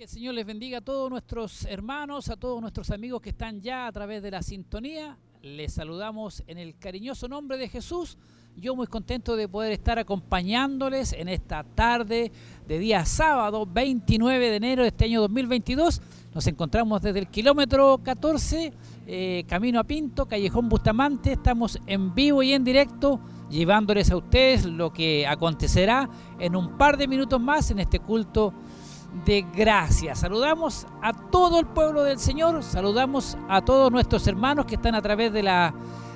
Que el Señor les bendiga a todos nuestros hermanos, a todos nuestros amigos que están ya a través de la sintonía. Les saludamos en el cariñoso nombre de Jesús. Yo muy contento de poder estar acompañándoles en esta tarde de día sábado 29 de enero de este año 2022. Nos encontramos desde el kilómetro 14, eh, camino a Pinto, Callejón Bustamante. Estamos en vivo y en directo llevándoles a ustedes lo que acontecerá en un par de minutos más en este culto de gracia. Saludamos a todo el pueblo del Señor, saludamos a todos nuestros hermanos que están a través de la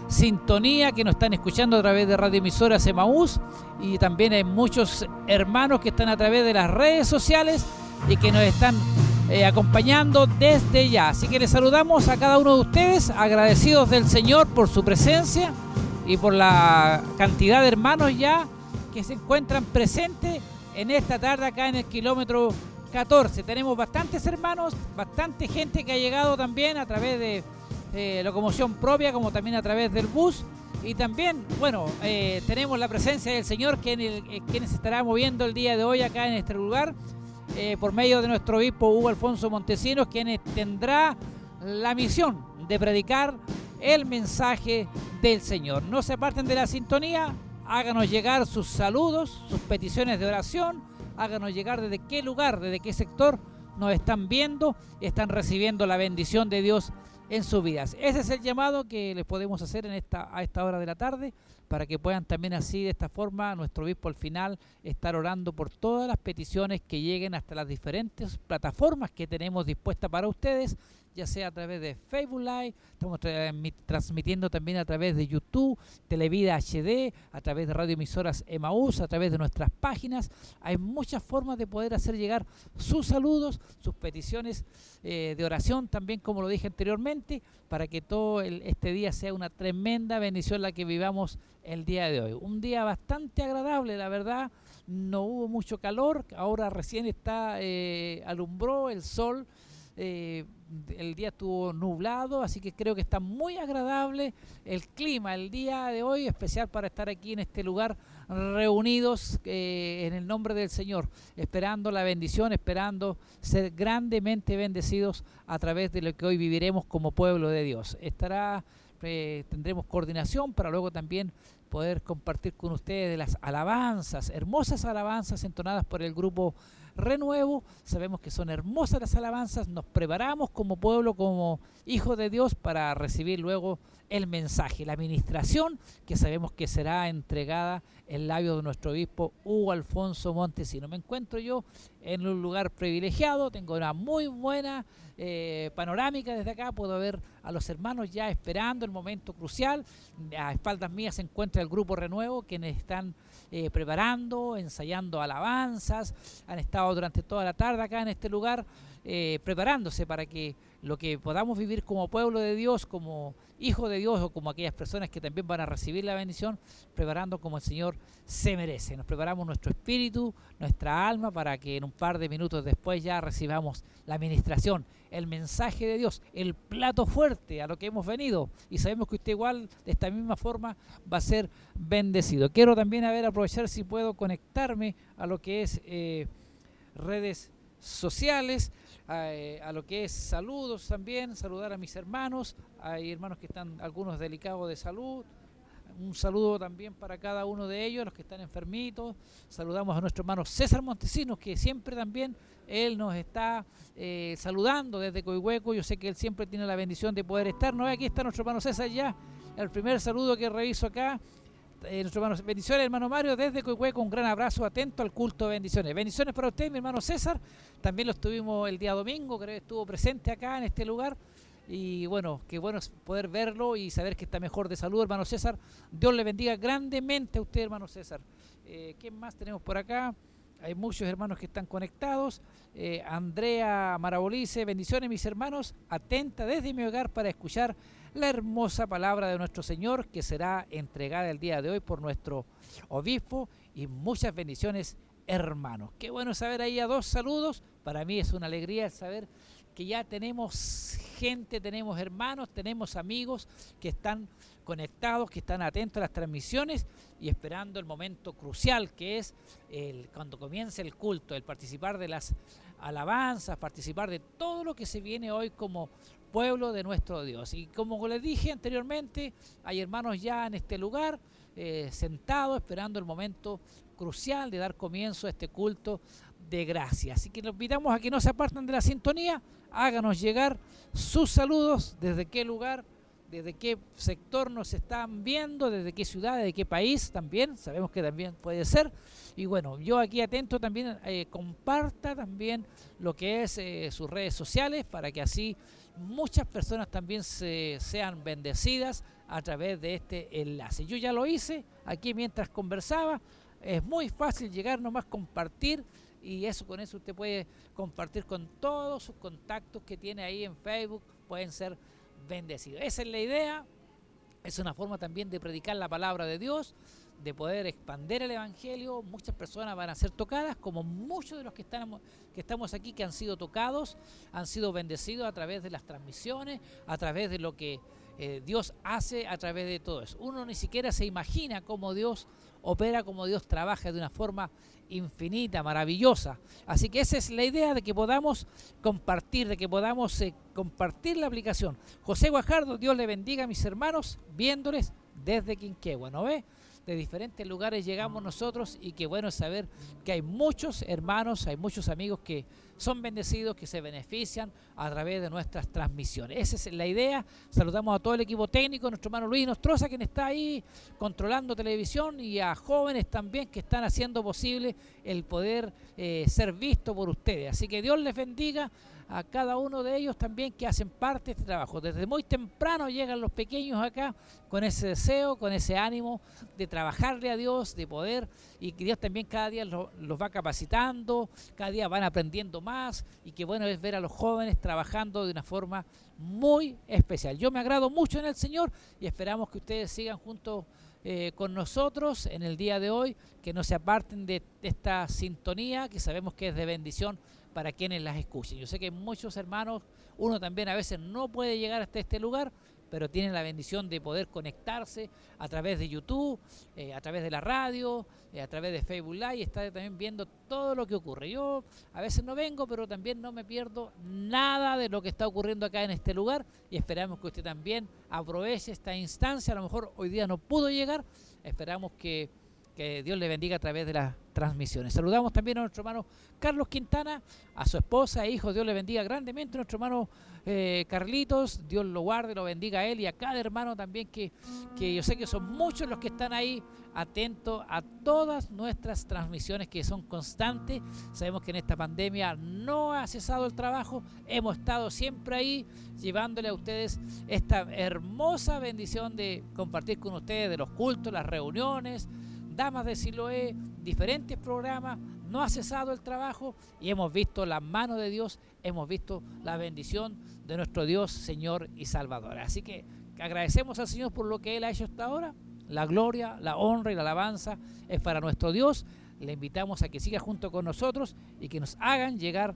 sintonía, que nos están escuchando a través de radioemisoras Emaús y también hay muchos hermanos que están a través de las redes sociales y que nos están eh, acompañando desde ya. Así que les saludamos a cada uno de ustedes, agradecidos del Señor por su presencia y por la cantidad de hermanos ya que se encuentran presentes en esta tarde acá en el kilómetro 14. Tenemos bastantes hermanos, bastante gente que ha llegado también a través de locomoción propia, como también a través del bus. Y también, bueno, eh, tenemos la presencia del Señor, quien, eh, quien se estará moviendo el día de hoy acá en este lugar, eh, por medio de nuestro obispo Hugo Alfonso Montesinos, quien tendrá la misión de predicar el mensaje del Señor. No se aparten de la sintonía, háganos llegar sus saludos, sus peticiones de oración háganos llegar desde qué lugar, desde qué sector nos están viendo y están recibiendo la bendición de Dios en sus vidas. Ese es el llamado que les podemos hacer en esta, a esta hora de la tarde para que puedan también así de esta forma nuestro obispo al final estar orando por todas las peticiones que lleguen hasta las diferentes plataformas que tenemos dispuestas para ustedes ya sea a través de Facebook Live, estamos transmitiendo también a través de YouTube, Televida HD, a través de radioemisoras Emaús, a través de nuestras páginas. Hay muchas formas de poder hacer llegar sus saludos, sus peticiones eh, de oración, también como lo dije anteriormente, para que todo este día sea una tremenda bendición la que vivamos el día de hoy. Un día bastante agradable, la verdad. No hubo mucho calor, ahora recién está eh, alumbró el sol. Eh, el día estuvo nublado, así que creo que está muy agradable el clima el día de hoy, especial para estar aquí en este lugar reunidos eh, en el nombre del Señor, esperando la bendición, esperando ser grandemente bendecidos a través de lo que hoy viviremos como pueblo de Dios. Estará, eh, tendremos coordinación para luego también poder compartir con ustedes las alabanzas, hermosas alabanzas entonadas por el grupo renuevo. Sabemos que son hermosas las alabanzas. Nos preparamos como pueblo, como hijos de Dios para recibir luego el mensaje, la administración que sabemos que será entregada en labio de nuestro obispo Hugo Alfonso Montesino. Me encuentro yo en un lugar privilegiado, tengo una muy buena eh, panorámica desde acá, puedo ver a los hermanos ya esperando el momento crucial. A espaldas mías se encuentra el grupo Renuevo, quienes están eh, preparando, ensayando alabanzas, han estado durante toda la tarde acá en este lugar eh, preparándose para que lo que podamos vivir como pueblo de Dios, como hijo de Dios o como aquellas personas que también van a recibir la bendición, preparando como el Señor se merece. Nos preparamos nuestro espíritu, nuestra alma, para que en un par de minutos después ya recibamos la administración, el mensaje de Dios, el plato fuerte a lo que hemos venido. Y sabemos que usted igual de esta misma forma va a ser bendecido. Quiero también a ver, aprovechar si puedo conectarme a lo que es eh, redes sociales. Eh, a, lo que es saludos también, saludar a mis hermanos, hay hermanos que están algunos delicados de salud, un saludo también para cada uno de ellos, los que están enfermitos, saludamos a nuestro hermano César Montesinos, que siempre también él nos está eh, saludando desde Coihueco, yo sé que él siempre tiene la bendición de poder estar, no aquí está nuestro hermano César ya, el primer saludo que reviso acá, eh, nuestro bendiciones hermano Mario desde Coihueco, un gran abrazo atento al culto de bendiciones. Bendiciones para usted, mi hermano César, también lo estuvimos el día domingo, creo que estuvo presente acá en este lugar. Y bueno, qué bueno poder verlo y saber que está mejor de salud, hermano César. Dios le bendiga grandemente a usted, hermano César. Eh, ¿Qué más tenemos por acá? Hay muchos hermanos que están conectados. Eh, Andrea Marabolice, bendiciones mis hermanos, atenta desde mi hogar para escuchar la hermosa palabra de nuestro Señor que será entregada el día de hoy por nuestro obispo y muchas bendiciones hermanos. Qué bueno saber ahí a dos saludos. Para mí es una alegría saber que ya tenemos gente, tenemos hermanos, tenemos amigos que están conectados, que están atentos a las transmisiones y esperando el momento crucial que es el, cuando comience el culto, el participar de las alabanzas, participar de todo lo que se viene hoy como pueblo de nuestro Dios. Y como les dije anteriormente, hay hermanos ya en este lugar eh, sentados esperando el momento crucial de dar comienzo a este culto de gracia. Así que los invitamos a que no se aparten de la sintonía, háganos llegar sus saludos, desde qué lugar, desde qué sector nos están viendo, desde qué ciudad, desde qué país también, sabemos que también puede ser. Y bueno, yo aquí atento también, eh, comparta también lo que es eh, sus redes sociales para que así muchas personas también se, sean bendecidas a través de este enlace. Yo ya lo hice aquí mientras conversaba, es muy fácil llegar nomás compartir y eso con eso usted puede compartir con todos sus contactos que tiene ahí en Facebook, pueden ser bendecidos. Esa es la idea, es una forma también de predicar la palabra de Dios, de poder expandir el Evangelio. Muchas personas van a ser tocadas, como muchos de los que, estamos, que estamos aquí que han sido tocados, han sido bendecidos a través de las transmisiones, a través de lo que eh, Dios hace a través de todo eso. Uno ni siquiera se imagina cómo Dios opera, cómo Dios trabaja de una forma infinita, maravillosa. Así que esa es la idea de que podamos compartir, de que podamos eh, compartir la aplicación. José Guajardo, Dios le bendiga a mis hermanos, viéndoles desde Quinquegua, ¿no ve? De diferentes lugares llegamos nosotros y qué bueno saber que hay muchos hermanos, hay muchos amigos que son bendecidos, que se benefician a través de nuestras transmisiones. Esa es la idea. Saludamos a todo el equipo técnico, nuestro hermano Luis Nostroza, quien está ahí controlando televisión, y a jóvenes también que están haciendo posible el poder eh, ser visto por ustedes. Así que Dios les bendiga a cada uno de ellos también que hacen parte de este trabajo. Desde muy temprano llegan los pequeños acá con ese deseo, con ese ánimo de trabajarle a Dios, de poder, y que Dios también cada día los, va capacitando, cada día van aprendiendo más, y qué bueno es ver a los jóvenes trabajando de una forma muy especial. Yo me agrado mucho en el Señor y esperamos que ustedes sigan junto eh, con nosotros en el día de hoy, que no se aparten de esta sintonía, que sabemos que es de bendición para quienes las escuchen. Yo sé que muchos hermanos, uno también a veces no puede llegar hasta este lugar, pero tienen la bendición de poder conectarse a través de YouTube, eh, a través de la radio, eh, a través de Facebook Live y estar también viendo todo lo que ocurre. Yo a veces no vengo, pero también no me pierdo nada de lo que está ocurriendo acá en este lugar y esperamos que usted también aproveche esta instancia. A lo mejor hoy día no pudo llegar, esperamos que que Dios le bendiga a través de las transmisiones. Saludamos también a nuestro hermano Carlos Quintana, a su esposa e hijo, Dios le bendiga grandemente. Nuestro hermano eh, Carlitos, Dios lo guarde, lo bendiga a él y a cada hermano también, que, que yo sé que son muchos los que están ahí atentos a todas nuestras transmisiones que son constantes. Sabemos que en esta pandemia no ha cesado el trabajo, hemos estado siempre ahí llevándole a ustedes esta hermosa bendición de compartir con ustedes de los cultos, las reuniones Damas de Siloé, diferentes programas, no ha cesado el trabajo y hemos visto la mano de Dios, hemos visto la bendición de nuestro Dios, Señor y Salvador. Así que agradecemos al Señor por lo que Él ha hecho hasta ahora. La gloria, la honra y la alabanza es para nuestro Dios. Le invitamos a que siga junto con nosotros y que nos hagan llegar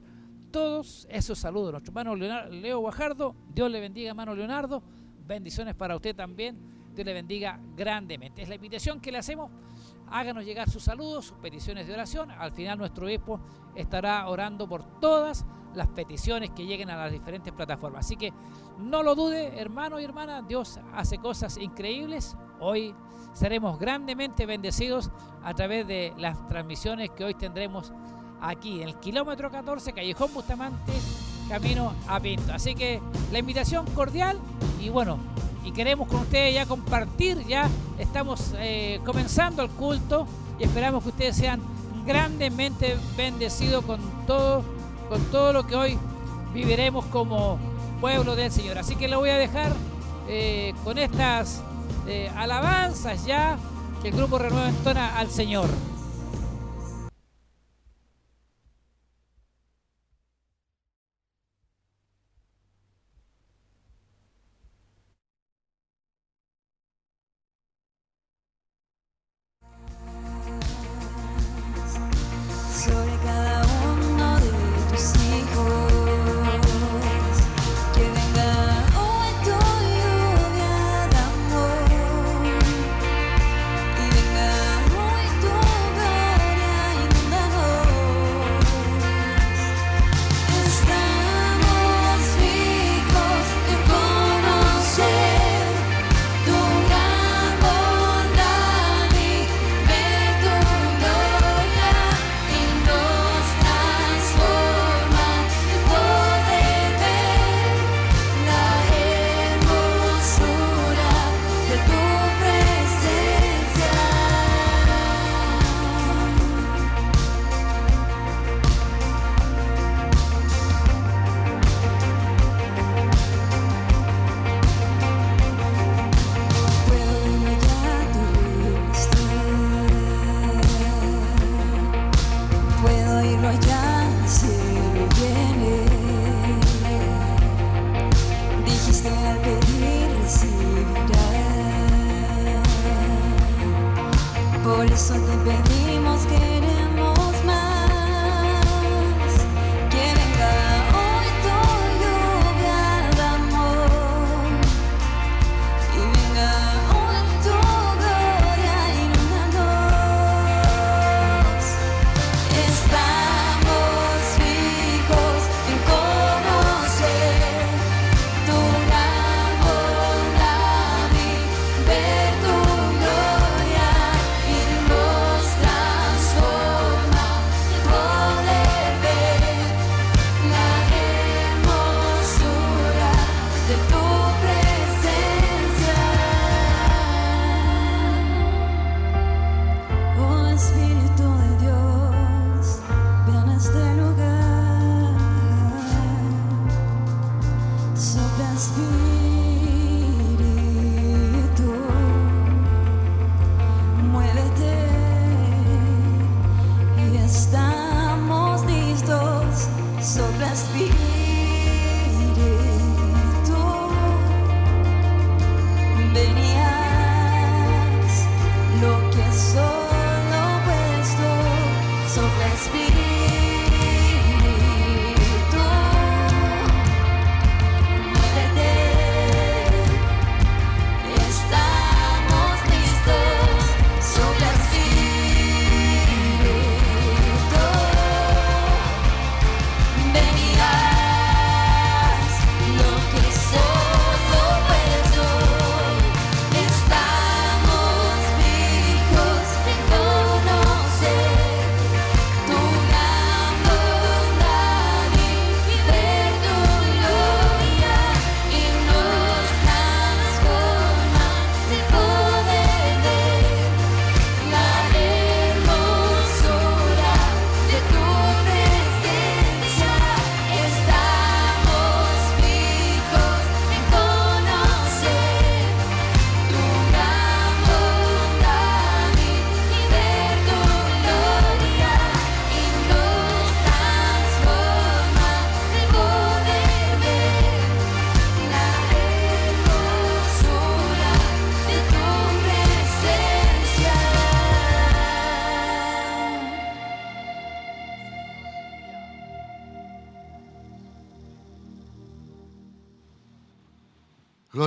todos esos saludos. Nuestro hermano Leo Guajardo, Dios le bendiga, hermano Leonardo. Bendiciones para usted también. Dios le bendiga grandemente. Es la invitación que le hacemos háganos llegar sus saludos, sus peticiones de oración. Al final nuestro obispo estará orando por todas las peticiones que lleguen a las diferentes plataformas. Así que no lo dude, hermano y hermana, Dios hace cosas increíbles. Hoy seremos grandemente bendecidos a través de las transmisiones que hoy tendremos aquí en el kilómetro 14, Callejón Bustamante, camino a Pinto. Así que la invitación cordial y bueno, y queremos con ustedes ya compartir, ya estamos eh, comenzando el culto y esperamos que ustedes sean grandemente bendecidos con todo, con todo lo que hoy viviremos como pueblo del Señor. Así que lo voy a dejar eh, con estas eh, alabanzas ya que el grupo Renuevo entona al Señor.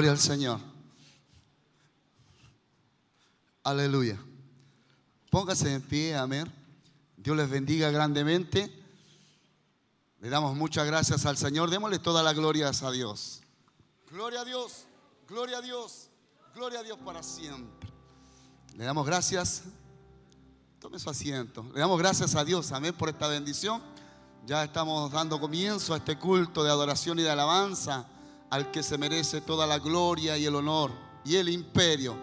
Gloria al Señor. Aleluya. Póngase en pie, amén. Dios les bendiga grandemente. Le damos muchas gracias al Señor. Démosle todas las glorias a Dios. Gloria a Dios, gloria a Dios, gloria a Dios para siempre. Le damos gracias. Tome su asiento. Le damos gracias a Dios, amén, por esta bendición. Ya estamos dando comienzo a este culto de adoración y de alabanza al que se merece toda la gloria y el honor y el imperio.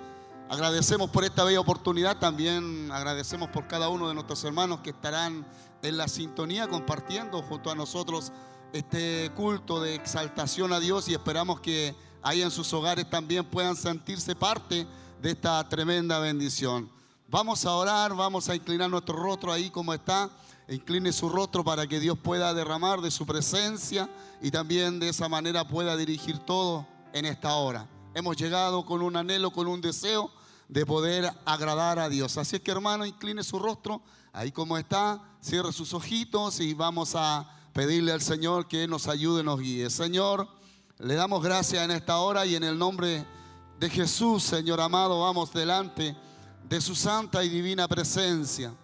Agradecemos por esta bella oportunidad, también agradecemos por cada uno de nuestros hermanos que estarán en la sintonía compartiendo junto a nosotros este culto de exaltación a Dios y esperamos que ahí en sus hogares también puedan sentirse parte de esta tremenda bendición. Vamos a orar, vamos a inclinar nuestro rostro ahí como está. Incline su rostro para que Dios pueda derramar de su presencia y también de esa manera pueda dirigir todo en esta hora. Hemos llegado con un anhelo, con un deseo de poder agradar a Dios. Así que hermano, incline su rostro ahí como está, cierre sus ojitos y vamos a pedirle al Señor que nos ayude, nos guíe. Señor, le damos gracias en esta hora y en el nombre de Jesús, Señor amado, vamos delante de su santa y divina presencia.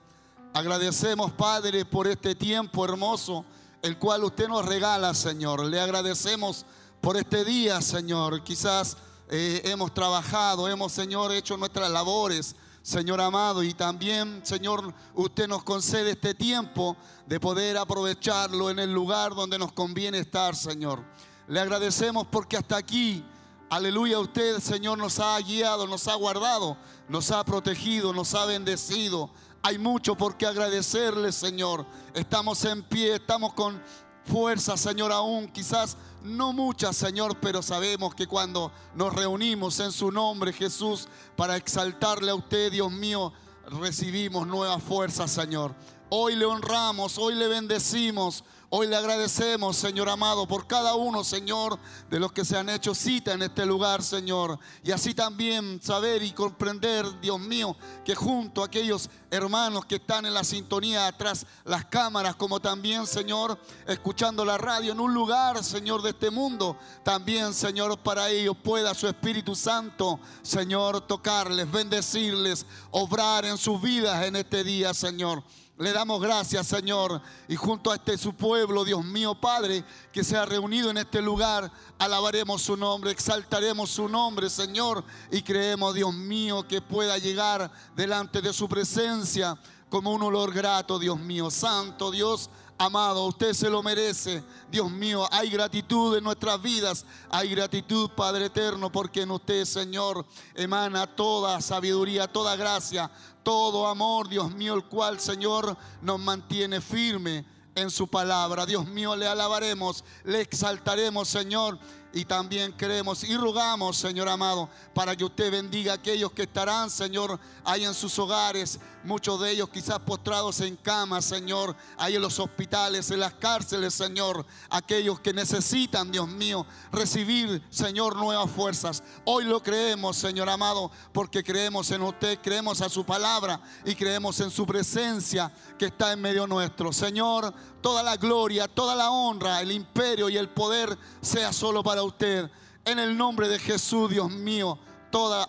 Agradecemos, Padre, por este tiempo hermoso, el cual usted nos regala, Señor. Le agradecemos por este día, Señor. Quizás eh, hemos trabajado, hemos, Señor, hecho nuestras labores, Señor amado, y también, Señor, usted nos concede este tiempo de poder aprovecharlo en el lugar donde nos conviene estar, Señor. Le agradecemos porque hasta aquí, aleluya, usted, Señor, nos ha guiado, nos ha guardado, nos ha protegido, nos ha bendecido. Hay mucho por qué agradecerle, Señor. Estamos en pie, estamos con fuerza, Señor, aún quizás no muchas, Señor, pero sabemos que cuando nos reunimos en su nombre, Jesús, para exaltarle a usted, Dios mío, recibimos nueva fuerza, Señor. Hoy le honramos, hoy le bendecimos, hoy le agradecemos, Señor amado, por cada uno, Señor, de los que se han hecho cita en este lugar, Señor. Y así también saber y comprender, Dios mío, que junto a aquellos hermanos que están en la sintonía atrás las cámaras, como también, Señor, escuchando la radio en un lugar, Señor, de este mundo, también, Señor, para ellos pueda su Espíritu Santo, Señor, tocarles, bendecirles, obrar en sus vidas en este día, Señor. Le damos gracias, Señor, y junto a este su pueblo, Dios mío, Padre, que se ha reunido en este lugar, alabaremos su nombre, exaltaremos su nombre, Señor, y creemos, Dios mío, que pueda llegar delante de su presencia como un olor grato, Dios mío, santo Dios. Amado, usted se lo merece. Dios mío, hay gratitud en nuestras vidas. Hay gratitud, Padre eterno, porque en usted, Señor, emana toda sabiduría, toda gracia, todo amor, Dios mío, el cual, Señor, nos mantiene firme en su palabra. Dios mío, le alabaremos, le exaltaremos, Señor. Y también creemos y rogamos, Señor amado, para que usted bendiga a aquellos que estarán, Señor, ahí en sus hogares. Muchos de ellos quizás postrados en cama, Señor, ahí en los hospitales, en las cárceles, Señor. Aquellos que necesitan, Dios mío, recibir, Señor, nuevas fuerzas. Hoy lo creemos, Señor amado, porque creemos en usted, creemos a su palabra y creemos en su presencia que está en medio nuestro. Señor, toda la gloria, toda la honra, el imperio y el poder sea solo para usted. En el nombre de Jesús, Dios mío, toda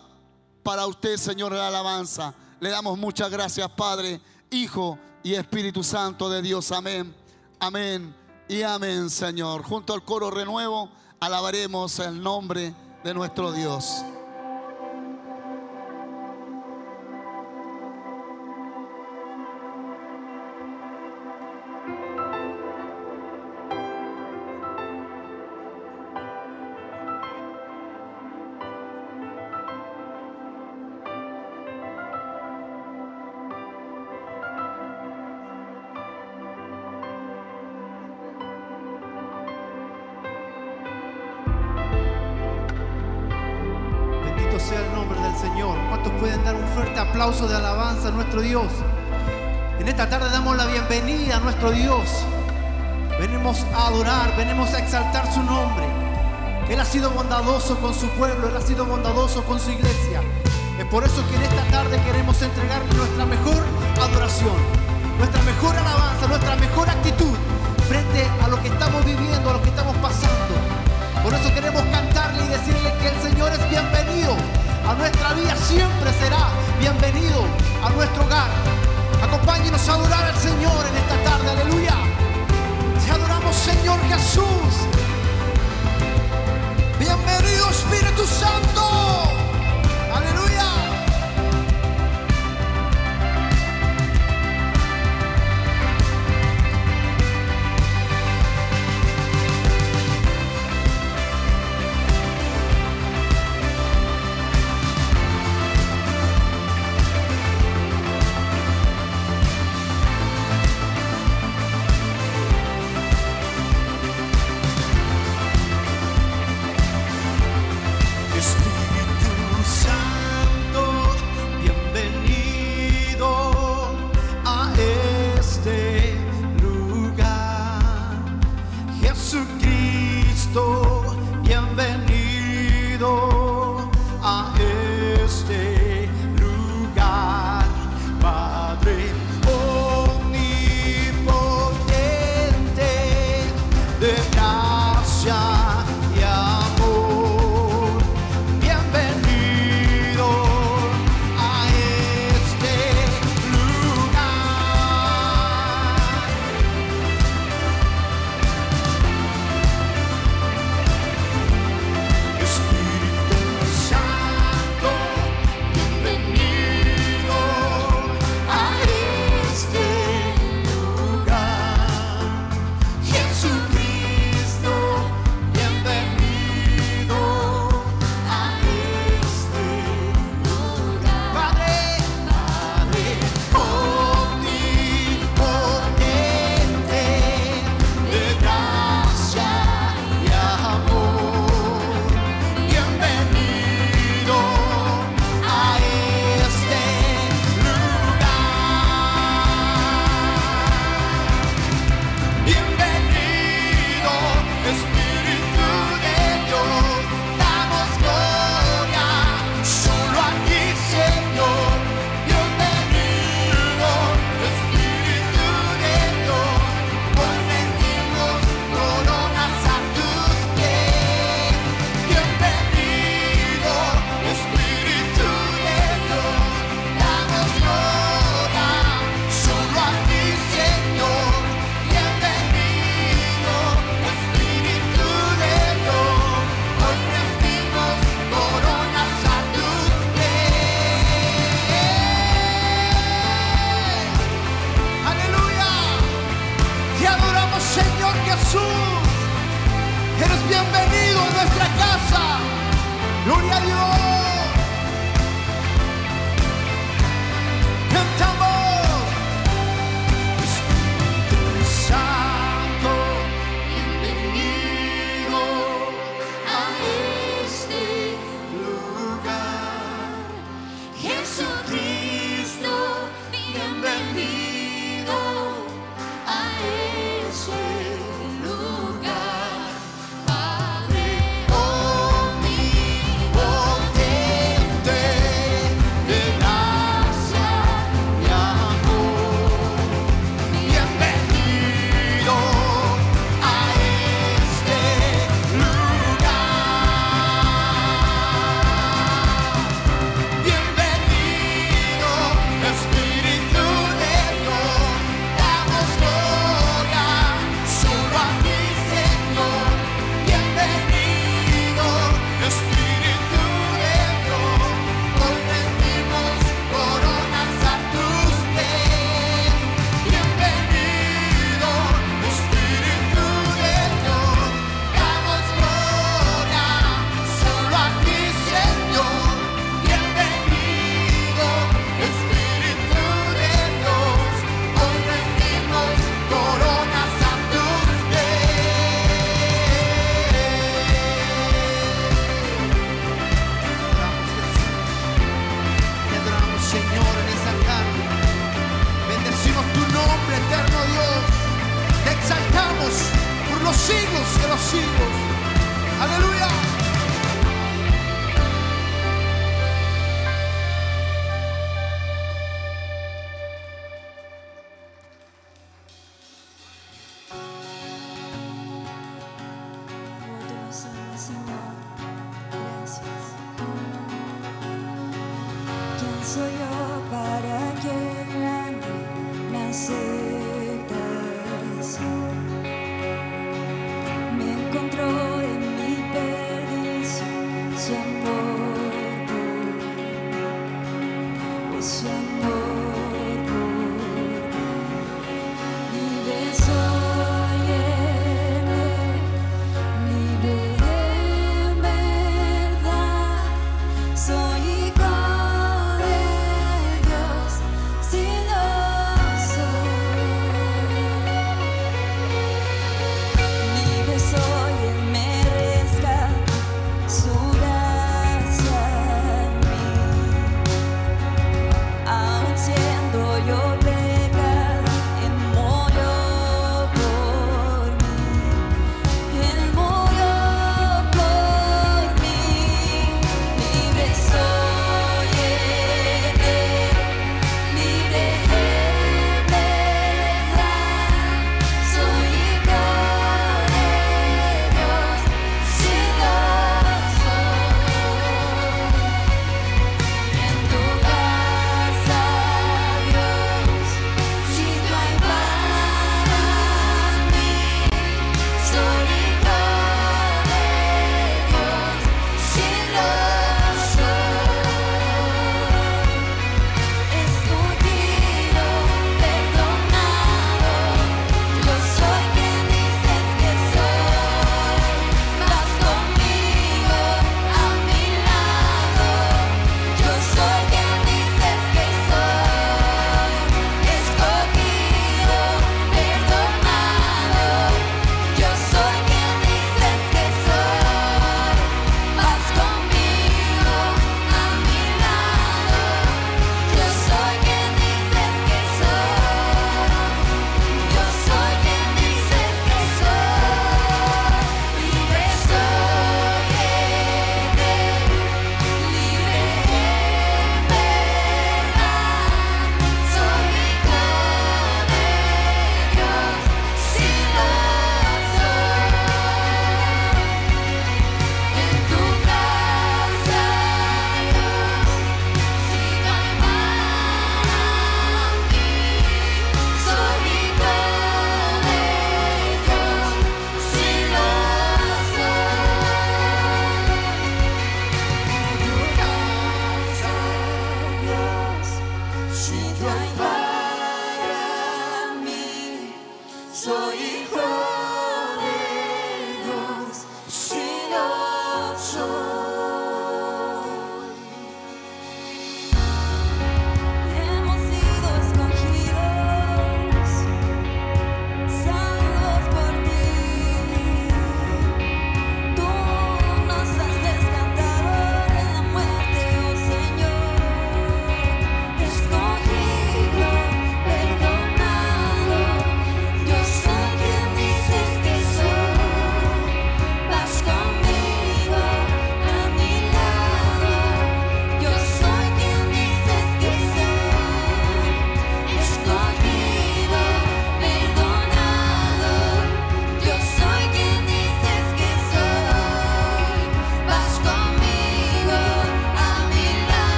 para usted, Señor, la alabanza. Le damos muchas gracias, Padre, Hijo y Espíritu Santo de Dios. Amén. Amén y amén, Señor. Junto al coro renuevo, alabaremos el nombre de nuestro Dios. Bondadoso con su pueblo, Él ha sido bondadoso con su iglesia. Es por eso que en esta tarde queremos entregarle nuestra mejor adoración, nuestra mejor alabanza, nuestra mejor actitud frente a lo que estamos viviendo, a lo que estamos pasando. Por eso queremos cantarle y decirle que el Señor es bienvenido. A nuestra vida siempre será bienvenido a nuestro hogar. Acompáñenos a adorar al Señor en esta tarde, aleluya. Te adoramos, Señor Jesús. Bienvenido, Espíritu Santo. Aleluya.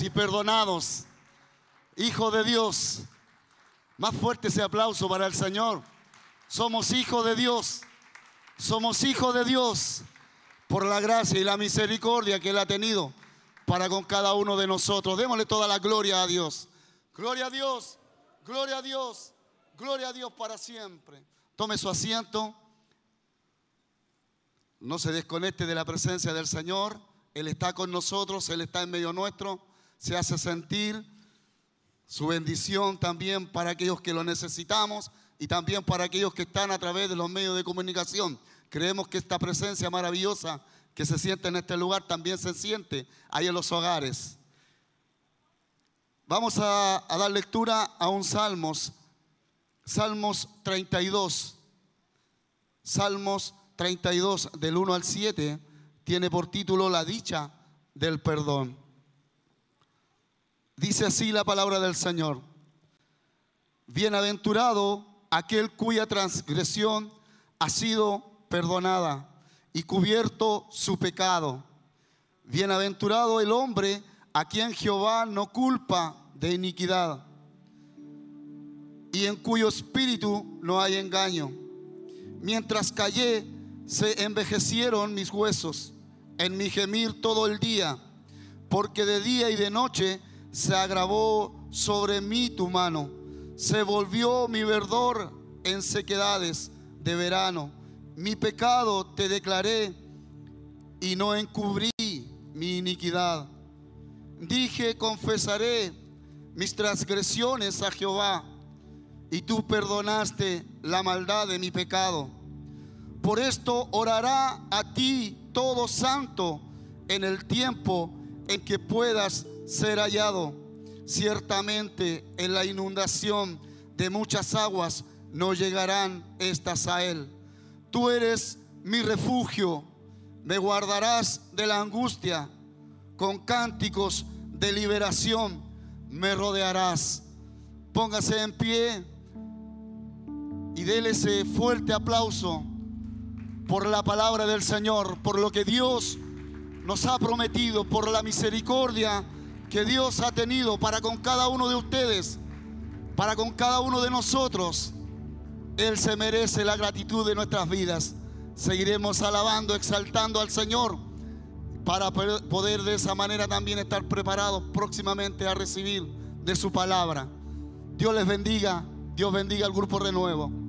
Y perdonados. Hijo de Dios. Más fuerte ese aplauso para el Señor. Somos hijos de Dios. Somos hijos de Dios por la gracia y la misericordia que Él ha tenido para con cada uno de nosotros. Démosle toda la gloria a Dios. Gloria a Dios, gloria a Dios, gloria a Dios para siempre. Tome su asiento. No se desconecte de la presencia del Señor. Él está con nosotros, Él está en medio nuestro. Se hace sentir su bendición también para aquellos que lo necesitamos y también para aquellos que están a través de los medios de comunicación. Creemos que esta presencia maravillosa que se siente en este lugar también se siente ahí en los hogares. Vamos a, dar lectura a un Salmos, Salmos 32. Salmos 32 del 1 al 7 tiene por título La dicha del perdón. Dice así la palabra del Señor. Bienaventurado aquel cuya transgresión ha sido perdonada y cubierto su pecado. Bienaventurado el hombre a quien Jehová no culpa de iniquidad y en cuyo espíritu no hay engaño. Mientras callé, se envejecieron mis huesos en mi gemir todo el día, porque de día y de noche se agravó sobre mí tu mano. Se volvió mi verdor en sequedades de verano. Mi pecado te declaré y no encubrí mi iniquidad. Dije, confesaré mis transgresiones a Jehová y tú perdonaste la maldad de mi pecado. Por esto orará a ti todo santo en el tiempo en que puedas ser hallado. Ciertamente en la inundación de muchas aguas no llegarán estas a él. Tú eres mi refugio, me guardarás de la angustia, con cánticos de liberación me rodearás. Póngase en pie y déle ese fuerte aplauso por la palabra del Señor, por lo que Dios nos ha prometido, por la misericordia que Dios ha tenido para con cada uno de ustedes, para con cada uno de nosotros. Él se merece la gratitud de nuestras vidas. Seguiremos alabando, exaltando al Señor para poder de esa manera también estar preparados próximamente a recibir de su palabra. Dios les bendiga, Dios bendiga al grupo Renuevo.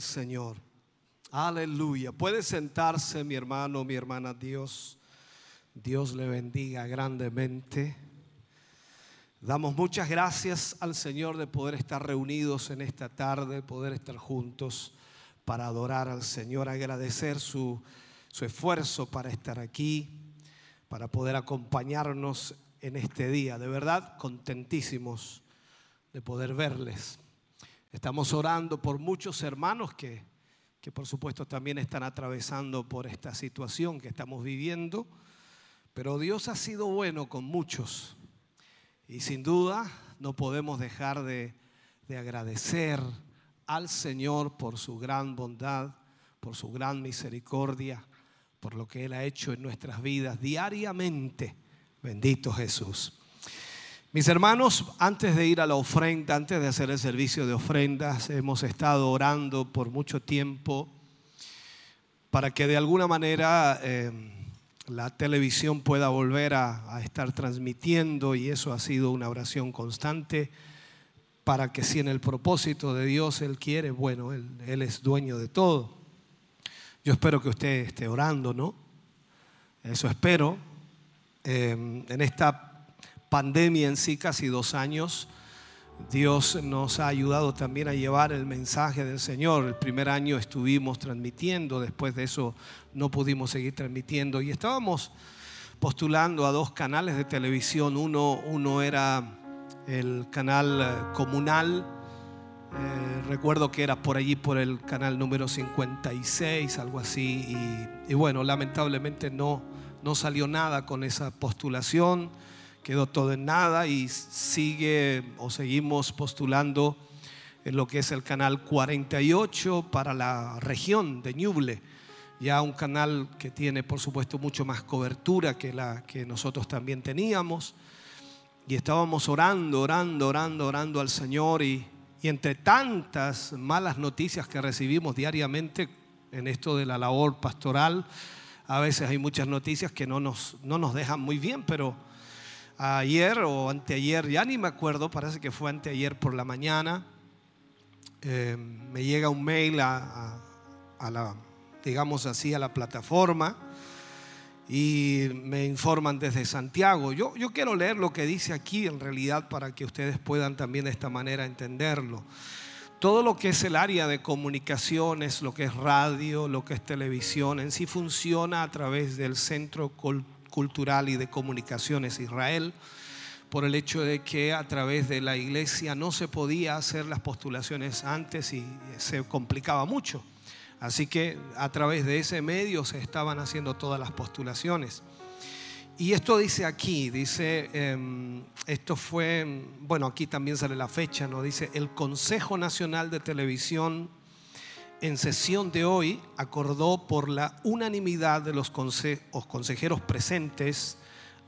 Señor. Aleluya. Puede sentarse mi hermano, mi hermana Dios. Dios le bendiga grandemente. Damos muchas gracias al Señor de poder estar reunidos en esta tarde, poder estar juntos para adorar al Señor, agradecer su, su esfuerzo para estar aquí, para poder acompañarnos en este día. De verdad, contentísimos de poder verles. Estamos orando por muchos hermanos que, que por supuesto también están atravesando por esta situación que estamos viviendo, pero Dios ha sido bueno con muchos y sin duda no podemos dejar de, de agradecer al Señor por su gran bondad, por su gran misericordia, por lo que Él ha hecho en nuestras vidas diariamente. Bendito Jesús. Mis hermanos, antes de ir a la ofrenda, antes de hacer el servicio de ofrendas, hemos estado orando por mucho tiempo para que de alguna manera eh, la televisión pueda volver a, estar transmitiendo y eso ha sido una oración constante para que si en el propósito de Dios Él quiere, bueno, Él, Él es dueño de todo. Yo espero que usted esté orando, ¿no? Eso espero. Eh, en esta pandemia en sí, casi dos años, Dios nos ha ayudado también a llevar el mensaje del Señor. El primer año estuvimos transmitiendo, después de eso no pudimos seguir transmitiendo y estábamos postulando a dos canales de televisión. Uno, uno era el canal eh, comunal, eh, recuerdo que era por allí por el canal número 56, algo así, y, y bueno, lamentablemente no, no salió nada con esa postulación quedó todo en nada y sigue o seguimos postulando en lo que es el canal 48 para la región de Ñuble, ya un canal que tiene por supuesto mucho más cobertura que la que nosotros también teníamos. Y estábamos orando, orando, orando, orando al Señor y, y entre tantas malas noticias que recibimos diariamente en esto de la labor pastoral, a veces hay muchas noticias que no nos, no nos dejan muy bien, pero ayer o anteayer, ya ni me acuerdo, parece que fue anteayer por la mañana, eh, me llega un mail a, la, digamos así, a la plataforma y me informan desde Santiago. Yo, yo quiero leer lo que dice aquí en realidad para que ustedes puedan también de esta manera entenderlo. Todo lo que es el área de comunicaciones, lo que es radio, lo que es televisión, en sí funciona a través del Centro Cultural Cultural y de Comunicaciones Israel, por el hecho de que a través de la iglesia no se podía hacer las postulaciones antes y se complicaba mucho. Así que a través de ese medio se estaban haciendo todas las postulaciones. Y esto dice aquí, dice, eh, esto fue, bueno, aquí también sale la fecha, ¿no? Dice, el Consejo Nacional de Televisión en sesión de hoy acordó por la unanimidad de los consejeros presentes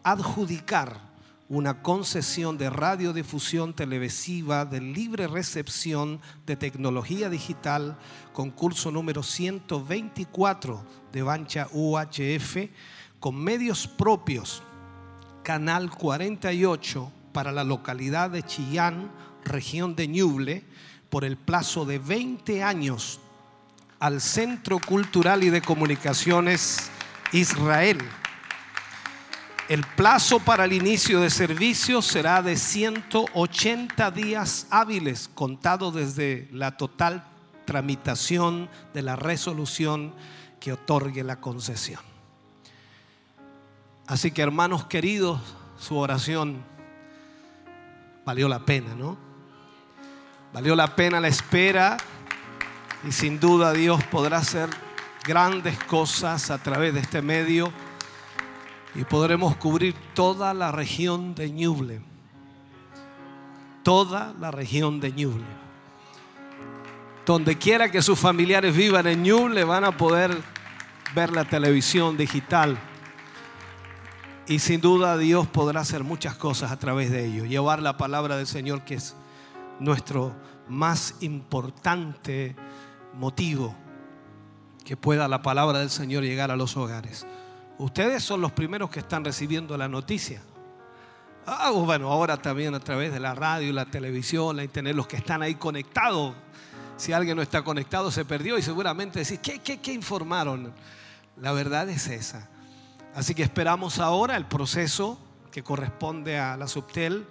adjudicar una concesión de radiodifusión televisiva de libre recepción de tecnología digital, concurso número 124 de Bancha UHF, con medios propios, Canal 48 para la localidad de Chillán, región de Ñuble, por el plazo de 20 años al Centro Cultural y de Comunicaciones Israel. El plazo para el inicio de servicio será de 180 días hábiles, contado desde la total tramitación de la resolución que otorgue la concesión. Así que hermanos queridos, su oración valió la pena, ¿no? Valió la pena la espera y sin duda Dios podrá hacer grandes cosas a través de este medio y podremos cubrir toda la región de Ñuble. Toda la región de Ñuble. Donde quiera que sus familiares vivan en Ñuble van a poder ver la televisión digital. Y sin duda Dios podrá hacer muchas cosas a través de ello. Llevar la palabra del Señor que es nuestro más importante motivo que pueda la palabra del Señor llegar a los hogares. Ustedes son los primeros que están recibiendo la noticia. Ah, bueno, ahora también a través de la radio, la televisión, la internet, los que están ahí conectados, Si alguien no está conectado, se perdió y seguramente decís, ¿qué, qué, qué informaron? La verdad es esa. Así que esperamos ahora el proceso que corresponde a la Subtel.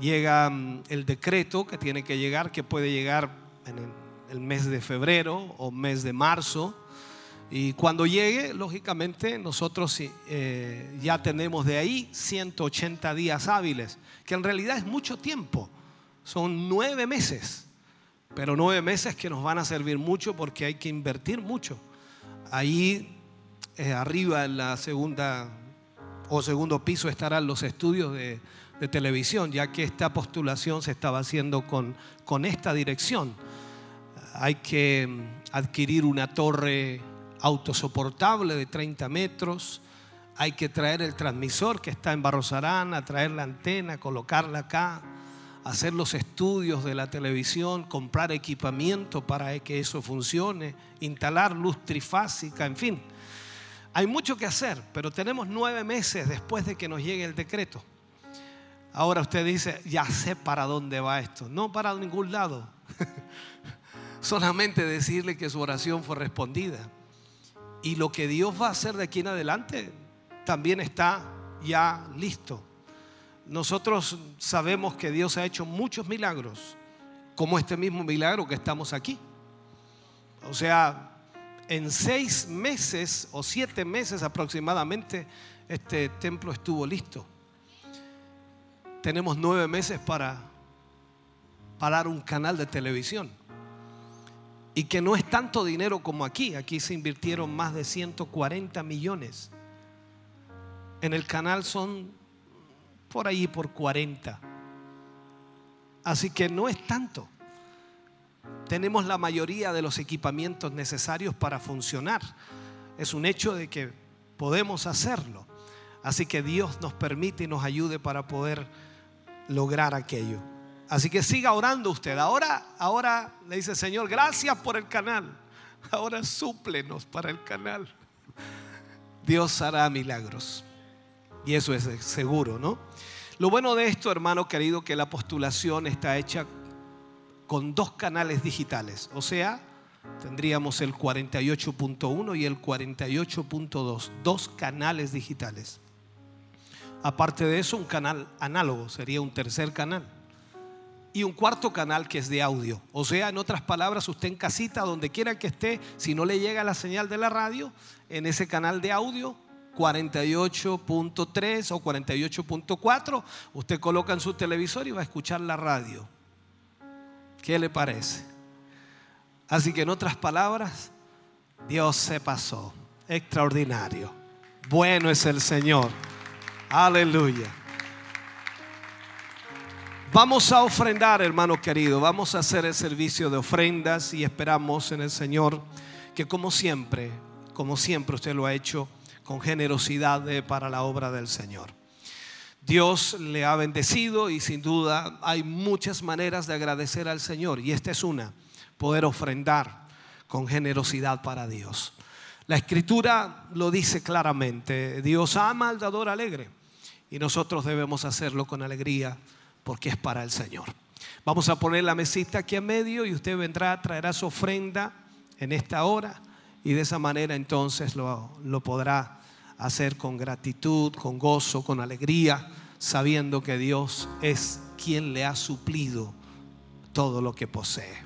Llega mm, el decreto que tiene que llegar, que puede llegar en el, el mes de febrero o mes de marzo. Y cuando llegue, lógicamente, nosotros eh, ya tenemos de ahí 180 días hábiles, que en realidad es mucho tiempo. Son nueve meses, pero nueve meses que nos van a servir mucho porque hay que invertir mucho. Ahí eh, arriba en la segunda o segundo piso estarán los estudios de, de televisión, ya que esta postulación se estaba haciendo con, con esta dirección. Hay que adquirir una torre autosoportable de 30 metros. Hay que traer el transmisor que está en Barrosarán, traer la antena, colocarla acá, hacer los estudios de la televisión, comprar equipamiento para que eso funcione, instalar luz trifásica, en fin. Hay mucho que hacer, pero tenemos nueve meses después de que nos llegue el decreto. Ahora usted dice, ya sé para dónde va esto. No para ningún lado. Solamente decirle que su oración fue respondida. Y lo que Dios va a hacer de aquí en adelante también está ya listo. Nosotros sabemos que Dios ha hecho muchos milagros, como este mismo milagro que estamos aquí. O sea, en seis meses o siete meses aproximadamente, este templo estuvo listo. Tenemos nueve meses para parar un canal de televisión y que no es tanto dinero como aquí. Aquí se invirtieron más de 140 millones. En el canal son por ahí por 40. Así que no es tanto. Tenemos la mayoría de los equipamientos necesarios para funcionar. Es un hecho de que podemos hacerlo. Así que Dios nos permite y nos ayude para poder lograr aquello. Así que siga orando usted. Ahora, ahora le dice, Señor, gracias por el canal. Ahora súplenos para el canal. Dios hará milagros. Y eso es seguro, ¿no? Lo bueno de esto, hermano querido, que la postulación está hecha con dos canales digitales. O sea, tendríamos el 48.1 y el 48.2. Dos canales digitales. Aparte de eso, un canal análogo, sería un tercer canal y un cuarto canal que es de audio. O sea, en otras palabras, usted en casita, donde quiera que esté, si no le llega la señal de la radio, en ese canal de audio 48.3 o 48.4, usted coloca en su televisor y va a escuchar la radio. ¿Qué le parece? Así que en otras palabras, Dios se pasó. Extraordinario. Bueno es el Señor. Aleluya. Vamos a ofrendar, hermano querido, vamos a hacer el servicio de ofrendas y esperamos en el Señor que como siempre, como siempre usted lo ha hecho, con generosidad para la obra del Señor. Dios le ha bendecido y sin duda hay muchas maneras de agradecer al Señor y esta es una, poder ofrendar con generosidad para Dios. La escritura lo dice claramente, Dios ama al dador alegre y nosotros debemos hacerlo con alegría porque es para el Señor. Vamos a poner la mesita aquí en medio y usted vendrá, traerá su ofrenda en esta hora y de esa manera entonces lo, lo podrá hacer con gratitud, con gozo, con alegría, sabiendo que Dios es quien le ha suplido todo lo que posee.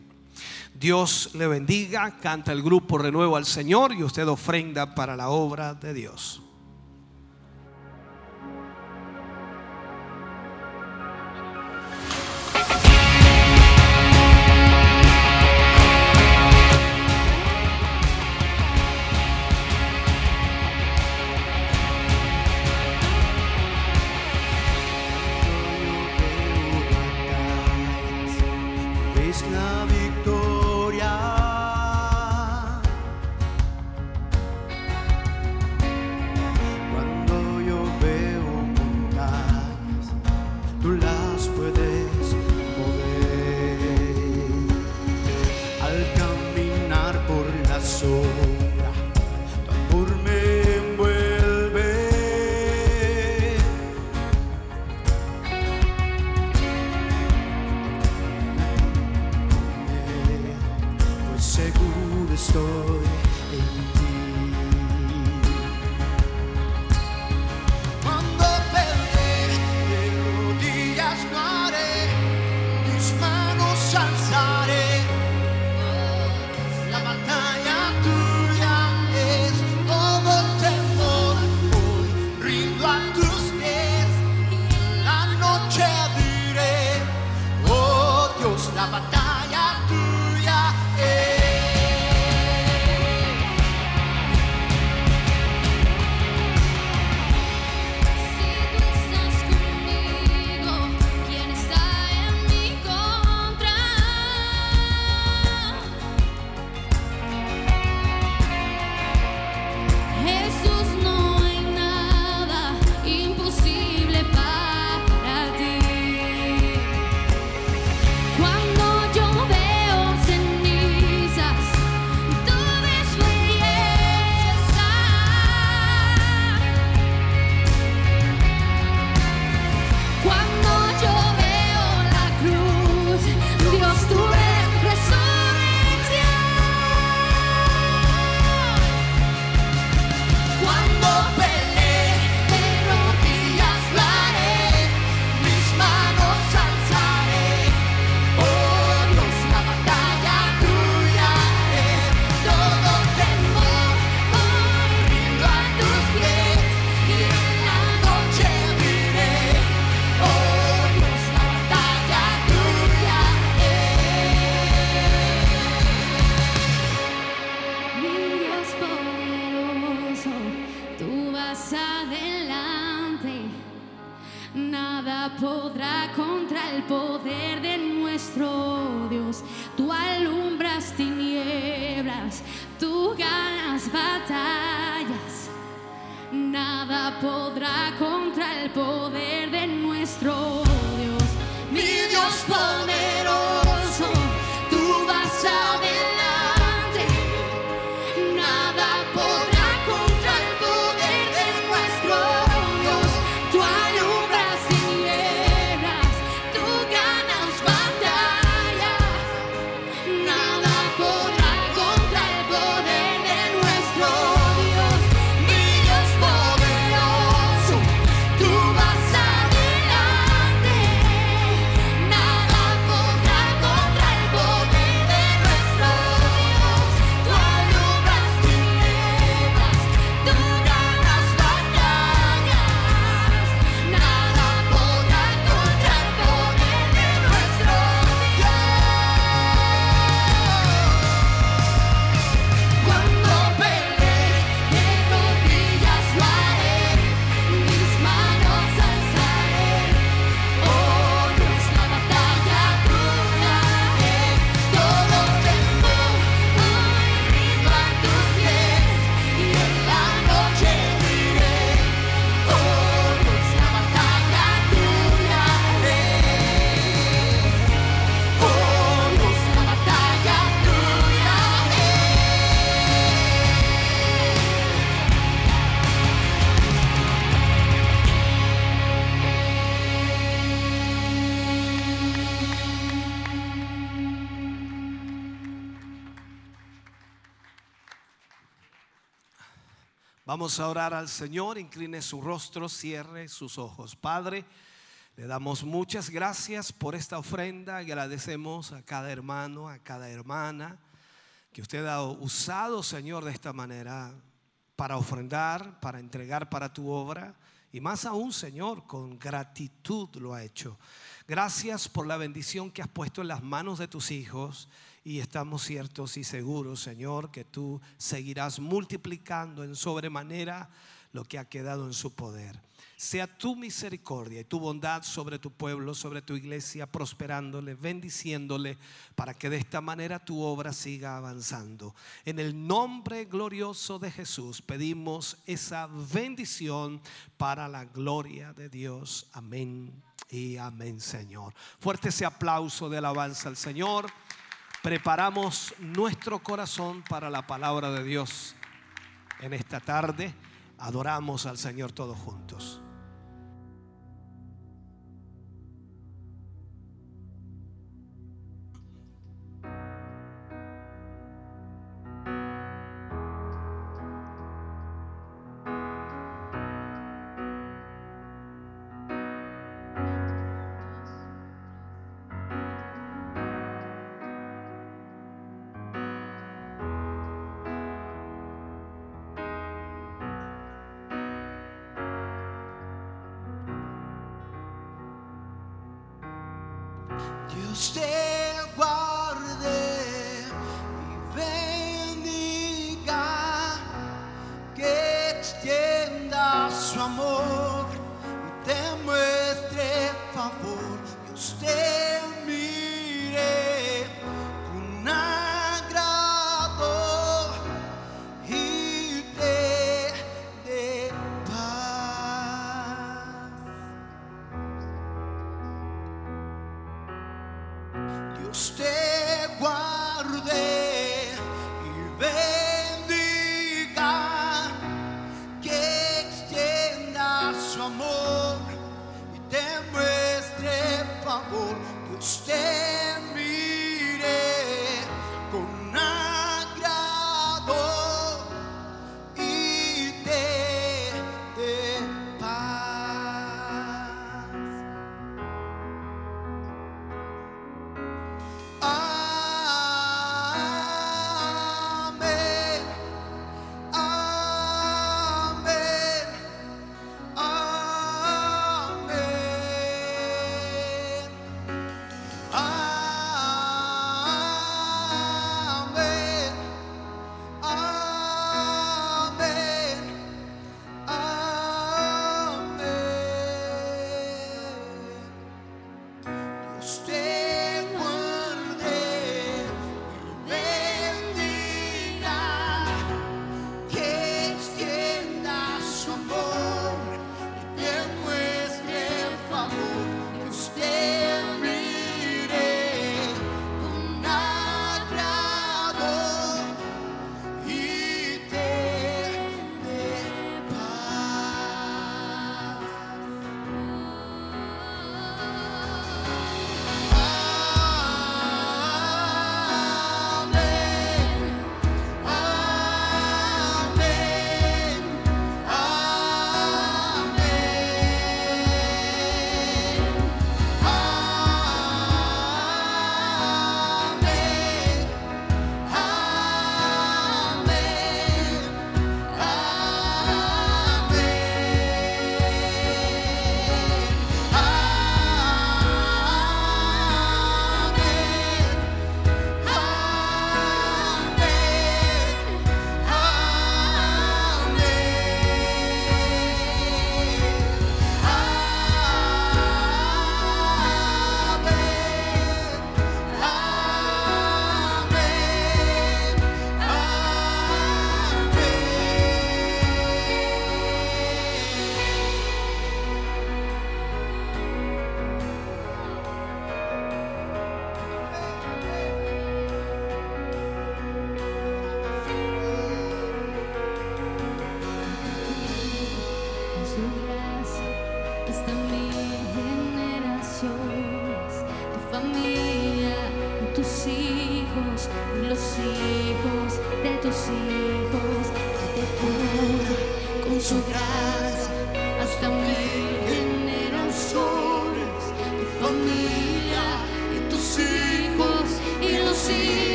Dios le bendiga, canta el grupo Renuevo al Señor y usted ofrenda para la obra de Dios. Vamos a orar al Señor, incline su rostro, cierre sus ojos. Padre, le damos muchas gracias por esta ofrenda, agradecemos a cada hermano, a cada hermana que usted ha usado, Señor, de esta manera para ofrendar, para entregar para tu obra. Y más aún, Señor, con gratitud lo ha hecho. Gracias por la bendición que has puesto en las manos de tus hijos. Y estamos ciertos y seguros, Señor, que tú seguirás multiplicando en sobremanera lo que ha quedado en su poder. Sea tu misericordia y tu bondad sobre tu pueblo, sobre tu iglesia, prosperándole, bendiciéndole, para que de esta manera tu obra siga avanzando. En el nombre glorioso de Jesús pedimos esa bendición para la gloria de Dios. Amén y amén, Señor. Fuerte ese aplauso de alabanza al Señor. Preparamos nuestro corazón para la palabra de Dios en esta tarde. Adoramos al Señor todos juntos.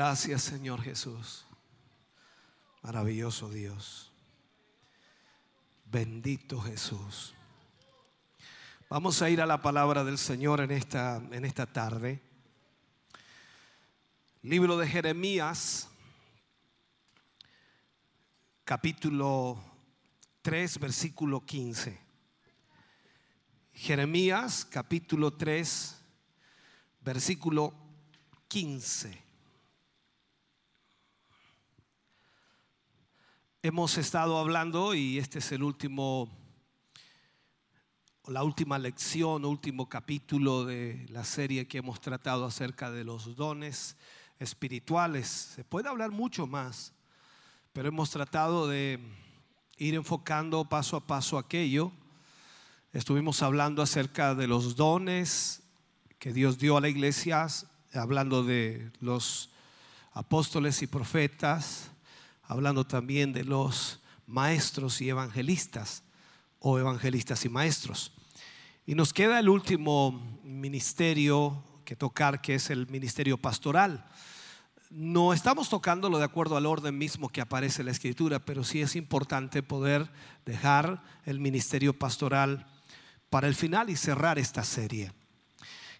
Gracias Señor Jesús. Maravilloso Dios. Bendito Jesús. Vamos a ir a la palabra del Señor en esta, en esta tarde. Libro de Jeremías, capítulo 3, versículo 15. Jeremías, capítulo 3, versículo 15. Hemos estado hablando y este es el último, la última lección, último capítulo de la serie que hemos tratado acerca de los dones espirituales. Se puede hablar mucho más, pero hemos tratado de ir enfocando paso a paso aquello. Estuvimos hablando acerca de los dones que Dios dio a la iglesia, hablando de los apóstoles y profetas hablando también de los maestros y evangelistas o evangelistas y maestros. Y nos queda el último ministerio que tocar, que es el ministerio pastoral. No estamos tocándolo de acuerdo al orden mismo que aparece en la escritura, pero sí es importante poder dejar el ministerio pastoral para el final y cerrar esta serie.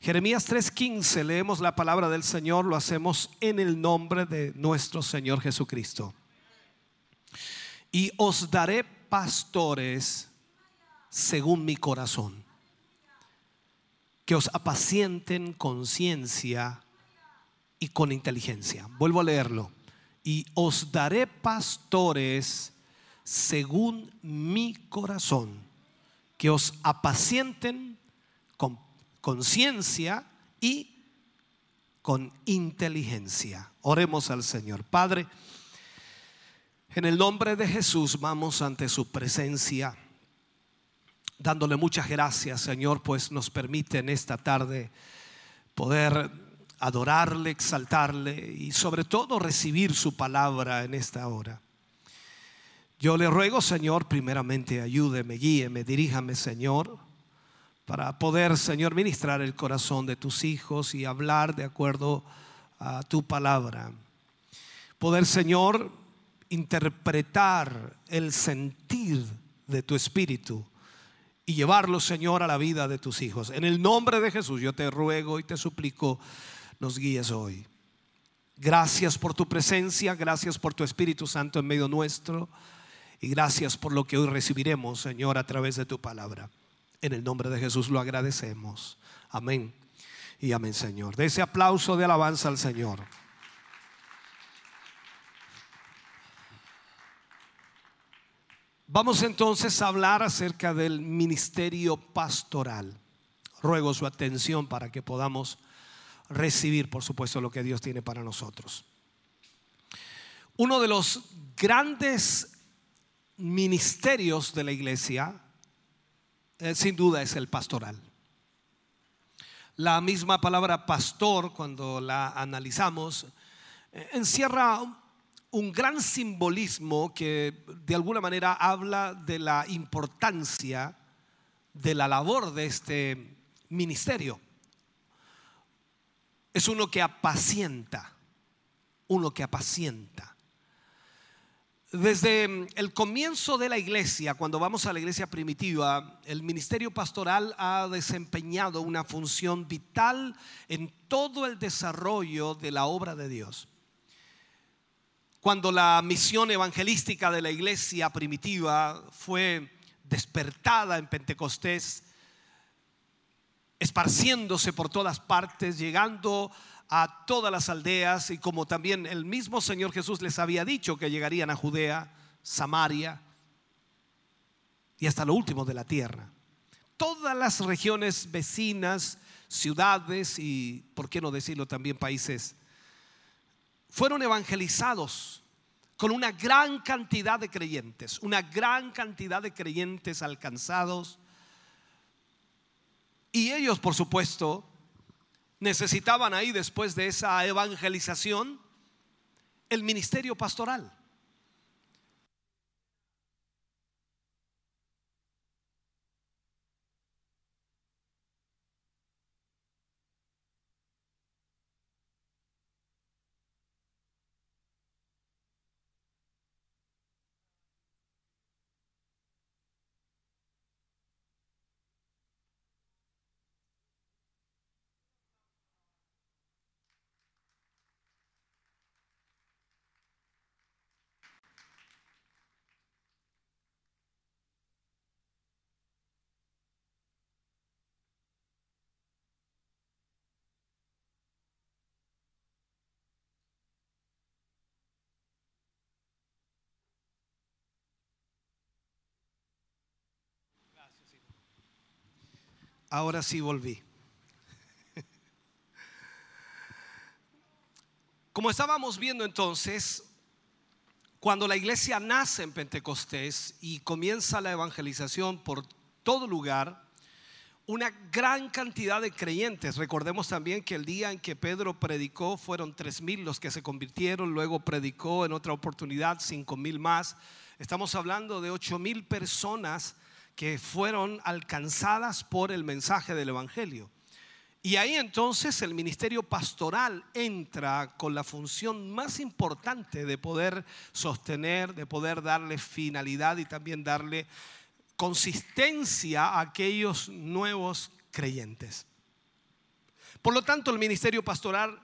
Jeremías 3:15, leemos la palabra del Señor, lo hacemos en el nombre de nuestro Señor Jesucristo y os daré pastores según mi corazón, que os apacienten con ciencia y con inteligencia. Vuelvo a leerlo. Y os daré pastores según mi corazón, que os apacienten con conciencia y con inteligencia. Oremos al Señor. Padre, en el nombre de Jesús vamos ante su presencia, dándole muchas gracias, Señor, pues nos permite en esta tarde poder adorarle, exaltarle y sobre todo recibir su palabra en esta hora. Yo le ruego, Señor, primeramente ayúdeme, guíeme, diríjame, Señor, para poder, Señor, ministrar el corazón de tus hijos y hablar de acuerdo a tu palabra. Poder, Señor, interpretar el sentir de tu espíritu y llevarlo, Señor, a la vida de tus hijos. En el nombre de Jesús yo te ruego y te suplico, nos guíes hoy. Gracias por tu presencia, gracias por tu Espíritu Santo en medio nuestro y gracias por lo que hoy recibiremos, Señor, a través de tu palabra. En el nombre de Jesús lo agradecemos. Amén. Y amén, Señor. De ese aplauso de alabanza al Señor. Vamos entonces a hablar acerca del ministerio pastoral. Ruego su atención para que podamos recibir, por supuesto, lo que Dios tiene para nosotros. Uno de los grandes ministerios de la iglesia, eh, sin duda, es el pastoral. La misma palabra pastor, cuando la analizamos, eh, encierra un gran simbolismo que de alguna manera habla de la importancia de la labor de este ministerio. Es uno que apacienta, uno que apacienta. Desde el comienzo de la iglesia, cuando vamos a la iglesia primitiva, el ministerio pastoral ha desempeñado una función vital en todo el desarrollo de la obra de Dios. Cuando la misión evangelística de la iglesia primitiva fue despertada en Pentecostés, esparciéndose por todas partes, llegando a todas las aldeas y como también el mismo Señor Jesús les había dicho que llegarían a Judea, Samaria y hasta lo último de la tierra. Todas las regiones vecinas, ciudades y, por qué no decirlo, también países fueron evangelizados con una gran cantidad de creyentes, una gran cantidad de creyentes alcanzados. Y ellos, por supuesto, necesitaban ahí, después de esa evangelización, el ministerio pastoral. Ahora sí volví. Como estábamos viendo entonces, cuando la iglesia nace en Pentecostés y comienza la evangelización por todo lugar, una gran cantidad de creyentes. Recordemos también que el día en que Pedro predicó fueron tres mil los que se convirtieron, luego predicó en otra oportunidad cinco mil más. Estamos hablando de ocho mil personas que fueron alcanzadas por el mensaje del Evangelio. Y ahí entonces el ministerio pastoral entra con la función más importante de poder sostener, de poder darle finalidad y también darle consistencia a aquellos nuevos creyentes. Por lo tanto, el ministerio pastoral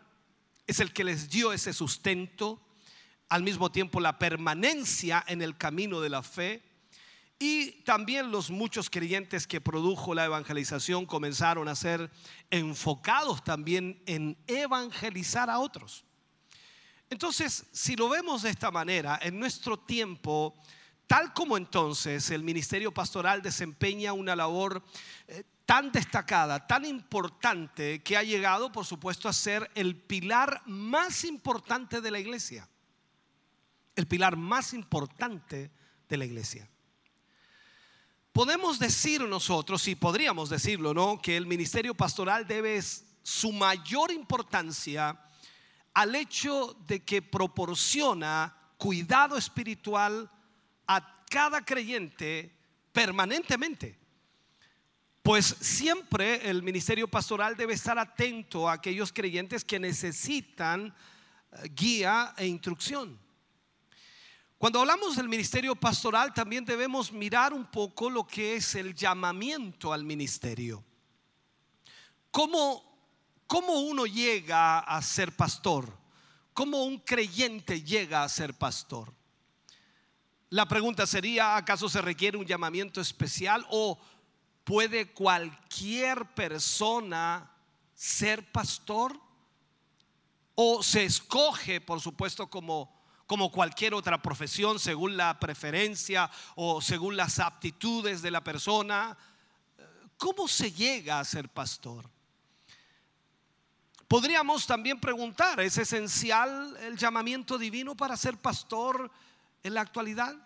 es el que les dio ese sustento, al mismo tiempo la permanencia en el camino de la fe, y también los muchos creyentes que produjo la evangelización comenzaron a ser enfocados también en evangelizar a otros. Entonces, si lo vemos de esta manera, en nuestro tiempo, tal como entonces el ministerio pastoral desempeña una labor eh, tan destacada, tan importante, que ha llegado, por supuesto, a ser el pilar más importante de la iglesia. El pilar más importante de la iglesia. Podemos decir nosotros, y podríamos decirlo, ¿no? Que el ministerio pastoral debe su mayor importancia al hecho de que proporciona cuidado espiritual a cada creyente permanentemente. Pues siempre el ministerio pastoral debe estar atento a aquellos creyentes que necesitan eh, guía e instrucción. Cuando hablamos del ministerio pastoral también debemos mirar un poco lo que es el llamamiento al ministerio. ¿Cómo, cómo uno llega a ser pastor? ¿Cómo un creyente llega a ser pastor? La pregunta sería, ¿acaso se requiere un llamamiento especial o puede cualquier persona ser pastor? ¿O se escoge, por supuesto, como como cualquier otra profesión, según la preferencia o según las aptitudes de la persona. ¿Cómo se llega a ser pastor? Podríamos también preguntar, ¿es esencial el llamamiento divino para ser pastor en la actualidad?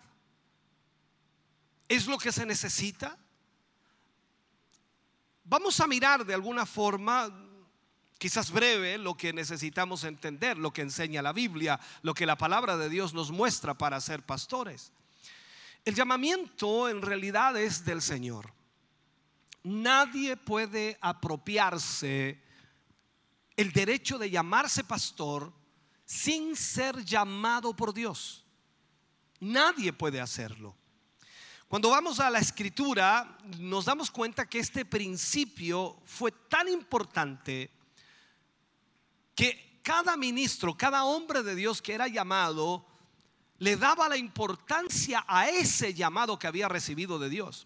¿Es lo que se necesita? Vamos a mirar de alguna forma quizás breve, lo que necesitamos entender, lo que enseña la Biblia, lo que la palabra de Dios nos muestra para ser pastores. El llamamiento en realidad es del Señor. Nadie puede apropiarse el derecho de llamarse pastor sin ser llamado por Dios. Nadie puede hacerlo. Cuando vamos a la escritura, nos damos cuenta que este principio fue tan importante que cada ministro, cada hombre de Dios que era llamado, le daba la importancia a ese llamado que había recibido de Dios.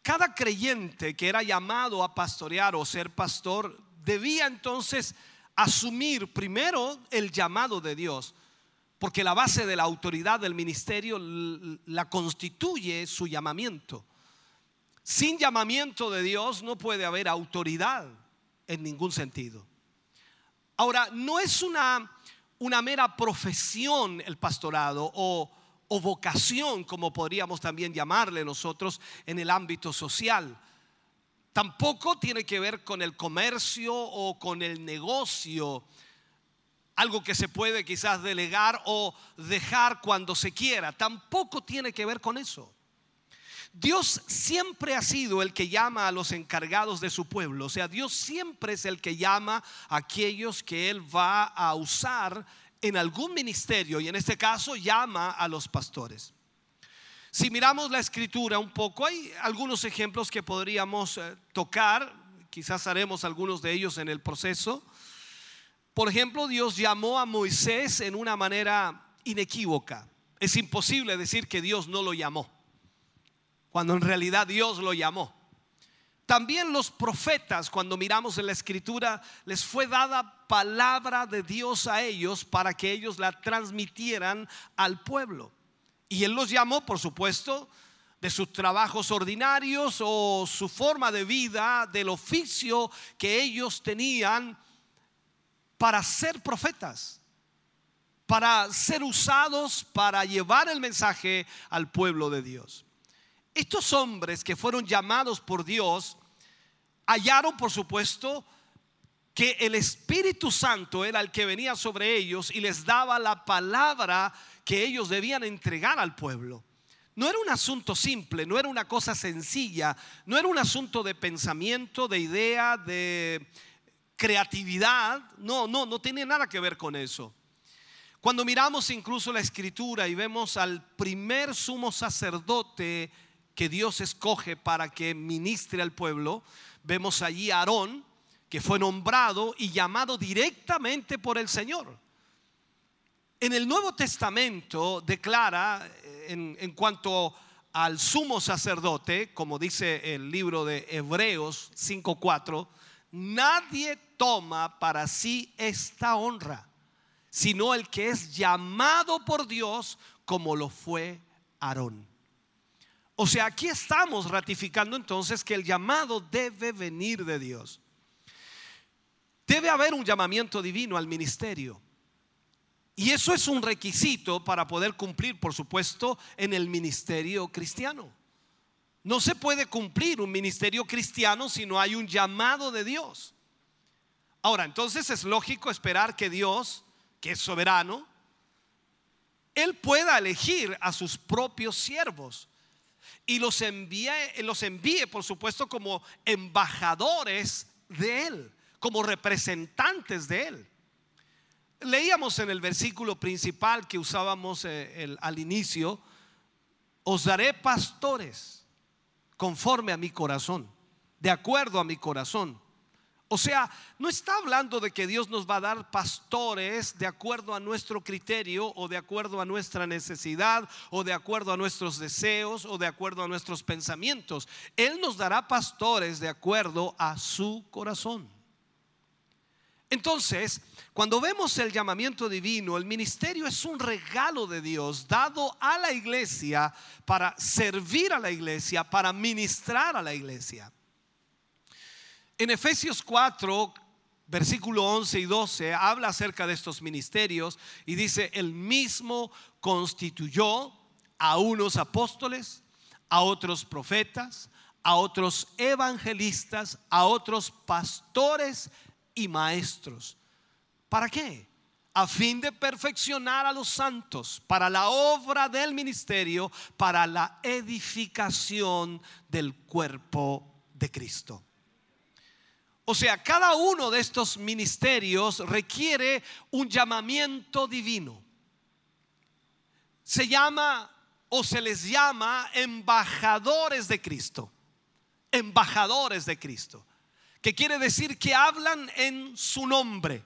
Cada creyente que era llamado a pastorear o ser pastor debía entonces asumir primero el llamado de Dios, porque la base de la autoridad del ministerio la constituye su llamamiento. Sin llamamiento de Dios no puede haber autoridad en ningún sentido. Ahora, no es una, una mera profesión el pastorado o, o vocación, como podríamos también llamarle nosotros en el ámbito social. Tampoco tiene que ver con el comercio o con el negocio, algo que se puede quizás delegar o dejar cuando se quiera. Tampoco tiene que ver con eso. Dios siempre ha sido el que llama a los encargados de su pueblo. O sea, Dios siempre es el que llama a aquellos que Él va a usar en algún ministerio y en este caso llama a los pastores. Si miramos la escritura un poco, hay algunos ejemplos que podríamos eh, tocar, quizás haremos algunos de ellos en el proceso. Por ejemplo, Dios llamó a Moisés en una manera inequívoca. Es imposible decir que Dios no lo llamó cuando en realidad Dios lo llamó. También los profetas, cuando miramos en la escritura, les fue dada palabra de Dios a ellos para que ellos la transmitieran al pueblo. Y Él los llamó, por supuesto, de sus trabajos ordinarios o su forma de vida, del oficio que ellos tenían para ser profetas, para ser usados para llevar el mensaje al pueblo de Dios. Estos hombres que fueron llamados por Dios hallaron, por supuesto, que el Espíritu Santo era el que venía sobre ellos y les daba la palabra que ellos debían entregar al pueblo. No era un asunto simple, no era una cosa sencilla, no era un asunto de pensamiento, de idea, de creatividad. No, no, no tiene nada que ver con eso. Cuando miramos incluso la escritura y vemos al primer sumo sacerdote que Dios escoge para que ministre al pueblo, vemos allí a Aarón, que fue nombrado y llamado directamente por el Señor. En el Nuevo Testamento declara eh, en, en, cuanto al sumo sacerdote, como dice el libro de Hebreos 5.4, nadie toma para sí esta honra, sino el que es llamado por Dios como lo fue Aarón. O sea, aquí estamos ratificando entonces que el llamado debe venir de Dios. Debe haber un llamamiento divino al ministerio. Y eso es un requisito para poder cumplir, por supuesto, en el ministerio cristiano. No se puede cumplir un ministerio cristiano si no hay un llamado de Dios. Ahora, entonces es lógico esperar que Dios, que es soberano, Él pueda elegir a sus propios siervos y los envíe, los envíe, por supuesto, como embajadores de Él, como representantes de Él. Leíamos en el versículo principal que usábamos eh, al inicio, os daré pastores conforme a mi corazón, de acuerdo a mi corazón. O sea, no está hablando de que Dios nos va a dar pastores de acuerdo a nuestro criterio o de acuerdo a nuestra necesidad o de acuerdo a nuestros deseos o de acuerdo a nuestros pensamientos. Él nos dará pastores de acuerdo a su corazón. Entonces, cuando vemos el llamamiento divino, el ministerio es un regalo de Dios dado a la iglesia para servir a la iglesia, para ministrar a la iglesia. En Efesios 4, versículo 11 y 12, habla acerca de estos ministerios y dice, el mismo constituyó a unos apóstoles, a otros profetas, a otros evangelistas, a otros pastores y maestros. ¿Para qué? A fin de perfeccionar a los santos para la obra del ministerio, para la edificación del cuerpo de Cristo. O sea, cada uno de estos ministerios requiere un llamamiento divino. Se llama o se les llama embajadores de Cristo. Embajadores de Cristo. Que quiere decir que hablan en su nombre,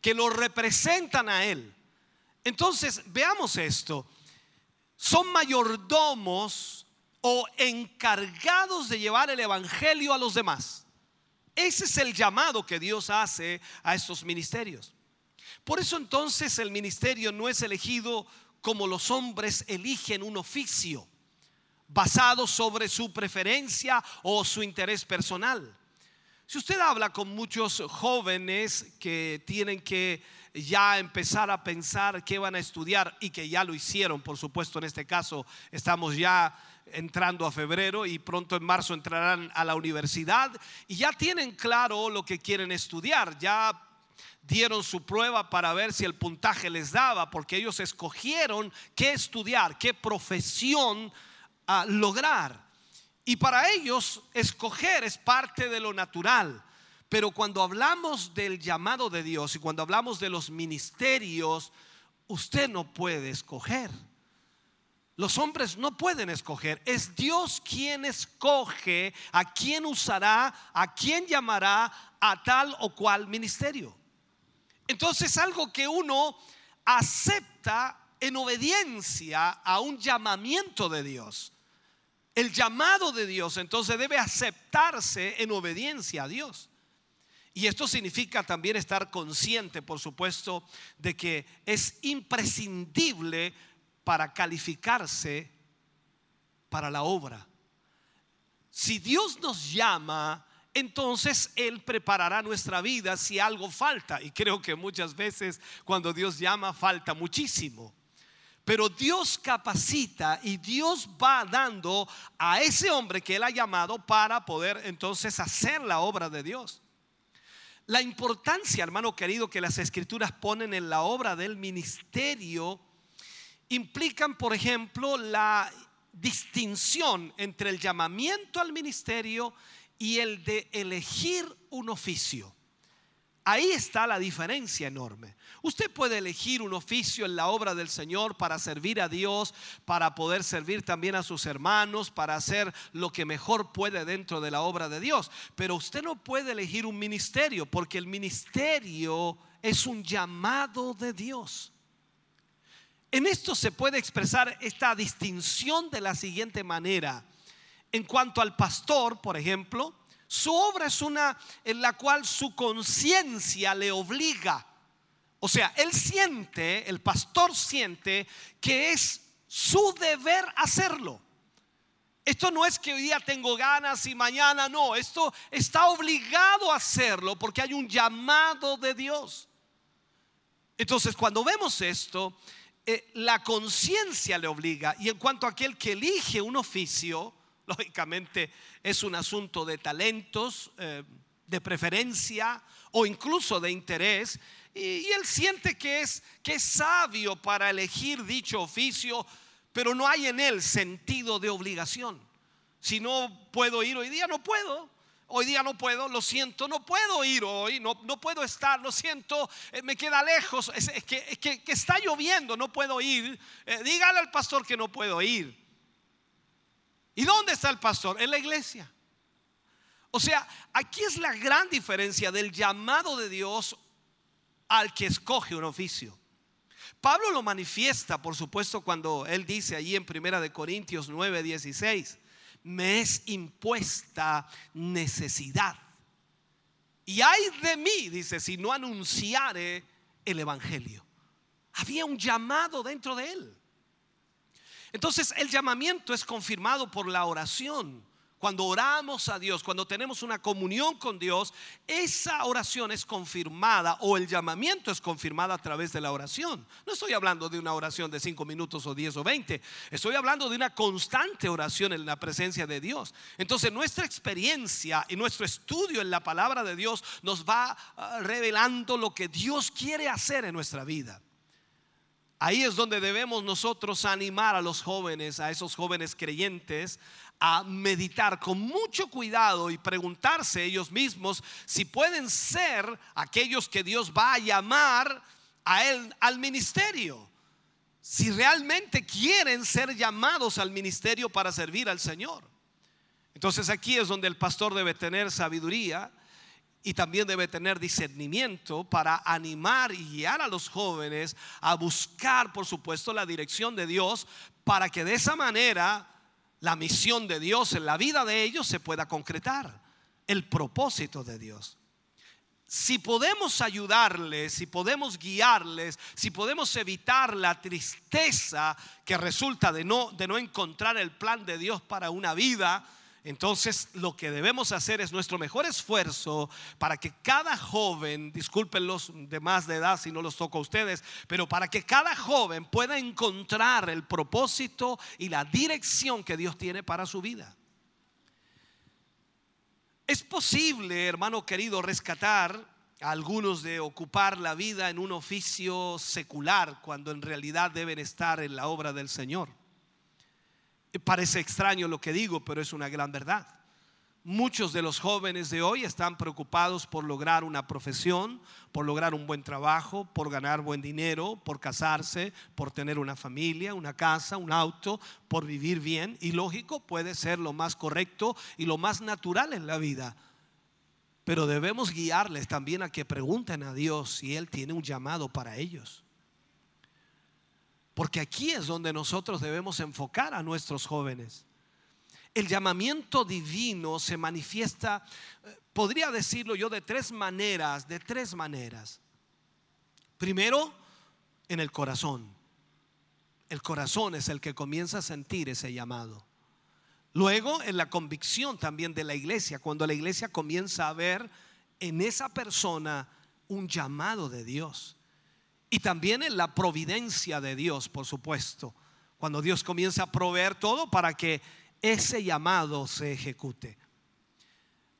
que lo representan a Él. Entonces, veamos esto. Son mayordomos o encargados de llevar el Evangelio a los demás. Ese es el llamado que Dios hace a estos ministerios. Por eso entonces el ministerio no es elegido como los hombres eligen un oficio, basado sobre su preferencia o su interés personal. Si usted habla con muchos jóvenes que tienen que ya empezar a pensar qué van a estudiar y que ya lo hicieron, por supuesto en este caso estamos ya entrando a febrero y pronto en marzo entrarán a la universidad y ya tienen claro lo que quieren estudiar, ya dieron su prueba para ver si el puntaje les daba, porque ellos escogieron qué estudiar, qué profesión a lograr. Y para ellos escoger es parte de lo natural. Pero cuando hablamos del llamado de Dios y cuando hablamos de los ministerios, usted no puede escoger. Los hombres no pueden escoger. Es Dios quien escoge a quién usará, a quién llamará a tal o cual ministerio. Entonces algo que uno acepta en obediencia a un llamamiento de Dios. El llamado de Dios entonces debe aceptarse en obediencia a Dios. Y esto significa también estar consciente, por supuesto, de que es imprescindible para calificarse para la obra. Si Dios nos llama, entonces Él preparará nuestra vida si algo falta. Y creo que muchas veces cuando Dios llama falta muchísimo. Pero Dios capacita y Dios va dando a ese hombre que Él ha llamado para poder entonces hacer la obra de Dios. La importancia, hermano querido, que las escrituras ponen en la obra del ministerio implican, por ejemplo, la distinción entre el llamamiento al ministerio y el de elegir un oficio. Ahí está la diferencia enorme. Usted puede elegir un oficio en la obra del Señor para servir a Dios, para poder servir también a sus hermanos, para hacer lo que mejor puede dentro de la obra de Dios. Pero usted no puede elegir un ministerio porque el ministerio es un llamado de Dios. En esto se puede expresar esta distinción de la siguiente manera. En cuanto al pastor, por ejemplo, su obra es una en la cual su conciencia le obliga. O sea, él siente, el pastor siente que es su deber hacerlo. Esto no es que hoy día tengo ganas y mañana no, esto está obligado a hacerlo porque hay un llamado de Dios. Entonces, cuando vemos esto, eh, la conciencia le obliga y en cuanto a aquel que elige un oficio, lógicamente es un asunto de talentos, eh, de preferencia o incluso de interés. Y, él siente que es, que es sabio para elegir dicho oficio, pero no hay en él sentido de obligación. Si no puedo ir hoy día, no puedo. Hoy día no puedo, lo siento, no puedo ir hoy, no, no puedo estar, lo siento, eh, me queda lejos, es, que, que, está lloviendo, no puedo ir. Eh, dígale al pastor que no puedo ir. ¿Y dónde está el pastor? En la iglesia. O sea, aquí es la gran diferencia del llamado de Dios al que escoge un oficio. Pablo lo manifiesta, por supuesto, cuando él dice allí en Primera de Corintios 9, 16, me es impuesta necesidad. Y hay de mí, dice, si no anunciare el Evangelio. Había un llamado dentro de él. Entonces el llamamiento es confirmado por la oración. Cuando oramos a Dios, cuando tenemos una comunión con Dios, esa oración es confirmada o el llamamiento es confirmado a través de la oración. No estoy hablando de una oración de cinco minutos o diez o veinte. Estoy hablando de una constante oración en la presencia de Dios. Entonces nuestra experiencia y nuestro estudio en la palabra de Dios nos va ah, revelando lo que Dios quiere hacer en nuestra vida. Ahí es donde debemos nosotros animar a los jóvenes, a esos jóvenes creyentes, a meditar con mucho cuidado y preguntarse ellos mismos si pueden ser aquellos que Dios va a llamar a él al ministerio. Si realmente quieren ser llamados al ministerio para servir al Señor. Entonces aquí es donde el pastor debe tener sabiduría y también debe tener discernimiento para animar y guiar a los jóvenes a buscar, por supuesto, la dirección de Dios para que de esa manera la misión de Dios en la vida de ellos se pueda concretar, el propósito de Dios. Si podemos ayudarles, si podemos guiarles, si podemos evitar la tristeza que resulta de no, de no encontrar el plan de Dios para una vida, entonces lo que debemos hacer es nuestro mejor esfuerzo para que cada joven, disculpen los de más de edad si no los toco a ustedes, pero para que cada joven pueda encontrar el propósito y la dirección que Dios tiene para su vida. Es posible, hermano querido, rescatar a algunos de ocupar la vida en un oficio secular cuando en realidad deben estar en la obra del Señor. Parece extraño lo que digo, pero es una gran verdad. Muchos de los jóvenes de hoy están preocupados por lograr una profesión, por lograr un buen trabajo, por ganar buen dinero, por casarse, por tener una familia, una casa, un auto, por vivir bien. Y lógico, puede ser lo más correcto y lo más natural en la vida. Pero debemos guiarles también a que pregunten a Dios si Él tiene un llamado para ellos. Porque aquí es donde nosotros debemos enfocar a nuestros jóvenes. El llamamiento divino se manifiesta, eh, podría decirlo yo, de tres maneras, de tres maneras. Primero, en el corazón. El corazón es el que comienza a sentir ese llamado. Luego en la convicción también de la iglesia, cuando la iglesia comienza a ver en esa persona un llamado de Dios. Y también en la providencia de Dios, por supuesto, cuando Dios comienza a proveer todo para que ese llamado se ejecute.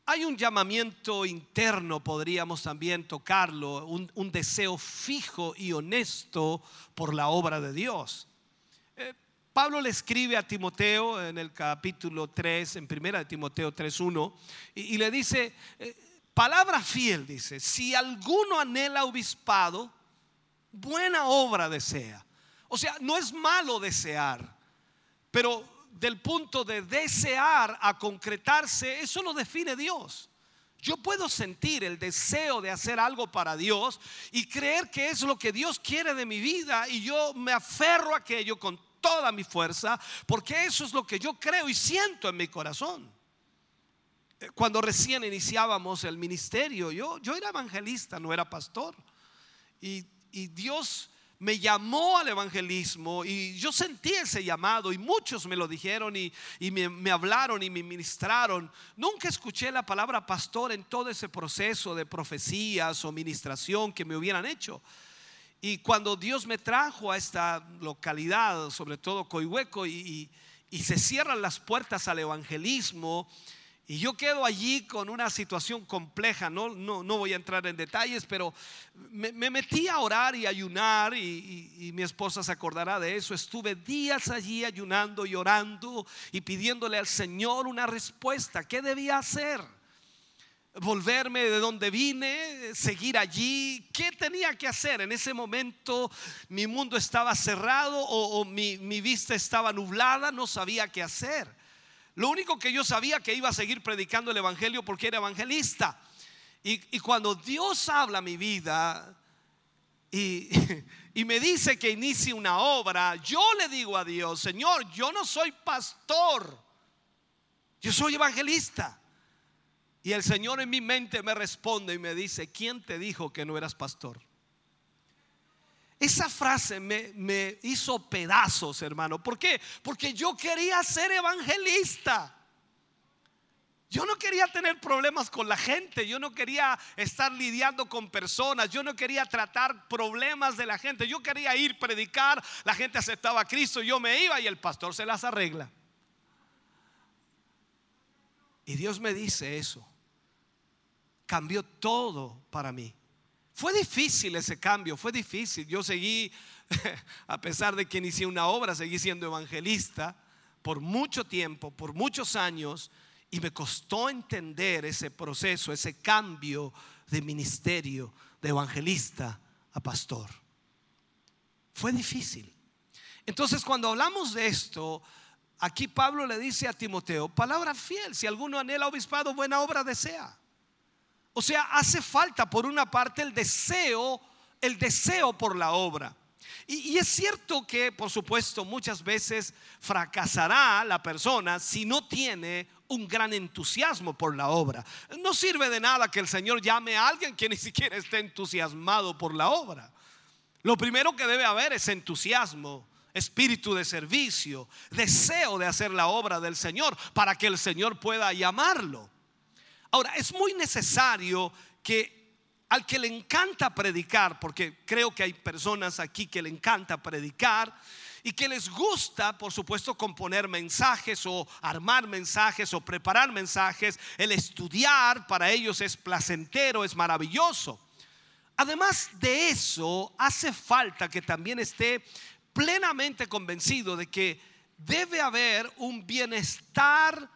Hay un llamamiento interno, podríamos también tocarlo, un, deseo fijo y honesto por la obra de Dios. Eh, Pablo le escribe a Timoteo en el capítulo 3, en primera de Timoteo 3.1, y, y le dice, eh, palabra fiel, dice, si alguno anhela obispado, buena obra desea. O sea, no es malo desear, pero del punto de desear a concretarse, eso lo define Dios. Yo puedo sentir el deseo de hacer algo para Dios y creer que es lo que Dios quiere de mi vida y yo me aferro a aquello con toda mi fuerza porque eso es lo que yo creo y siento en mi corazón. Eh, Cuando recién iniciábamos el ministerio, yo, yo era evangelista, no era pastor. Y, y Dios me llamó al evangelismo y yo sentí ese llamado y muchos me lo dijeron y, me, hablaron y me ministraron. Nunca escuché la palabra pastor en todo ese proceso de profecías o ministración que me hubieran hecho. Y cuando Dios me trajo a esta localidad, sobre todo Coihueco, y se cierran las puertas al evangelismo, y yo quedo allí con una situación compleja, no, no, no voy a entrar en detalles, pero me, me metí a orar y ayunar, y, mi esposa se acordará de eso. Estuve días allí ayunando y orando y pidiéndole al Señor una respuesta. ¿Qué debía hacer? volverme de donde vine, seguir allí. ¿Qué tenía que hacer? En ese momento mi mundo estaba cerrado o, mi vista estaba nublada, no sabía qué hacer. Lo único que yo sabía que iba a seguir predicando el Evangelio porque era evangelista. Y, y cuando Dios habla mi vida y, y me dice que inicie una obra, yo le digo a Dios, Señor, yo no soy pastor, yo soy evangelista. Y el Señor en mi mente me responde y me dice, ¿quién te dijo que no eras pastor? Esa frase me, me hizo pedazos, hermano. ¿Por qué? Porque yo quería ser evangelista. Yo no quería tener problemas con la gente, yo no quería estar lidiando con personas, yo no quería tratar problemas de la gente, yo quería ir predicar, la gente aceptaba a Cristo, yo me iba y el pastor se las arregla. Y Dios me dice eso. Cambió todo para mí. Fue difícil ese cambio, fue difícil. Yo seguí, a pesar de que inicié una obra, seguí siendo evangelista por mucho tiempo, por muchos años, y me costó entender ese proceso, ese cambio de ministerio, de evangelista a pastor. Fue difícil. Entonces, cuando hablamos de esto, aquí Pablo le dice a Timoteo, palabra fiel, si alguno anhela obispado, buena obra desea. O sea, hace falta por una parte el deseo, el deseo por la obra. Y, es cierto que, por supuesto, muchas veces fracasará la persona si no tiene un gran entusiasmo por la obra. No sirve de nada que el Señor llame a alguien que ni siquiera esté entusiasmado por la obra. Lo primero que debe haber es entusiasmo, espíritu de servicio, deseo de hacer la obra del Señor para que el Señor pueda llamarlo. Ahora, es muy necesario que al que le encanta predicar, porque creo que hay personas aquí que le encanta predicar y que les gusta, por supuesto, componer mensajes o armar mensajes o preparar mensajes, el estudiar para ellos es placentero, es maravilloso. Además de eso, hace falta que también esté plenamente convencido de que debe haber un bienestar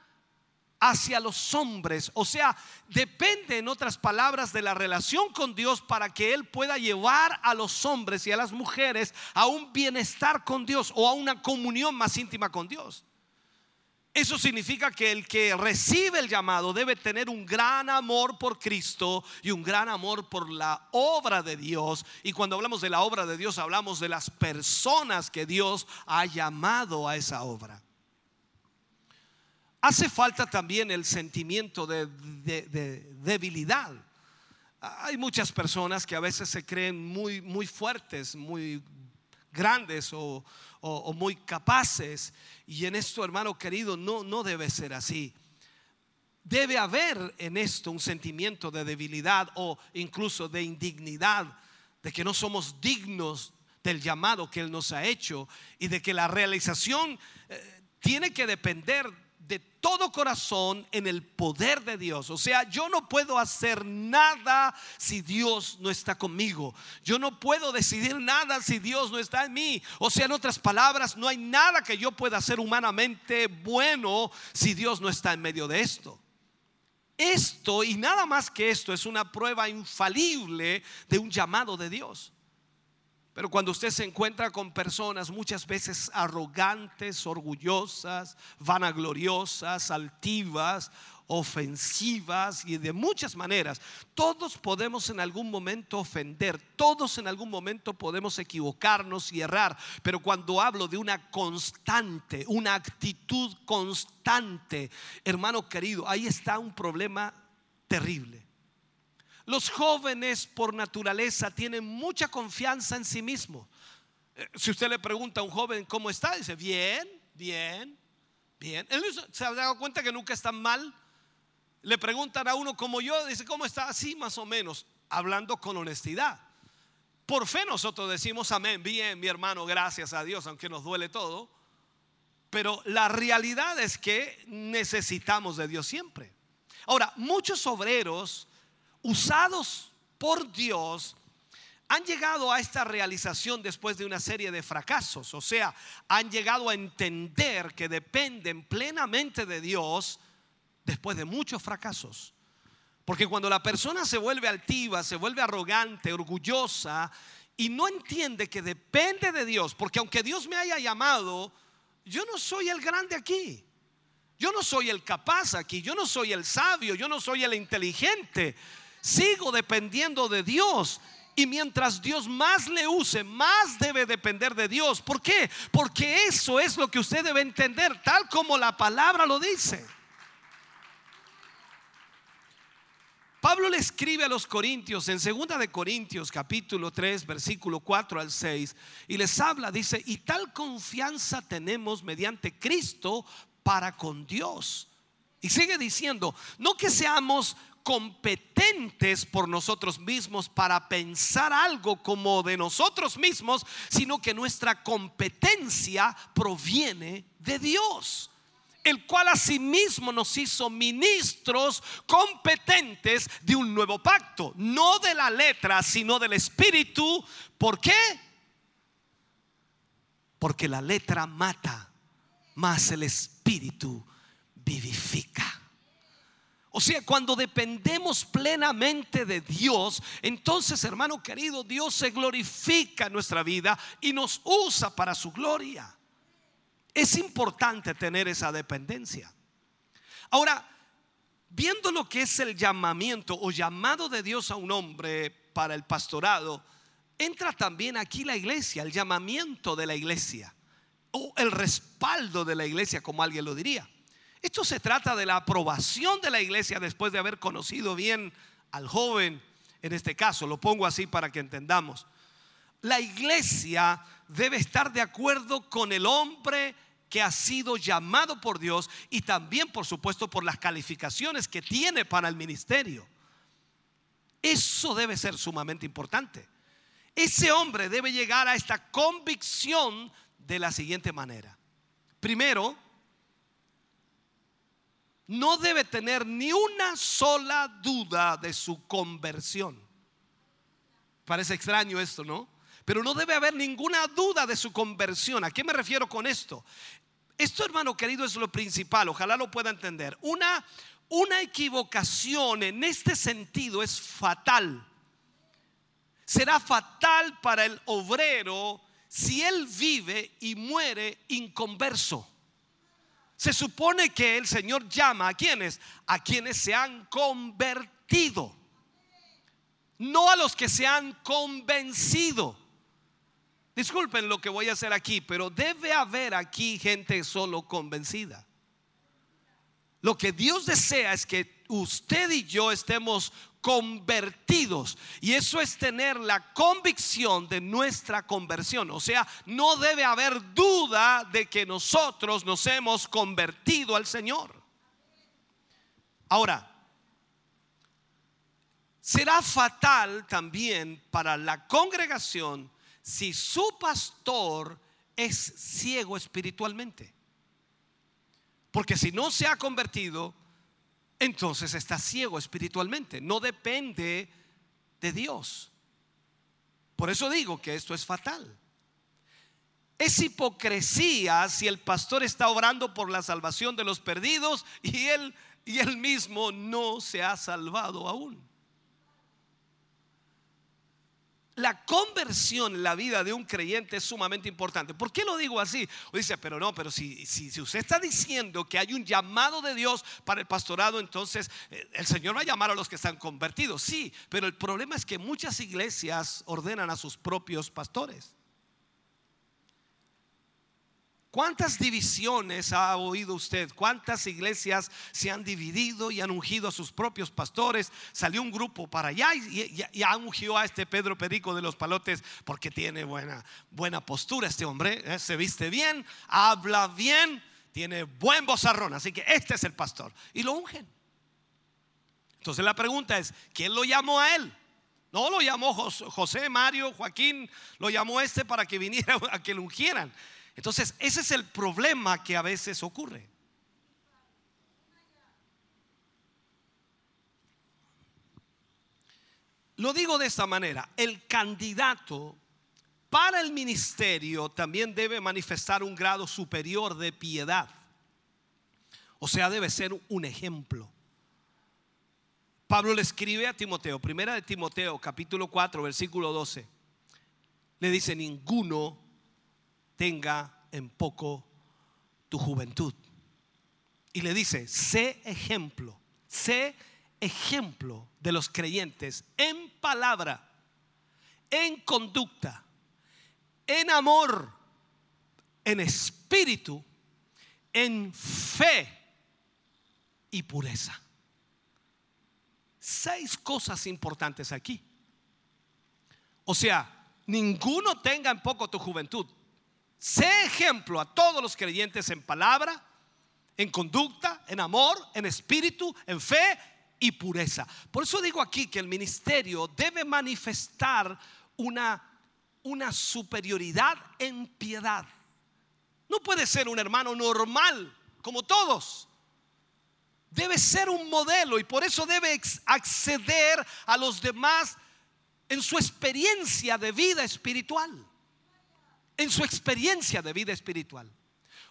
hacia los hombres. O sea, depende en otras palabras de la relación con Dios para que Él pueda llevar a los hombres y a las mujeres a un bienestar con Dios o a una comunión más íntima con Dios. Eso significa que el que recibe el llamado debe tener un gran amor por Cristo y un gran amor por la obra de Dios. Y cuando hablamos de la obra de Dios, hablamos de las personas que Dios ha llamado a esa obra. Hace falta también el sentimiento de, de- de debilidad. Hay muchas personas que a veces se creen muy, muy fuertes, muy grandes o muy capaces. Y en esto, hermano querido, no, no debe ser así. Debe haber en esto un sentimiento de debilidad o incluso de indignidad, de que no somos dignos del llamado que Él nos ha hecho y de que la realización eh, tiene que depender de todo corazón en el poder de Dios. O sea, yo no puedo hacer nada si Dios no está conmigo. Yo no puedo decidir nada si Dios no está en mí. O sea, en otras palabras, no hay nada que yo pueda hacer humanamente bueno si Dios no está en medio de esto. Esto y nada más que esto es una prueba infalible de un llamado de Dios. Pero cuando usted se encuentra con personas muchas veces arrogantes, orgullosas, vanagloriosas, altivas, ofensivas y de muchas maneras, todos podemos en algún momento ofender, todos en algún momento podemos equivocarnos y errar, pero cuando hablo de una constante, una actitud constante, hermano querido, ahí está un problema terrible. Los jóvenes por naturaleza tienen mucha confianza en sí mismos. Eh, Si usted le pregunta a un joven cómo está, dice, bien, bien, bien. Él se ha dado cuenta que nunca está mal. Le preguntan a uno como yo, dice, ¿cómo está? Así más o menos, hablando con honestidad. Por fe nosotros decimos, amén, bien, mi hermano, gracias a Dios, aunque nos duele todo. Pero la realidad es que necesitamos de Dios siempre. Ahora, muchos obreros usados por Dios han llegado a esta realización después de una serie de fracasos. O sea, han llegado a entender que dependen plenamente de Dios después de muchos fracasos. Porque cuando la persona se vuelve altiva, se vuelve arrogante, orgullosa y no entiende que depende de Dios, porque aunque Dios me haya llamado, yo no soy el grande aquí. Yo no soy el capaz aquí, yo no soy el sabio, yo no soy el inteligente. Sigo dependiendo de Dios. Y mientras Dios más le use, más debe depender de Dios. ¿Por qué? Porque eso es lo que usted debe entender, tal como la palabra lo dice. Pablo le escribe a los corintios en 2 de Corintios capítulo 3 versículo 4 al 6 y les habla, dice, y tal confianza tenemos mediante Cristo para con Dios. Y sigue diciendo, no que seamos competentes por nosotros mismos para pensar algo como de nosotros mismos, sino que nuestra competencia proviene de Dios el cual asimismo nos hizo ministros competentes de un nuevo pacto, no de la letra, sino del espíritu. ¿Por qué? Porque la letra mata, mas el espíritu vivifica. O sea, cuando dependemos plenamente de Dios, entonces, hermano querido, Dios se glorifica en nuestra vida y nos usa para su gloria. Es importante tener esa dependencia. Ahora, viendo lo que es el llamamiento o llamado de Dios a un hombre para el pastorado, entra también aquí la iglesia, el llamamiento de la iglesia o el respaldo de la iglesia, como alguien lo diría. Esto se trata de la aprobación de la iglesia después de haber conocido bien al joven, en este caso, lo pongo así para que entendamos. La iglesia debe estar de acuerdo con el hombre que ha sido llamado por Dios y también, por supuesto, por las calificaciones que tiene para el ministerio. Eso debe ser sumamente importante. Ese hombre debe llegar a esta convicción de la siguiente manera. Primero, no debe tener ni una sola duda de su conversión. Parece extraño esto, ¿no? Pero no debe haber ninguna duda de su conversión. ¿A qué me refiero con esto? Esto, hermano querido, es lo principal. Ojalá lo pueda entender. Una, una equivocación en este sentido es fatal. Será fatal para el obrero si él vive y muere inconverso. Se supone que el Señor llama a quienes, a quienes se han convertido, no a los que se han convencido. Disculpen lo que voy a hacer aquí, pero debe haber aquí gente solo convencida. Lo que Dios desea es que usted y yo estemos convertidos. Y eso es tener la convicción de nuestra conversión. O sea, no debe haber duda de que nosotros nos hemos convertido al Señor. Ahora, será fatal también para la congregación si su pastor es ciego espiritualmente. Porque si no se ha convertido, entonces está ciego espiritualmente. No depende de Dios. Por eso digo que esto es fatal. Es hipocresía si el pastor está orando por la salvación de los perdidos y él, y él mismo no se ha salvado aún. La conversión en la vida de un creyente es sumamente importante. ¿Por qué lo digo así? O dice, pero no, pero si, si, si, usted está diciendo que hay un llamado de Dios para el pastorado, entonces eh, el Señor va a llamar a los que están convertidos. Sí, pero el problema es que muchas iglesias ordenan a sus propios pastores. ¿Cuántas divisiones ha oído usted? ¿Cuántas iglesias se han dividido y han ungido a sus propios pastores? Salió un grupo para allá y, ha ungido a este Pedro Perico de los Palotes porque tiene buena, buena postura este hombre, ¿eh? se viste bien, habla bien, tiene buen bozarrón, así que este es el pastor. Y lo ungen. Entonces la pregunta es, ¿quién lo llamó a él? No lo llamó José, Mario, Joaquín, lo llamó este para que viniera a que lo ungieran. Entonces, ese es el problema que a veces ocurre. Lo digo de esta manera, el candidato para el ministerio también debe manifestar un grado superior de piedad. O sea, debe ser un ejemplo. Pablo le escribe a Timoteo, primera de Timoteo, capítulo 4, versículo 12. Le dice, ninguno tenga en poco tu juventud. Y le dice, sé ejemplo, sé ejemplo de los creyentes en palabra, en conducta, en amor, en espíritu, en fe y pureza. Seis cosas importantes aquí. O sea, ninguno tenga en poco tu juventud. Sé ejemplo a todos los creyentes en palabra, en conducta, en amor, en espíritu, en fe y pureza. Por eso digo aquí que el ministerio debe manifestar una, una superioridad en piedad. No puede ser un hermano normal como todos. Debe ser un modelo y por eso debe acceder a los demás en su experiencia de vida espiritual en su experiencia de vida espiritual.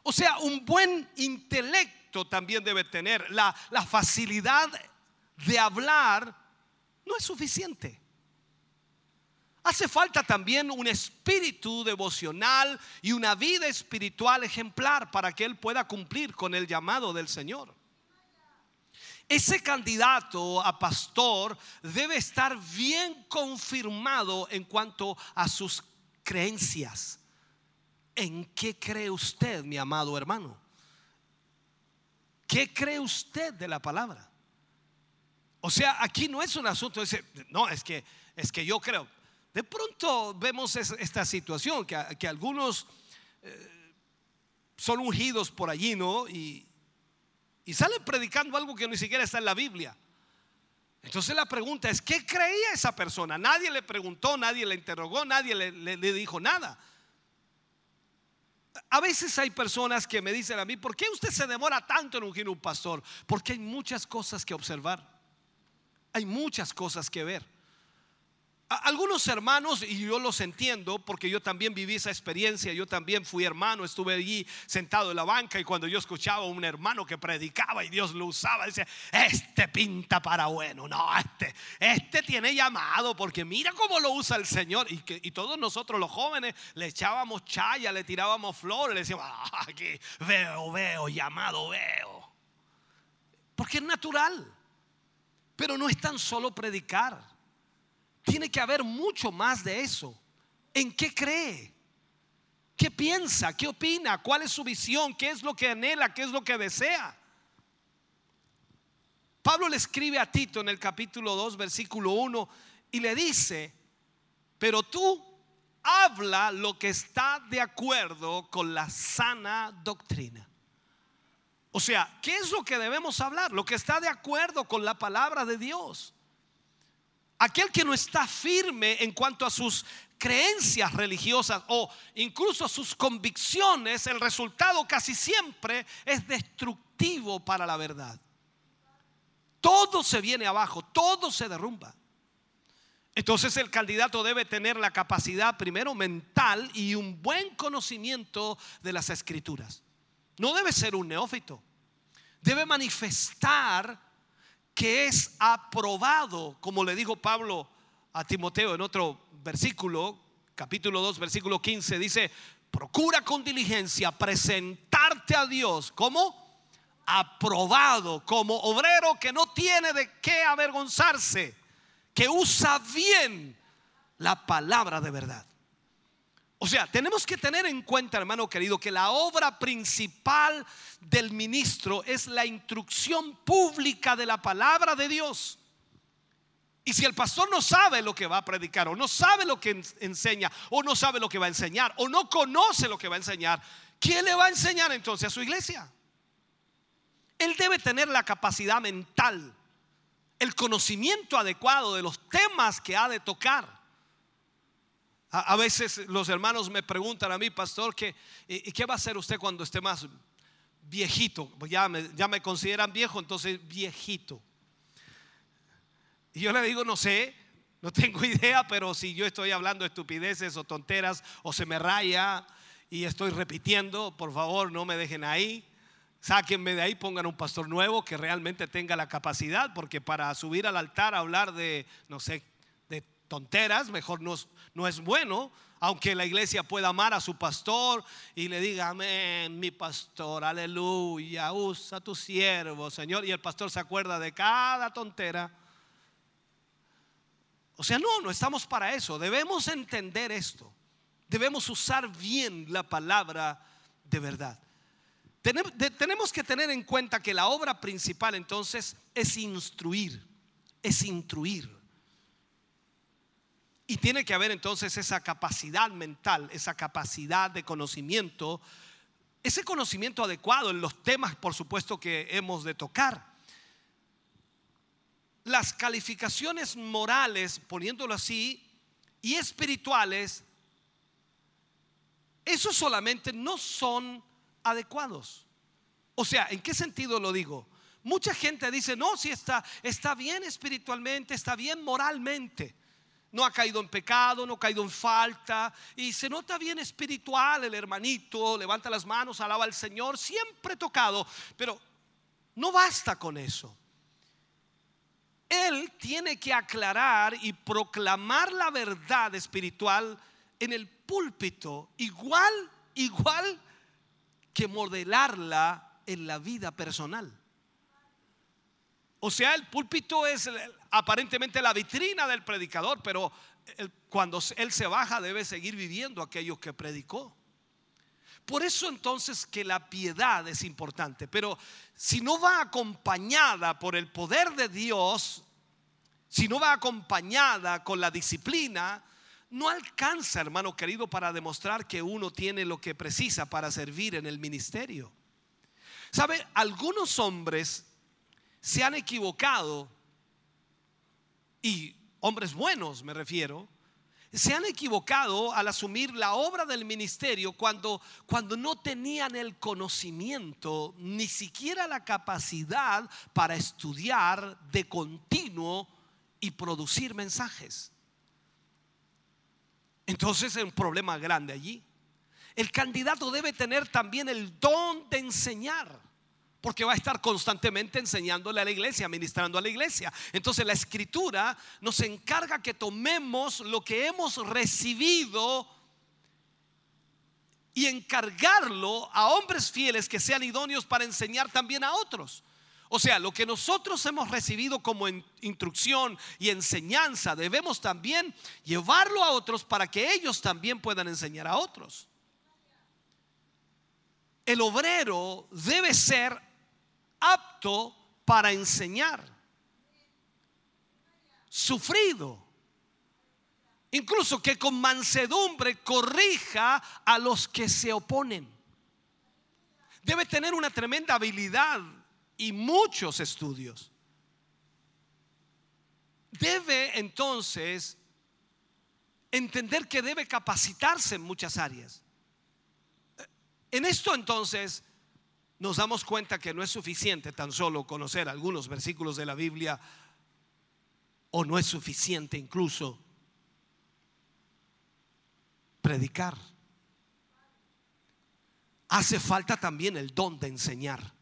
O sea, un buen intelecto también debe tener. La, facilidad de hablar no es suficiente. Hace falta también un espíritu devocional y una vida espiritual ejemplar para que él pueda cumplir con el llamado del Señor. Ese candidato a pastor debe estar bien confirmado en cuanto a sus creencias ¿En qué cree usted, mi amado hermano? ¿Qué cree usted de la palabra? O sea, aquí no es un asunto no, es que, es que yo creo. De pronto vemos esta situación, que, algunos eh, son ungidos por allí, ¿no? Y, salen predicando algo que ni siquiera está en la Biblia. Entonces la pregunta es, ¿qué creía esa persona? Nadie le preguntó, nadie le interrogó, nadie le dijo nada a veces hay personas que me dicen a mí, ¿por qué usted se demora tanto en ungir un pastor? Porque hay muchas cosas que observar. Hay muchas cosas que ver. Algunos hermanos, y yo los entiendo porque yo también viví esa experiencia, yo también fui hermano, estuve allí sentado en la banca y cuando yo escuchaba a un hermano que predicaba y Dios lo usaba, decía, este pinta para bueno, no, este, este tiene llamado porque mira cómo lo usa el Señor. Y, que, y todos nosotros los jóvenes le echábamos chaya, le tirábamos flores, le decíamos, ah, aquí veo, veo, llamado, veo. Porque es natural, pero no es tan solo predicar tiene que haber mucho más de eso. ¿En qué cree? ¿Qué piensa? ¿Qué opina? ¿Cuál es su visión? ¿Qué es lo que anhela? ¿Qué es lo que desea? Pablo le escribe a Tito en el capítulo 2, versículo 1, y le dice, pero tú habla lo que está de acuerdo con la sana doctrina. O sea, ¿qué es lo que debemos hablar? Lo que está de acuerdo con la palabra de Dios. Aquel que no está firme en cuanto a sus creencias religiosas o incluso sus convicciones, el resultado casi siempre es destructivo para la verdad. Todo se viene abajo, todo se derrumba. Entonces el candidato debe tener la capacidad primero mental y un buen conocimiento de las escrituras. No debe ser un neófito. Debe manifestar que es aprobado, como le dijo Pablo a Timoteo en otro versículo, capítulo 2, versículo 15, dice, procura con diligencia presentarte a Dios como aprobado, como obrero que no tiene de qué avergonzarse que usa bien la palabra de verdad. O sea, tenemos que tener en cuenta, hermano querido, que la obra principal del ministro es la instrucción pública de la palabra de Dios. Y si el pastor no sabe lo que va a predicar, o no sabe lo que enseña, o no sabe lo que va a enseñar, o no conoce lo que va a enseñar, ¿quién le va a enseñar entonces a su iglesia? Él debe tener la capacidad mental el conocimiento adecuado de los temas que ha de tocar. A, veces los hermanos me preguntan a mí, pastor, ¿qué, y, ¿qué va a hacer usted cuando esté más viejito? Pues ya me, ya me consideran viejo, entonces viejito. Y yo le digo, no sé, no tengo idea, pero si yo estoy hablando estupideces o tonteras o se me raya y estoy repitiendo, por favor no me dejen ahí. Sáquenme de ahí, pongan un pastor nuevo que realmente tenga la capacidad, porque para subir al altar a hablar de, no sé, de tonteras, mejor no, no es bueno, aunque la iglesia pueda amar a su pastor y le diga, amén, mi pastor, aleluya, usa tu siervo, Señor, y el pastor se acuerda de cada tontera. O sea, no, no estamos para eso, debemos entender esto, debemos usar bien la palabra de verdad. Tenemos que tener en cuenta que la obra principal entonces es instruir, es instruir. Y tiene que haber entonces esa capacidad mental, esa capacidad de conocimiento, ese conocimiento adecuado en los temas, por supuesto, que hemos de tocar. Las calificaciones morales, poniéndolo así, y espirituales, eso solamente no son adecuados. O sea, ¿en qué sentido lo digo? Mucha gente dice, no, si está, está bien espiritualmente, está bien moralmente. No ha caído en pecado, no ha caído en falta. Y se nota bien espiritual el hermanito, levanta las manos, alaba al Señor, siempre tocado. Pero no basta con eso. Él tiene que aclarar y proclamar la verdad espiritual en el púlpito, igual, igual que modelarla en la vida personal. O sea, el púlpito es aparentemente la vitrina del predicador, pero cuando él se baja debe seguir viviendo aquello que predicó. Por eso entonces que la piedad es importante, pero si no va acompañada por el poder de Dios, si no va acompañada con la disciplina, no alcanza, hermano querido, para demostrar que uno tiene lo que precisa para servir en el ministerio. ¿Sabe? Algunos hombres se han equivocado, y hombres buenos me refiero, se han equivocado al asumir la obra del ministerio cuando, cuando no tenían el conocimiento, ni siquiera la capacidad para estudiar de continuo y producir mensajes. Entonces es un problema grande allí. El candidato debe tener también el don de enseñar, porque va a estar constantemente enseñándole a la iglesia, ministrando a la iglesia. Entonces la escritura nos encarga que tomemos lo que hemos recibido y encargarlo a hombres fieles que sean idóneos para enseñar también a otros. O sea, lo que nosotros hemos recibido como instrucción y enseñanza, debemos también llevarlo a otros para que ellos también puedan enseñar a otros. El obrero debe ser apto para enseñar. sufrido. Incluso que con mansedumbre corrija a los que se oponen. Debe tener una tremenda habilidad y muchos estudios. Debe entonces entender que debe capacitarse en muchas áreas. En esto entonces nos damos cuenta que no es suficiente tan solo conocer algunos versículos de la Biblia o no es suficiente incluso predicar. Hace falta también el don de enseñar.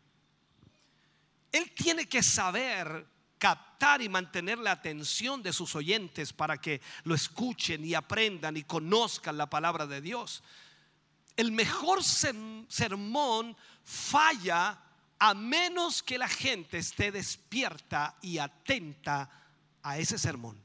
Él tiene que saber captar y mantener la atención de sus oyentes para que lo escuchen y aprendan y conozcan la palabra de Dios. El mejor sermón falla a menos que la gente esté despierta y atenta a ese sermón.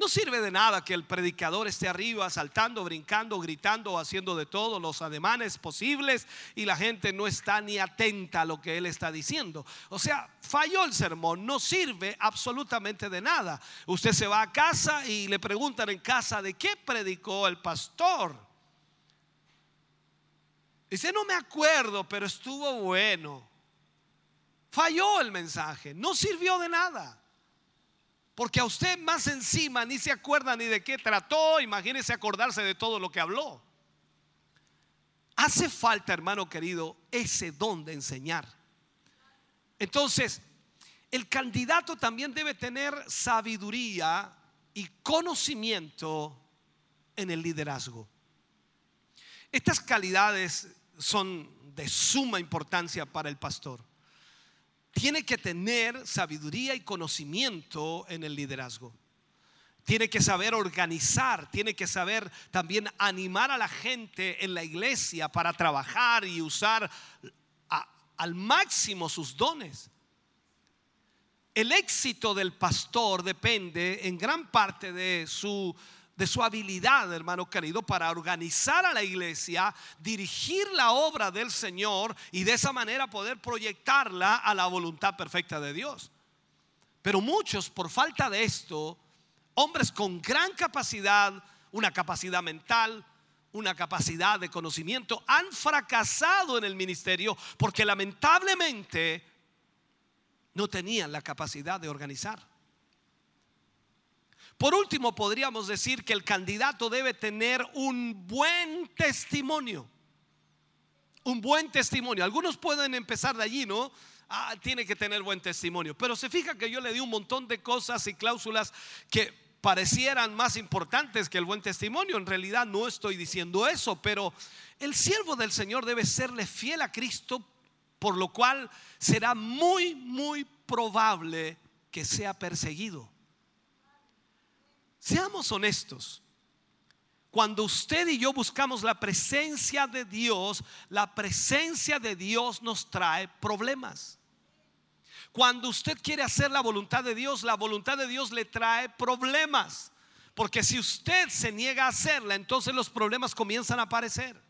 No sirve de nada que el predicador esté arriba saltando, brincando, gritando, haciendo de todos los ademanes posibles y la gente no está ni atenta a lo que él está diciendo. O sea, falló el sermón, no sirve absolutamente de nada. Usted se va a casa y le preguntan en casa de qué predicó el pastor. Dice, no me acuerdo, pero estuvo bueno. Falló el mensaje, no sirvió de nada. Porque a usted más encima ni se acuerda ni de qué trató, imagínese acordarse de todo lo que habló. Hace falta, hermano querido, ese don de enseñar. Entonces, el candidato también debe tener sabiduría y conocimiento en el liderazgo. Estas calidades son de suma importancia para el pastor tiene que tener sabiduría y conocimiento en el liderazgo. Tiene que saber organizar, tiene que saber también animar a la gente en la iglesia para trabajar y usar al máximo sus dones. El éxito del pastor depende en gran parte de su de su habilidad, hermano querido, para organizar a la iglesia, dirigir la obra del Señor y de esa manera poder proyectarla a la voluntad perfecta de Dios. Pero muchos, por falta de esto, hombres con gran capacidad, una capacidad mental, una capacidad de conocimiento, han fracasado en el ministerio porque lamentablemente no tenían la capacidad de organizar. Por último, podríamos decir que el candidato debe tener un buen testimonio. Un buen testimonio. Algunos pueden empezar de allí, ¿no? Ah, tiene que tener buen testimonio. Pero se fija que yo le di un montón de cosas y cláusulas que parecieran más importantes que el buen testimonio. En realidad no estoy diciendo eso, pero el siervo del Señor debe serle fiel a Cristo, por lo cual será muy, muy probable que sea perseguido. Seamos honestos. Cuando usted y yo buscamos la presencia de Dios, la presencia de Dios nos trae problemas. Cuando usted quiere hacer la voluntad de Dios, la voluntad de Dios le trae problemas. Porque si usted se niega a hacerla, entonces los problemas comienzan a aparecer.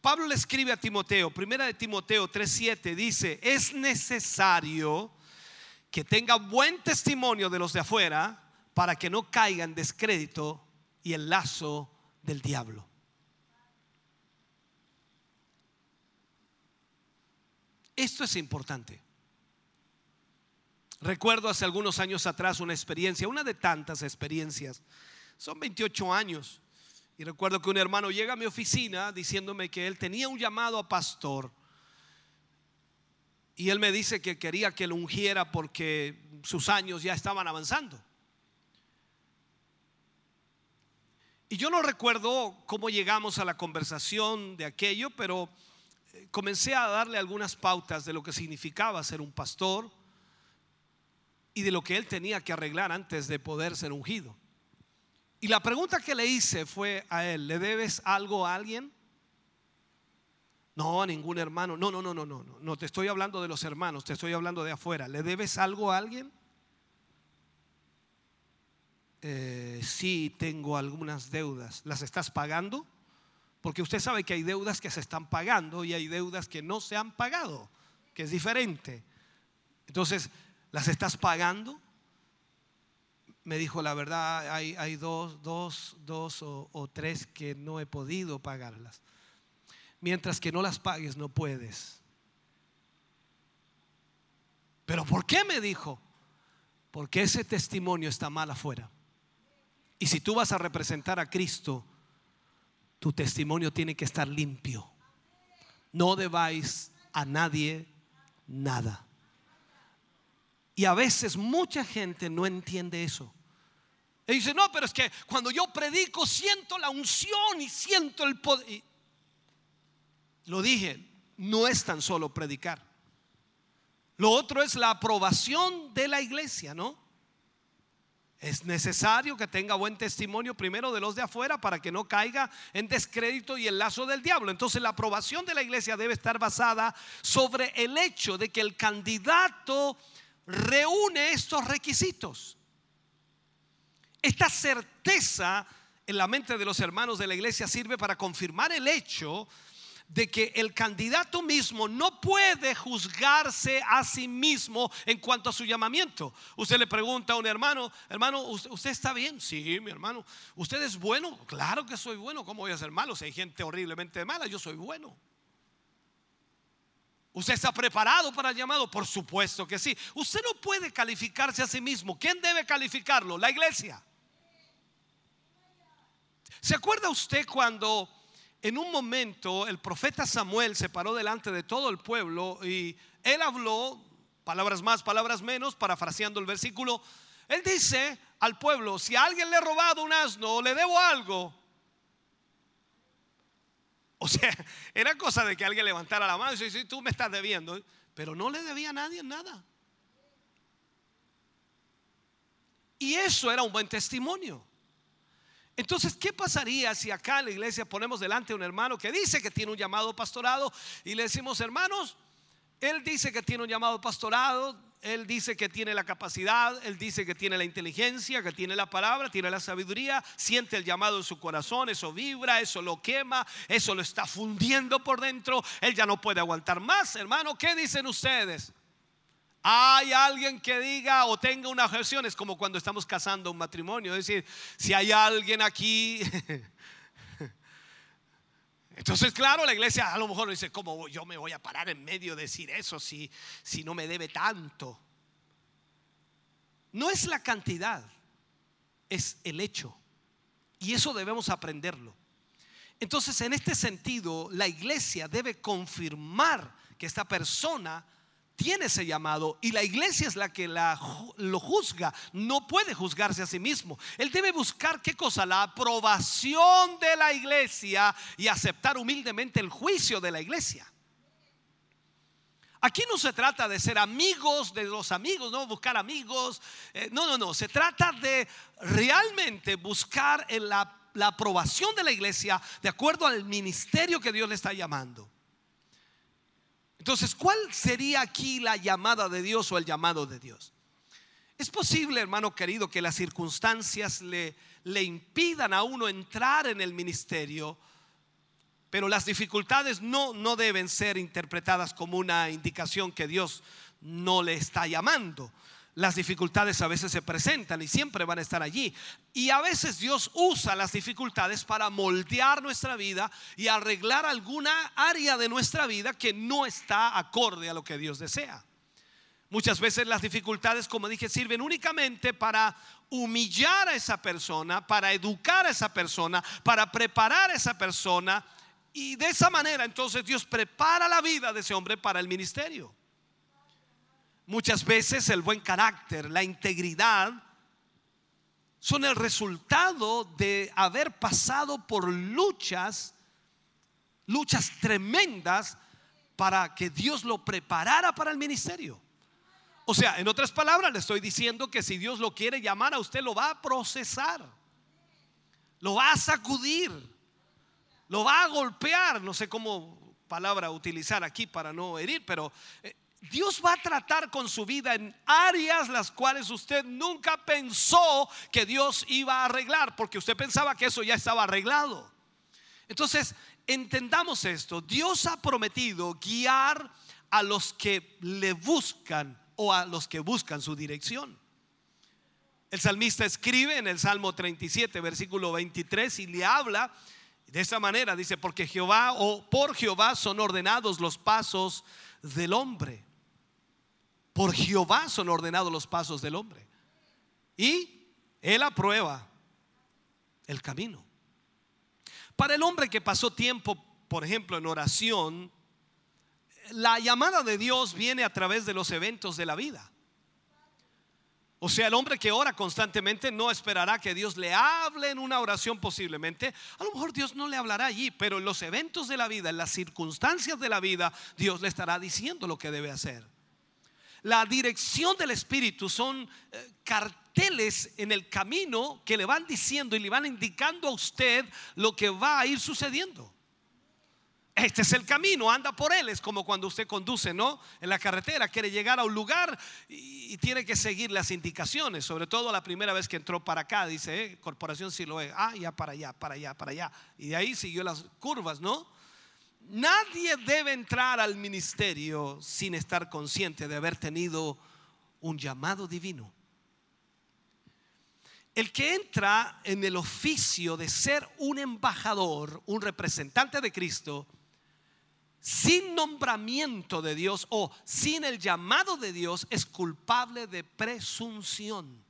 Pablo le escribe a Timoteo, primera de Timoteo 3:7 dice, "Es necesario que tenga buen testimonio de los de afuera para que no caiga en descrédito y el lazo del diablo. Esto es importante. Recuerdo hace algunos años atrás una experiencia, una de tantas experiencias. Son 28 años. Y recuerdo que un hermano llega a mi oficina diciéndome que él tenía un llamado a pastor y él me dice que quería que lo ungiera porque sus años ya estaban avanzando. Y yo no recuerdo cómo llegamos a la conversación de aquello, pero eh, comencé a darle algunas pautas de lo que significaba ser un pastor y de lo que él tenía que arreglar antes de poder ser ungido. Y la pregunta que le hice fue a él, ¿le debes algo a alguien? No, ningún hermano. No, no, no, no, no, no. No te estoy hablando de los hermanos, te estoy hablando de afuera. ¿Le debes algo a alguien? Eh, sí, tengo algunas deudas. ¿Las estás pagando? Porque usted sabe que hay deudas que se están pagando y hay deudas que no se han pagado, que es diferente. Entonces, ¿las estás pagando? me dijo, la verdad, hay, dos, dos, dos o tres que no he podido pagarlas. Mientras que no las pagues, no puedes. Pero ¿por qué me dijo? Porque ese testimonio está mal afuera. Y si tú vas a representar a Cristo, tu testimonio tiene que estar limpio. No debáis a nadie nada. Y a veces mucha gente no entiende eso. Y dice, no, pero es que cuando yo predico siento la unción y siento el poder. Lo dije, no es tan solo predicar. Lo otro es la aprobación de la iglesia, ¿no? Es necesario que tenga buen testimonio primero de los de afuera para que no caiga en descrédito y el lazo del diablo. Entonces la aprobación de la iglesia debe estar basada sobre el hecho de que el candidato reúne estos requisitos. Esta certeza en la mente de los hermanos de la iglesia sirve para confirmar el hecho de que el candidato mismo no puede juzgarse a sí mismo en cuanto a su llamamiento. Usted le pregunta a un hermano, hermano, ¿usted está bien? Sí, mi hermano. ¿Usted es bueno? Claro que soy bueno. ¿Cómo voy a ser malo? Si hay gente horriblemente mala, yo soy bueno. ¿Usted está preparado para el llamado? Por supuesto que sí. Usted no puede calificarse a sí mismo. ¿Quién debe calificarlo? La iglesia. ¿Se acuerda usted cuando en un momento el profeta Samuel se paró delante de todo el pueblo y él habló, palabras más, palabras menos, parafraseando el versículo, él dice al pueblo, si a alguien le ha robado un asno o le debo algo, o sea, era cosa de que alguien levantara la mano y dice, tú me estás debiendo, pero no le debía a nadie nada. Y eso era un buen testimonio. Entonces, ¿qué pasaría si acá en la iglesia ponemos delante a un hermano que dice que tiene un llamado pastorado y le decimos, hermanos, él dice que tiene un llamado pastorado, él dice que tiene la capacidad, él dice que tiene la inteligencia, que tiene la palabra, tiene la sabiduría, siente el llamado en su corazón, eso vibra, eso lo quema, eso lo está fundiendo por dentro, él ya no puede aguantar más, hermano, ¿qué dicen ustedes? Hay alguien que diga o tenga una objeción, es como cuando estamos casando un matrimonio, es decir, si hay alguien aquí... Entonces, claro, la iglesia a lo mejor dice, ¿cómo yo me voy a parar en medio de decir eso si, si no me debe tanto? No es la cantidad, es el hecho. Y eso debemos aprenderlo. Entonces, en este sentido, la iglesia debe confirmar que esta persona tiene ese llamado y la iglesia es la que lo juzga. No puede juzgarse a sí mismo. Él debe buscar qué cosa? La aprobación de la iglesia y aceptar humildemente el juicio de la iglesia. Aquí no se trata de ser amigos de los amigos, no buscar amigos. Eh, no, no, no. Se trata de realmente buscar la aprobación de la iglesia de acuerdo al ministerio que Dios le está llamando. Entonces, ¿cuál sería aquí la llamada de Dios o el llamado de Dios? Es posible, hermano querido, que las circunstancias le, le impidan a uno entrar en el ministerio, pero las dificultades no, no deben ser interpretadas como una indicación que Dios no le está llamando las dificultades a veces se presentan y siempre van a estar allí. Y a veces Dios usa las dificultades para moldear nuestra vida y arreglar alguna área de nuestra vida que no está acorde a lo que Dios desea. Muchas veces las dificultades, como dije, sirven únicamente para humillar a esa persona, para educar a esa persona, para preparar a esa persona. Y de esa manera entonces Dios prepara la vida de ese hombre para el ministerio. Muchas veces el buen carácter, la integridad, son el resultado de haber pasado por luchas, luchas tremendas para que Dios lo preparara para el ministerio. O sea, en otras palabras, le estoy diciendo que si Dios lo quiere llamar a usted, lo va a procesar, lo va a sacudir, lo va a golpear, no sé cómo palabra utilizar aquí para no herir, pero eh, Dios va a tratar con su vida en áreas las cuales usted nunca pensó que Dios iba a arreglar, porque usted pensaba que eso ya estaba arreglado. Entonces, entendamos esto, Dios ha prometido guiar a los que le buscan o a los que buscan su dirección. El salmista escribe en el Salmo 37, versículo 23, y le habla de esa manera, dice, porque Jehová o por Jehová son ordenados los pasos del hombre. Por Jehová son ordenados los pasos del hombre. Y él aprueba el camino. Para el hombre que pasó tiempo, por ejemplo, en oración, la llamada de Dios viene a través de los eventos de la vida. O sea, el hombre que ora constantemente no esperará que Dios le hable en una oración posiblemente. A lo mejor Dios no le hablará allí, pero en los eventos de la vida, en las circunstancias de la vida, Dios le estará diciendo lo que debe hacer. La dirección del Espíritu son eh, carteles en el camino que le van diciendo y le van indicando a usted lo que va a ir sucediendo. Este es el camino, anda por él. Es como cuando usted conduce, ¿no? En la carretera, quiere llegar a un lugar y, tiene que seguir las indicaciones. Sobre todo la primera vez que entró para acá, dice, eh, Corporación Siloé, ah, ya para allá, para allá, para allá. Y de ahí siguió las curvas, ¿no? Nadie debe entrar al ministerio sin estar consciente de haber tenido un llamado divino. El que entra en el oficio de ser un embajador, un representante de Cristo, sin nombramiento de Dios o sin el llamado de Dios es culpable de presunción.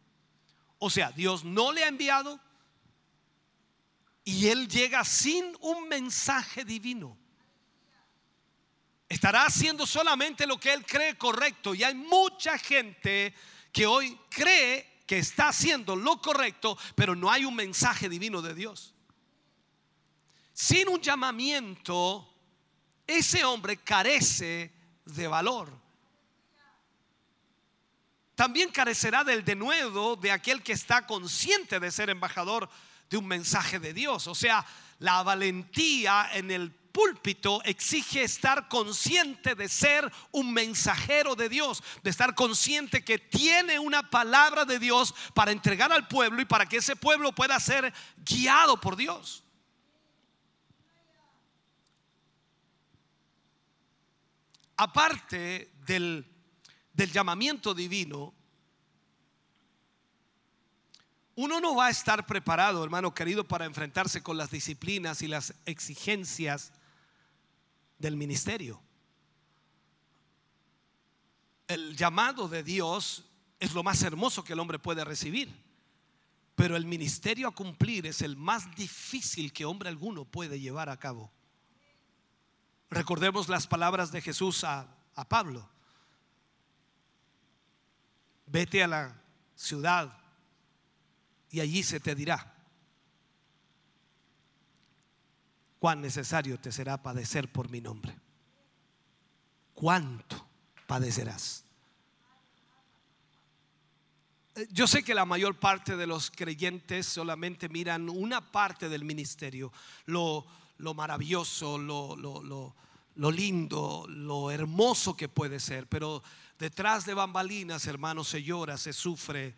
O sea, Dios no le ha enviado y él llega sin un mensaje divino. Estará haciendo solamente lo que él cree correcto y hay mucha gente que hoy cree que está haciendo lo correcto, pero no hay un mensaje divino de Dios. Sin un llamamiento ese hombre carece de valor. También carecerá del denuedo de aquel que está consciente de ser embajador de un mensaje de Dios. O sea, la valentía en el púlpito exige estar consciente de ser un mensajero de Dios, de estar consciente que tiene una palabra de Dios para entregar al pueblo y para que ese pueblo pueda ser guiado por Dios. aparte del, llamamiento divino, uno no va a estar preparado, hermano querido, para enfrentarse con las disciplinas y las exigencias del ministerio. El llamado de Dios es lo más hermoso que el hombre puede recibir, pero el ministerio a cumplir es el más difícil que hombre alguno puede llevar a cabo. Recordemos las palabras de Jesús a, Pablo. Vete a la ciudad y allí se te dirá cuán necesario te será padecer por mi nombre. ¿Cuánto padecerás? Eh, yo sé que la mayor parte de los creyentes solamente miran una parte del ministerio, lo, lo maravilloso, lo, lo, lindo, lo hermoso que puede ser. Pero detrás de bambalinas, hermanos, se llora, se sufre.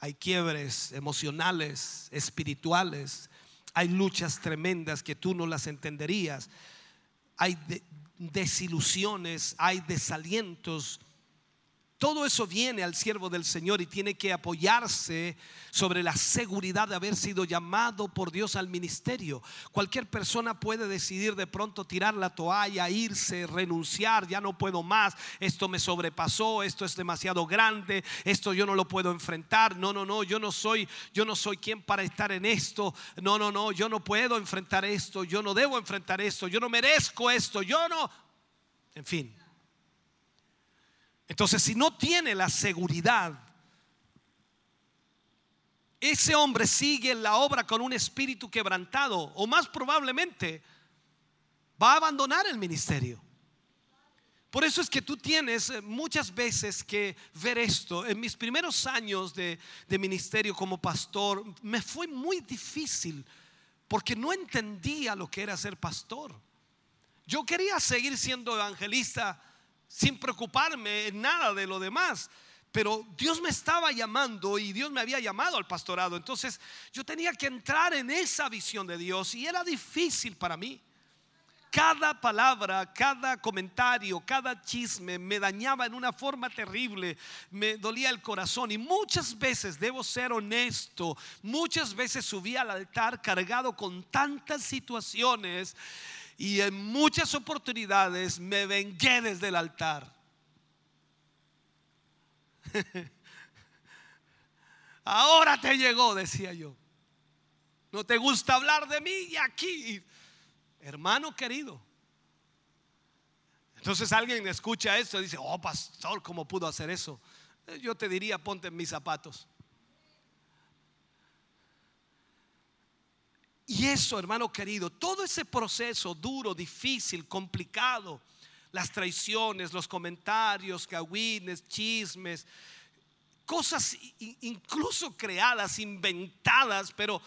Hay quiebres emocionales, espirituales. Hay luchas tremendas que tú no las entenderías. Hay desilusiones, hay desalientos todo eso viene al siervo del Señor y tiene que apoyarse sobre la seguridad de haber sido llamado por Dios al ministerio. Cualquier persona puede decidir de pronto tirar la toalla, irse, renunciar, ya no puedo más, esto me sobrepasó, esto es demasiado grande, esto yo no lo puedo enfrentar. No, no, no, yo no soy yo no soy quien para estar en esto. No, no, no, yo no puedo enfrentar esto, yo no debo enfrentar esto, yo no merezco esto, yo no en fin, entonces, si no tiene la seguridad, ese hombre sigue la obra con un espíritu quebrantado o más probablemente va a abandonar el ministerio. Por eso es que tú tienes eh, muchas veces que ver esto. En mis primeros años de, ministerio como pastor me fue muy difícil porque no entendía lo que era ser pastor. Yo quería seguir siendo evangelista sin preocuparme en nada de lo demás. Pero Dios me estaba llamando y Dios me había llamado al pastorado. Entonces yo tenía que entrar en esa visión de Dios y era difícil para mí. cada palabra, cada comentario, cada chisme me dañaba en una forma terrible, me dolía el corazón y muchas veces, debo ser honesto, muchas veces subí al altar cargado con tantas situaciones y en muchas oportunidades me vengué desde el altar. Ahora te llegó, decía yo. No te gusta hablar de mí y aquí. Hermano querido. Entonces alguien escucha esto y dice, oh pastor, ¿cómo pudo hacer eso? Yo te diría, ponte en mis zapatos. Y eso, hermano querido, todo ese proceso duro, difícil, complicado, las traiciones, los comentarios, cagüines, chismes, cosas incluso creadas, inventadas, pero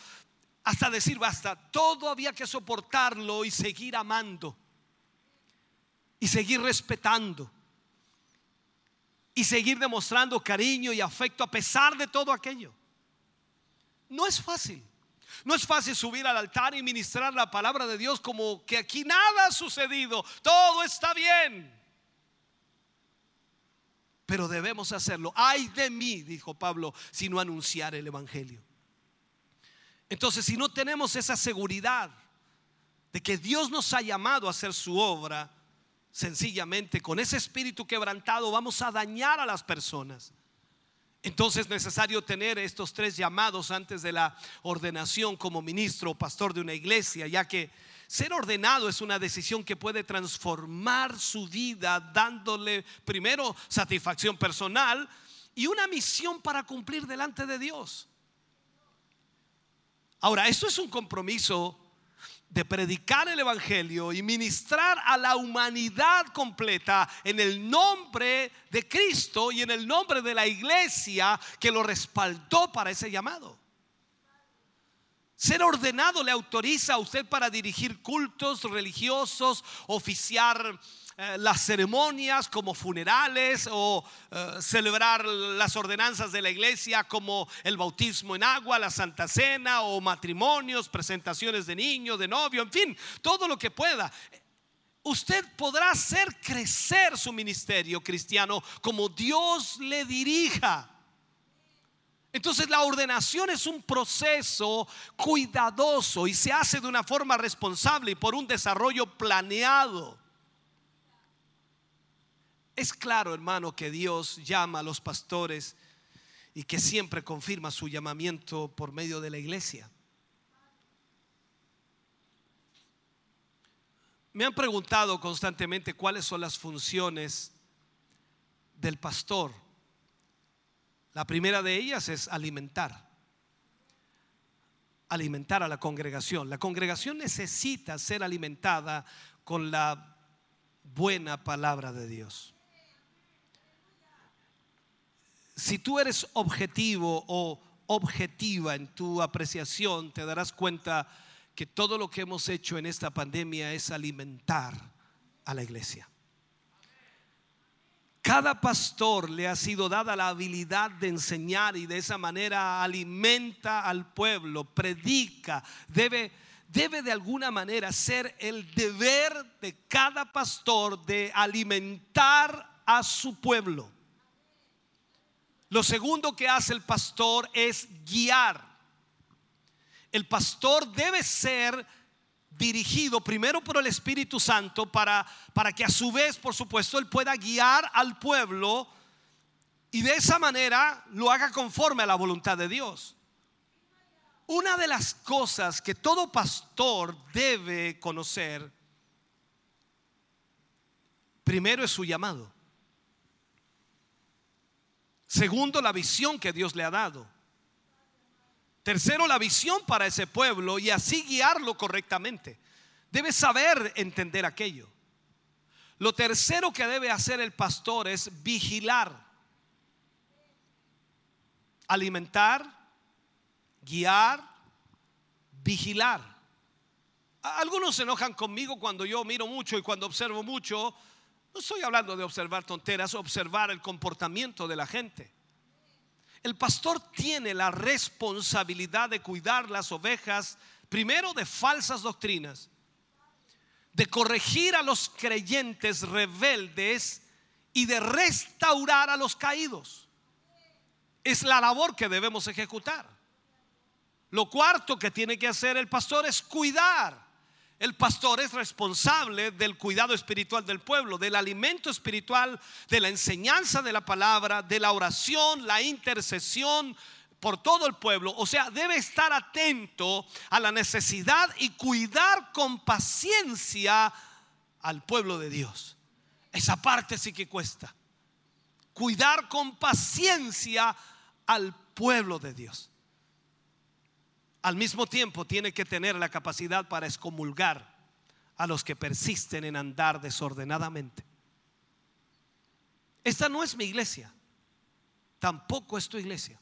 hasta decir basta, todo había que soportarlo y seguir amando y seguir respetando y seguir demostrando cariño y afecto a pesar de todo aquello. No es fácil. No es fácil subir al altar y ministrar la palabra de Dios como que aquí nada ha sucedido, todo está bien. Pero debemos hacerlo. Ay de mí, dijo Pablo, si no anunciar el Evangelio. Entonces, si no tenemos esa seguridad de que Dios nos ha llamado a hacer su obra, sencillamente con ese espíritu quebrantado vamos a dañar a las personas. Entonces es necesario tener estos tres llamados antes de la ordenación como ministro o pastor de una iglesia, ya que ser ordenado es una decisión que puede transformar su vida dándole primero satisfacción personal y una misión para cumplir delante de Dios. Ahora, esto es un compromiso de predicar el Evangelio y ministrar a la humanidad completa en el nombre de Cristo y en el nombre de la iglesia que lo respaldó para ese llamado. Ser ordenado le autoriza a usted para dirigir cultos religiosos, oficiar eh, las ceremonias como funerales o eh, celebrar las ordenanzas de la iglesia como el bautismo en agua, la Santa Cena o matrimonios, presentaciones de niños, de novio, en fin, todo lo que pueda. Usted podrá hacer crecer su ministerio cristiano como Dios le dirija. Entonces la ordenación es un proceso cuidadoso y se hace de una forma responsable y por un desarrollo planeado. Es claro, hermano, que Dios llama a los pastores y que siempre confirma su llamamiento por medio de la iglesia. Me han preguntado constantemente cuáles son las funciones del pastor. La primera de ellas es alimentar. Alimentar a la congregación. La congregación necesita ser alimentada con la buena palabra de Dios si tú eres objetivo o objetiva en tu apreciación, te darás cuenta que todo lo que hemos hecho en esta pandemia es alimentar a la iglesia. Cada pastor le ha sido dada la habilidad de enseñar y de esa manera alimenta al pueblo, predica, debe, debe de alguna manera ser el deber de cada pastor de alimentar a su pueblo. Lo segundo que hace el pastor es guiar. El pastor debe ser dirigido primero por el Espíritu Santo para, para que a su vez, por supuesto, él pueda guiar al pueblo y de esa manera lo haga conforme a la voluntad de Dios. Una de las cosas que todo pastor debe conocer, primero es su llamado. Segundo, la visión que Dios le ha dado. Tercero, la visión para ese pueblo y así guiarlo correctamente. Debe saber entender aquello. Lo tercero que debe hacer el pastor es vigilar, alimentar, guiar, vigilar. Algunos se enojan conmigo cuando yo miro mucho y cuando observo mucho no estoy hablando de observar tonteras, observar el comportamiento de la gente. El pastor tiene la responsabilidad de cuidar las ovejas, primero de falsas doctrinas, de corregir a los creyentes rebeldes y de restaurar a los caídos. Es la labor que debemos ejecutar. Lo cuarto que tiene que hacer el pastor es cuidar. El pastor es responsable del cuidado espiritual del pueblo, del alimento espiritual, de la enseñanza de la palabra, de la oración, la intercesión por todo el pueblo. O sea, debe estar atento a la necesidad y cuidar con paciencia al pueblo de Dios. Esa parte sí que cuesta. Cuidar con paciencia al pueblo de Dios al mismo tiempo tiene que tener la capacidad para excomulgar a los que persisten en andar desordenadamente. Esta no es mi iglesia, tampoco es tu iglesia.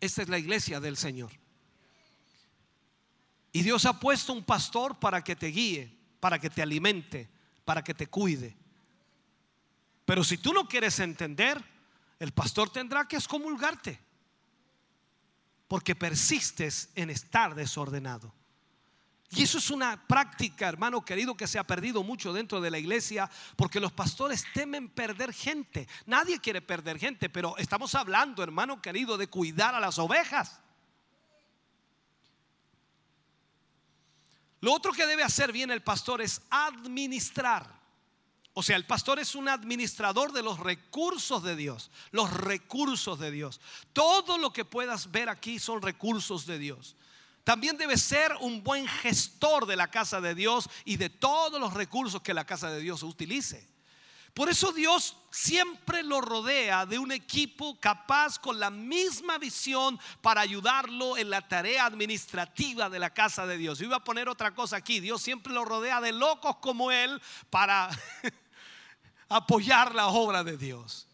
Esta es la iglesia del Señor. Y Dios ha puesto un pastor para que te guíe, para que te alimente, para que te cuide. Pero si tú no quieres entender, el pastor tendrá que excomulgarte porque persistes en estar desordenado. Y eso es una práctica, hermano querido, que se ha perdido mucho dentro de la iglesia porque los pastores temen perder gente. Nadie quiere perder gente, pero estamos hablando, hermano querido, de cuidar a las ovejas. Lo otro que debe hacer bien el pastor es administrar. O sea, el pastor es un administrador de los recursos de Dios, los recursos de Dios. Todo lo que puedas ver aquí son recursos de Dios. También debe ser un buen gestor de la casa de Dios y de todos los recursos que la casa de Dios utilice. Por eso Dios siempre lo rodea de un equipo capaz con la misma visión para ayudarlo en la tarea administrativa de la casa de Dios. Yo iba a poner otra cosa aquí. Dios siempre lo rodea de locos como él para apoyar la obra de Dios.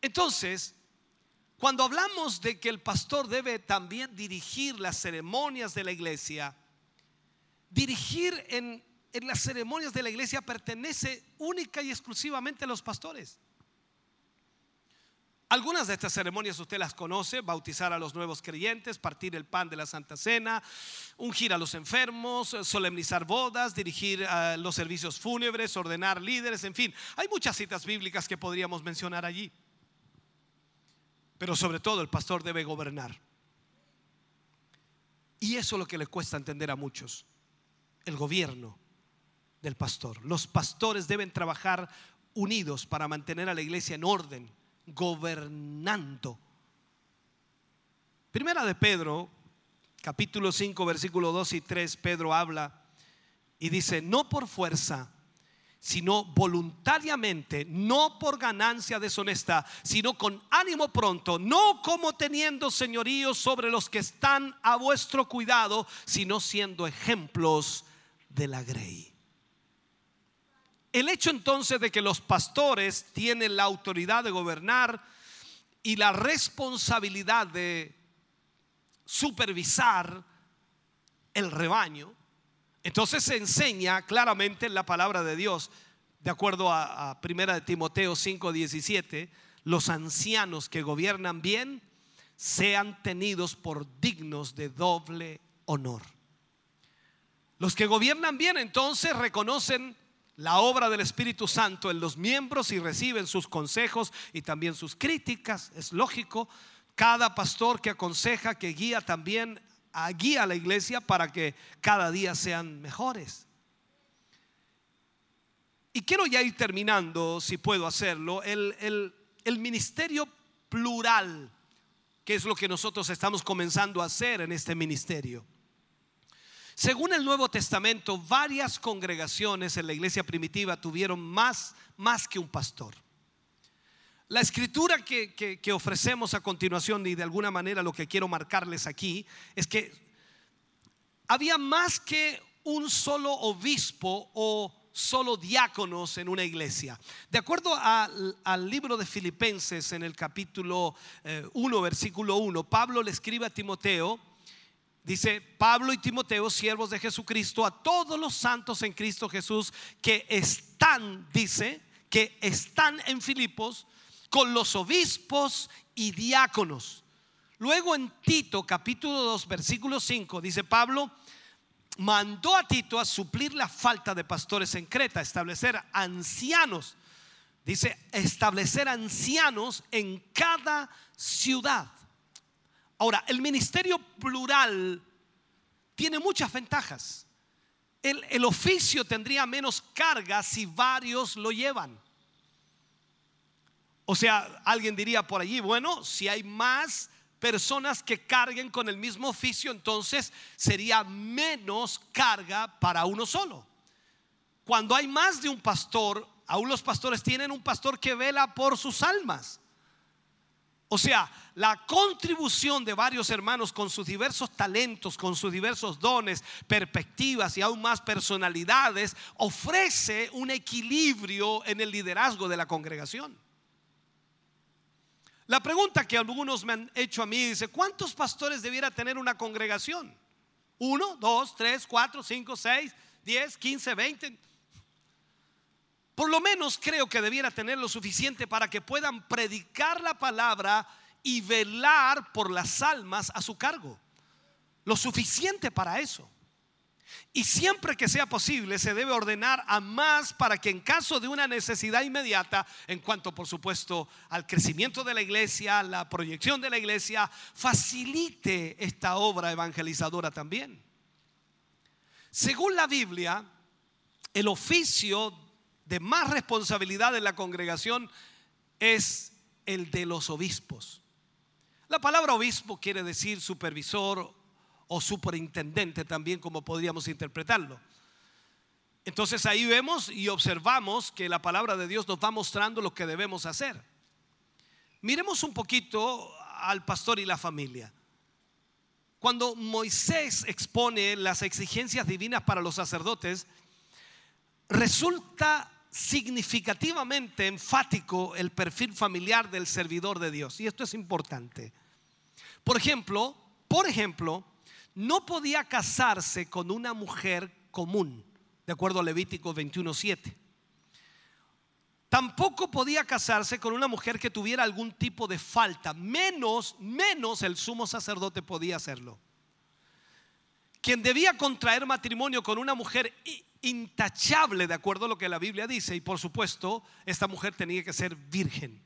Entonces, cuando hablamos de que el pastor debe también dirigir las ceremonias de la iglesia, dirigir en, en las ceremonias de la iglesia pertenece única y exclusivamente a los pastores. Algunas de estas ceremonias usted las conoce, bautizar a los nuevos creyentes, partir el pan de la Santa Cena, ungir a los enfermos, solemnizar bodas, dirigir eh, los servicios fúnebres, ordenar líderes, en fin, hay muchas citas bíblicas que podríamos mencionar allí. Pero sobre todo el pastor debe gobernar. Y eso es lo que le cuesta entender a muchos, el gobierno del pastor. Los pastores deben trabajar unidos para mantener a la iglesia en orden gobernando. Primera de Pedro, capítulo 5, versículo 2 y 3, Pedro habla y dice, no por fuerza, sino voluntariamente, no por ganancia deshonesta, sino con ánimo pronto, no como teniendo señoríos sobre los que están a vuestro cuidado, sino siendo ejemplos de la grey. El hecho entonces de que los pastores tienen la autoridad de gobernar y la responsabilidad de supervisar el rebaño, entonces se enseña claramente en la palabra de Dios, de acuerdo a, Primera de Timoteo 5:17, los ancianos que gobiernan bien sean tenidos por dignos de doble honor. Los que gobiernan bien entonces reconocen la obra del Espíritu Santo en los miembros y reciben sus consejos y también sus críticas. Es lógico. Cada pastor que aconseja, que guía también, guía a la iglesia para que cada día sean mejores. Y quiero ya ir terminando, si puedo hacerlo, el, el ministerio plural, que es lo que nosotros estamos comenzando a hacer en este ministerio. Según el Nuevo Testamento, varias congregaciones en la iglesia primitiva tuvieron más, más que un pastor. La escritura que, que, ofrecemos a continuación y de alguna manera lo que quiero marcarles aquí es que había más que un solo obispo o solo diáconos en una iglesia. De acuerdo al, libro de Filipenses en el capítulo 1, eh, versículo 1, Pablo le escribe a Timoteo, Dice Pablo y Timoteo, siervos de Jesucristo, a todos los santos en Cristo Jesús que están, dice, que están en Filipos con los obispos y diáconos. Luego en Tito capítulo 2 versículo 5 dice Pablo, mandó a Tito a suplir la falta de pastores en Creta, establecer ancianos. Dice, establecer ancianos en cada ciudad. Ahora, el ministerio plural tiene muchas ventajas. El, oficio tendría menos carga si varios lo llevan. O sea, alguien diría por allí, bueno, si hay más personas que carguen con el mismo oficio, entonces sería menos carga para uno solo. Cuando hay más de un pastor, aún los pastores tienen un pastor que vela por sus almas. O sea, la contribución de varios hermanos con sus diversos talentos, con sus diversos dones, perspectivas y aún más personalidades, ofrece un equilibrio en el liderazgo de la congregación. La pregunta que algunos me han hecho a mí dice, ¿cuántos pastores debiera tener una congregación? ¿Uno, dos, tres, cuatro, cinco, seis, diez, quince, veinte? Por lo menos creo que debiera tener lo suficiente para que puedan predicar la palabra y velar por las almas a su cargo. Lo suficiente para eso. Y siempre que sea posible se debe ordenar a más para que en caso de una necesidad inmediata, en cuanto por supuesto al crecimiento de la iglesia, la proyección de la iglesia, facilite esta obra evangelizadora también. Según la Biblia, el oficio de más responsabilidad en la congregación es el de los obispos. La palabra obispo quiere decir supervisor o superintendente también como podríamos interpretarlo. Entonces ahí vemos y observamos que la palabra de Dios nos va mostrando lo que debemos hacer. Miremos un poquito al pastor y la familia. Cuando Moisés expone las exigencias divinas para los sacerdotes, resulta significativamente enfático el perfil familiar del servidor de Dios. Y esto es importante. Por ejemplo, por ejemplo, no podía casarse con una mujer común, de acuerdo a Levítico 21:7. Tampoco podía casarse con una mujer que tuviera algún tipo de falta, menos menos el sumo sacerdote podía hacerlo. Quien debía contraer matrimonio con una mujer intachable, de acuerdo a lo que la Biblia dice, y por supuesto, esta mujer tenía que ser virgen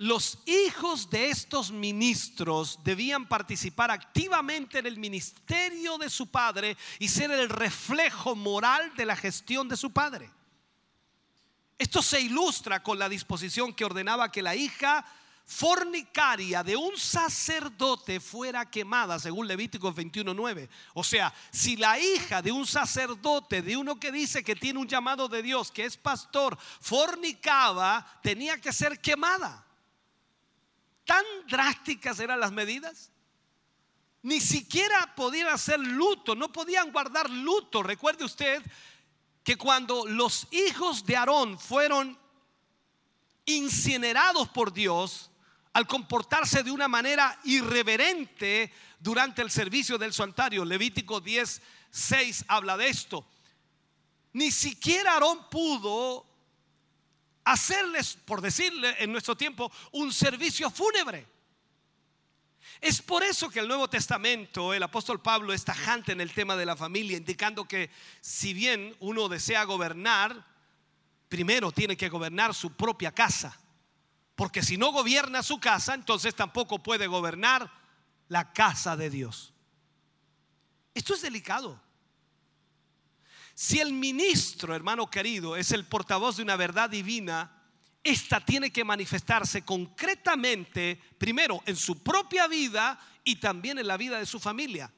los hijos de estos ministros debían participar activamente en el ministerio de su padre y ser el reflejo moral de la gestión de su padre. Esto se ilustra con la disposición que ordenaba que la hija fornicaria de un sacerdote fuera quemada, según Levítico 21:9. O sea, si la hija de un sacerdote, de uno que dice que tiene un llamado de Dios, que es pastor, fornicaba, tenía que ser quemada tan drásticas eran las medidas. Ni siquiera podían hacer luto, no podían guardar luto. Recuerde usted que cuando los hijos de Aarón fueron incinerados por Dios, al comportarse de una manera irreverente durante el servicio del santuario, Levítico 10, 6 habla de esto. Ni siquiera Aarón pudo hacerles, por decirle en nuestro tiempo, un servicio fúnebre. Es por eso que el Nuevo Testamento, el apóstol Pablo es tajante en el tema de la familia, indicando que si bien uno desea gobernar, primero tiene que gobernar su propia casa. Porque si no gobierna su casa, entonces tampoco puede gobernar la casa de Dios. Esto es delicado. Si el ministro, hermano querido, es el portavoz de una verdad divina, esta tiene que manifestarse concretamente, primero, en su propia vida y también en la vida de su familia,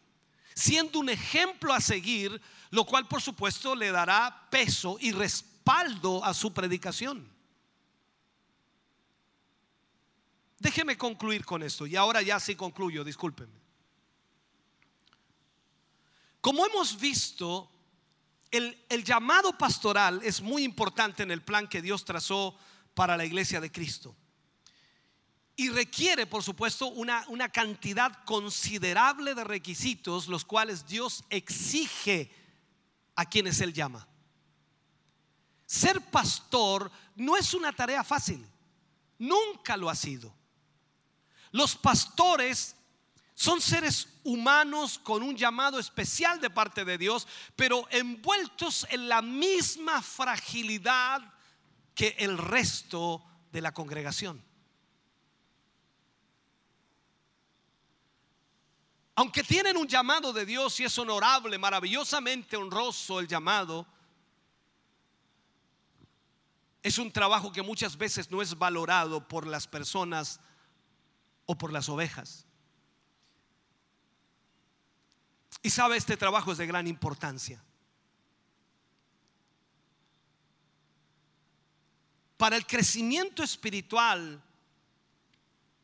siendo un ejemplo a seguir, lo cual por supuesto le dará peso y respaldo a su predicación. Déjeme concluir con esto y ahora ya sí concluyo, discúlpenme. Como hemos visto, el, llamado pastoral es muy importante en el plan que Dios trazó para la iglesia de Cristo. Y requiere, por supuesto, una, una cantidad considerable de requisitos, los cuales Dios exige a quienes Él llama. Ser pastor no es una tarea fácil, nunca lo ha sido. Los pastores Son seres humanos con un llamado especial de parte de Dios, pero envueltos en la misma fragilidad que el resto de la congregación. Aunque tienen un llamado de Dios y es honorable, maravillosamente honroso el llamado, es un trabajo que muchas veces no es valorado por las personas o por las ovejas. Y sabe, este trabajo es de gran importancia. Para el crecimiento espiritual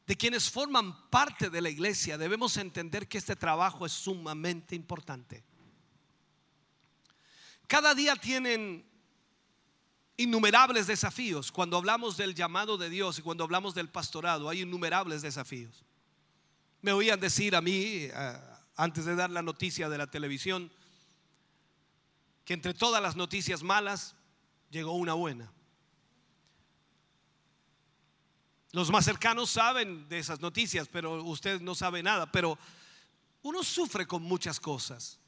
de quienes forman parte de la iglesia, debemos entender que este trabajo es sumamente importante. Cada día tienen innumerables desafíos. Cuando hablamos del llamado de Dios y cuando hablamos del pastorado, hay innumerables desafíos. Me oían decir a mí, eh, antes de dar la noticia de la televisión, que entre todas las noticias malas llegó una buena. Los más cercanos saben de esas noticias, pero usted no sabe nada. Pero uno sufre con muchas cosas.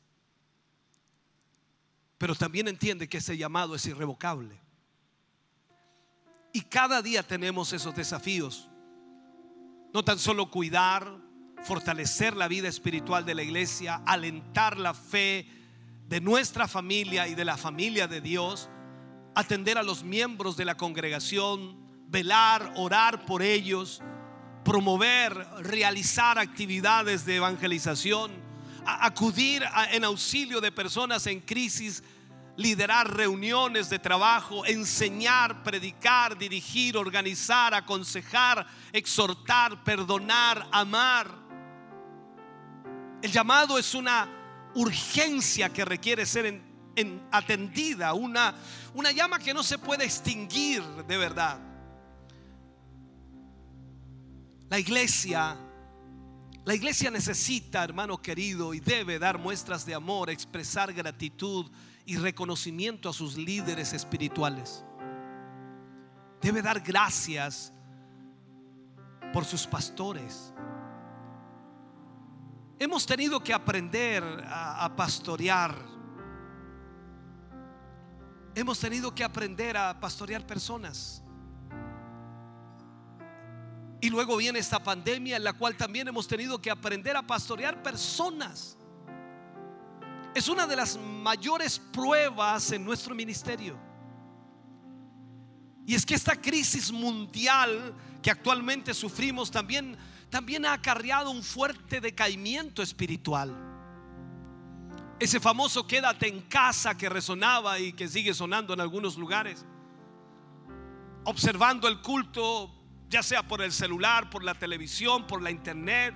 Pero también entiende que ese llamado es irrevocable. Y cada día tenemos esos desafíos. No tan solo cuidar, fortalecer la vida espiritual de la iglesia, alentar la fe de nuestra familia y de la familia de Dios, atender a los miembros de la congregación, velar, orar por ellos, promover, realizar actividades de evangelización, acudir en auxilio de personas en crisis liderar reuniones de trabajo, enseñar, predicar, dirigir, organizar, aconsejar, exhortar, perdonar, amar. El llamado es una urgencia que requiere ser atendida, una, una llama que no se puede extinguir de verdad. La iglesia, la iglesia necesita, hermano querido, y debe dar muestras de amor, expresar gratitud, y reconocimiento a sus líderes espirituales. Debe dar gracias por sus pastores. Hemos tenido que aprender a, pastorear. Hemos tenido que aprender a pastorear personas. Y luego viene esta pandemia en la cual también hemos tenido que aprender a pastorear personas es una de las mayores pruebas en nuestro ministerio. Y es que esta crisis mundial que actualmente sufrimos también, también ha acarreado un fuerte decaimiento espiritual. Ese famoso quédate en casa que resonaba y que sigue sonando en algunos lugares. Observando el culto, ya sea por el celular, por la televisión, por la internet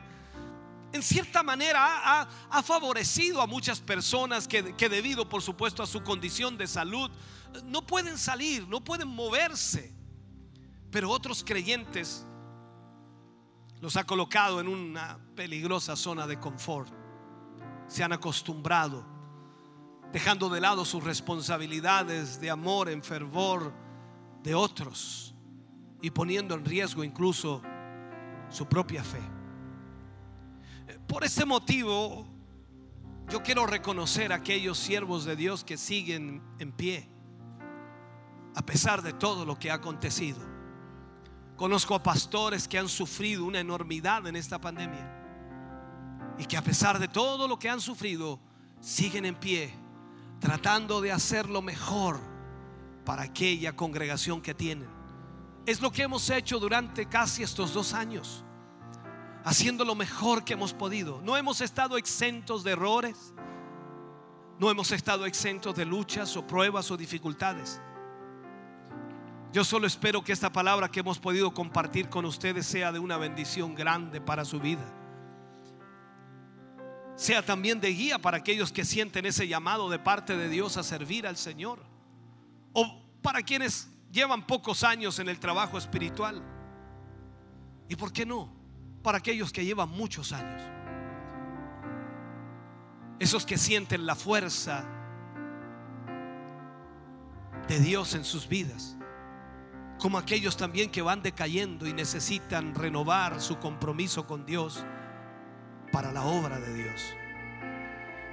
en cierta manera ha, favorecido a muchas personas que, que debido, por supuesto, a su condición de salud, no pueden salir, no pueden moverse. Pero otros creyentes los ha colocado en una peligrosa zona de confort. Se han acostumbrado, dejando de lado sus responsabilidades de amor en fervor de otros y poniendo en riesgo incluso su propia fe. Por ese motivo, yo quiero reconocer a aquellos siervos de Dios que siguen en pie, a pesar de todo lo que ha acontecido. Conozco a pastores que han sufrido una enormidad en esta pandemia y que a pesar de todo lo que han sufrido, siguen en pie, tratando de hacer lo mejor para aquella congregación que tienen. Es lo que hemos hecho durante casi estos dos años haciendo lo mejor que hemos podido. No hemos estado exentos de errores, no hemos estado exentos de luchas o pruebas o dificultades. Yo solo espero que esta palabra que hemos podido compartir con ustedes sea de una bendición grande para su vida. Sea también de guía para aquellos que sienten ese llamado de parte de Dios a servir al Señor. O para quienes llevan pocos años en el trabajo espiritual. ¿Y por qué no? Para aquellos que llevan muchos años. Esos que sienten la fuerza de Dios en sus vidas. Como aquellos también que van decayendo y necesitan renovar su compromiso con Dios para la obra de Dios.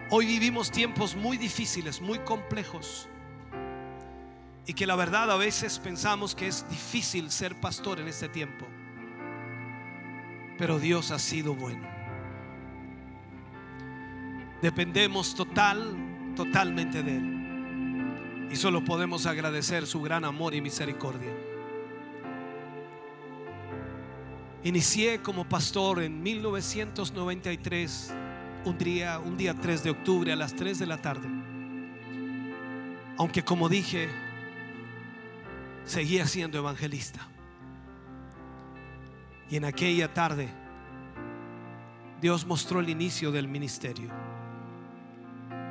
Hoy vivimos tiempos muy difíciles, muy complejos. Y que la verdad a veces pensamos que es difícil ser pastor en este tiempo. Pero Dios ha sido bueno. Dependemos total, totalmente de Él. Y solo podemos agradecer su gran amor y misericordia. Inicié como pastor en 1993, un día, un día 3 de octubre a las 3 de la tarde. Aunque como dije, seguía siendo evangelista. Y en aquella tarde Dios mostró el inicio del ministerio.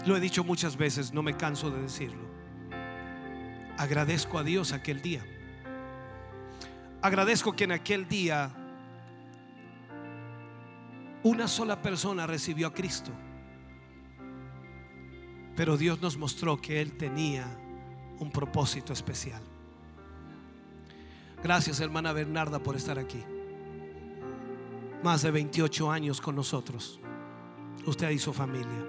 Lo he dicho muchas veces, no me canso de decirlo. Agradezco a Dios aquel día. Agradezco que en aquel día una sola persona recibió a Cristo. Pero Dios nos mostró que Él tenía un propósito especial. Gracias hermana Bernarda por estar aquí. Más de 28 años con nosotros. Usted y su familia.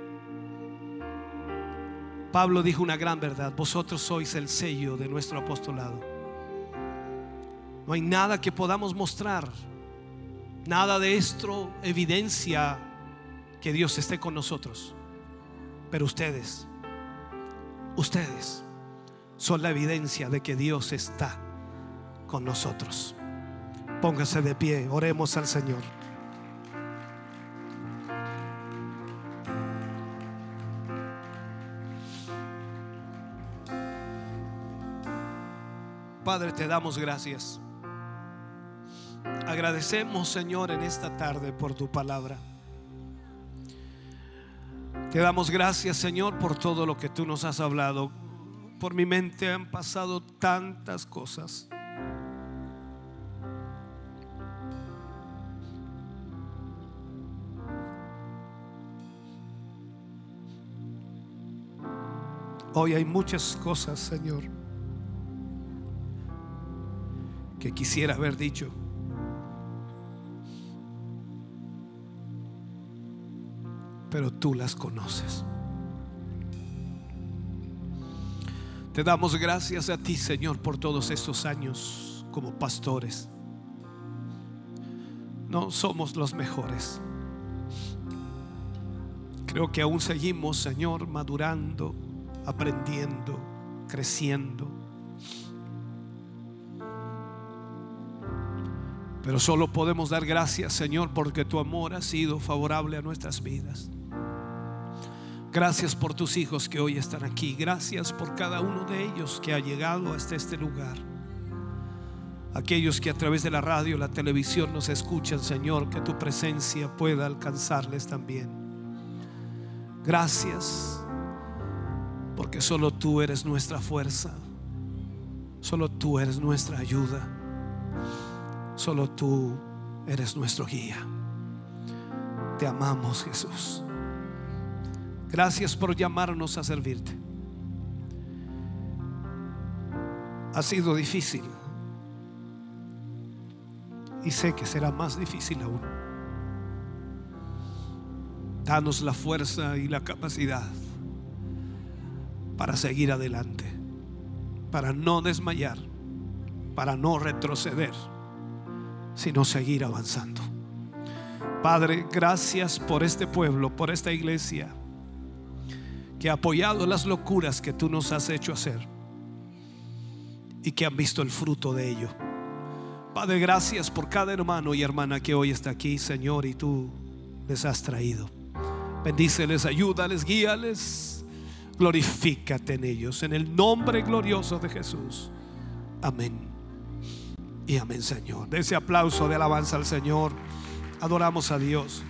Pablo dijo una gran verdad. Vosotros sois el sello de nuestro apostolado. No hay nada que podamos mostrar. Nada de esto evidencia que Dios esté con nosotros. Pero ustedes, ustedes son la evidencia de que Dios está con nosotros. Póngase de pie, oremos al Señor. Padre, te damos gracias. Agradecemos, Señor, en esta tarde por tu palabra. Te damos gracias, Señor, por todo lo que tú nos has hablado. Por mi mente han pasado tantas cosas. Hoy hay muchas cosas, Señor, que quisiera haber dicho. Pero tú las conoces. Te damos gracias a ti, Señor, por todos estos años como pastores. No somos los mejores. Creo que aún seguimos, Señor, madurando aprendiendo, creciendo. Pero solo podemos dar gracias, Señor, porque tu amor ha sido favorable a nuestras vidas. Gracias por tus hijos que hoy están aquí. Gracias por cada uno de ellos que ha llegado hasta este lugar. Aquellos que a través de la radio, la televisión nos escuchan, Señor, que tu presencia pueda alcanzarles también. Gracias porque solo tú eres nuestra fuerza. Solo tú eres nuestra ayuda. Solo tú eres nuestro guía. Te amamos, Jesús. Gracias por llamarnos a servirte. Ha sido difícil. Y sé que será más difícil aún. Danos la fuerza y la capacidad para seguir adelante, para no desmayar, para no retroceder, sino seguir avanzando. Padre, gracias por este pueblo, por esta iglesia que ha apoyado las locuras que tú nos has hecho hacer y que han visto el fruto de ello. Padre, gracias por cada hermano y hermana que hoy está aquí, Señor, y tú les has traído. Bendíceles, ayúdales, guíales glorifícate en ellos, en el nombre glorioso de Jesús. Amén. Y amén, Señor. De ese aplauso de alabanza al Señor, adoramos a Dios.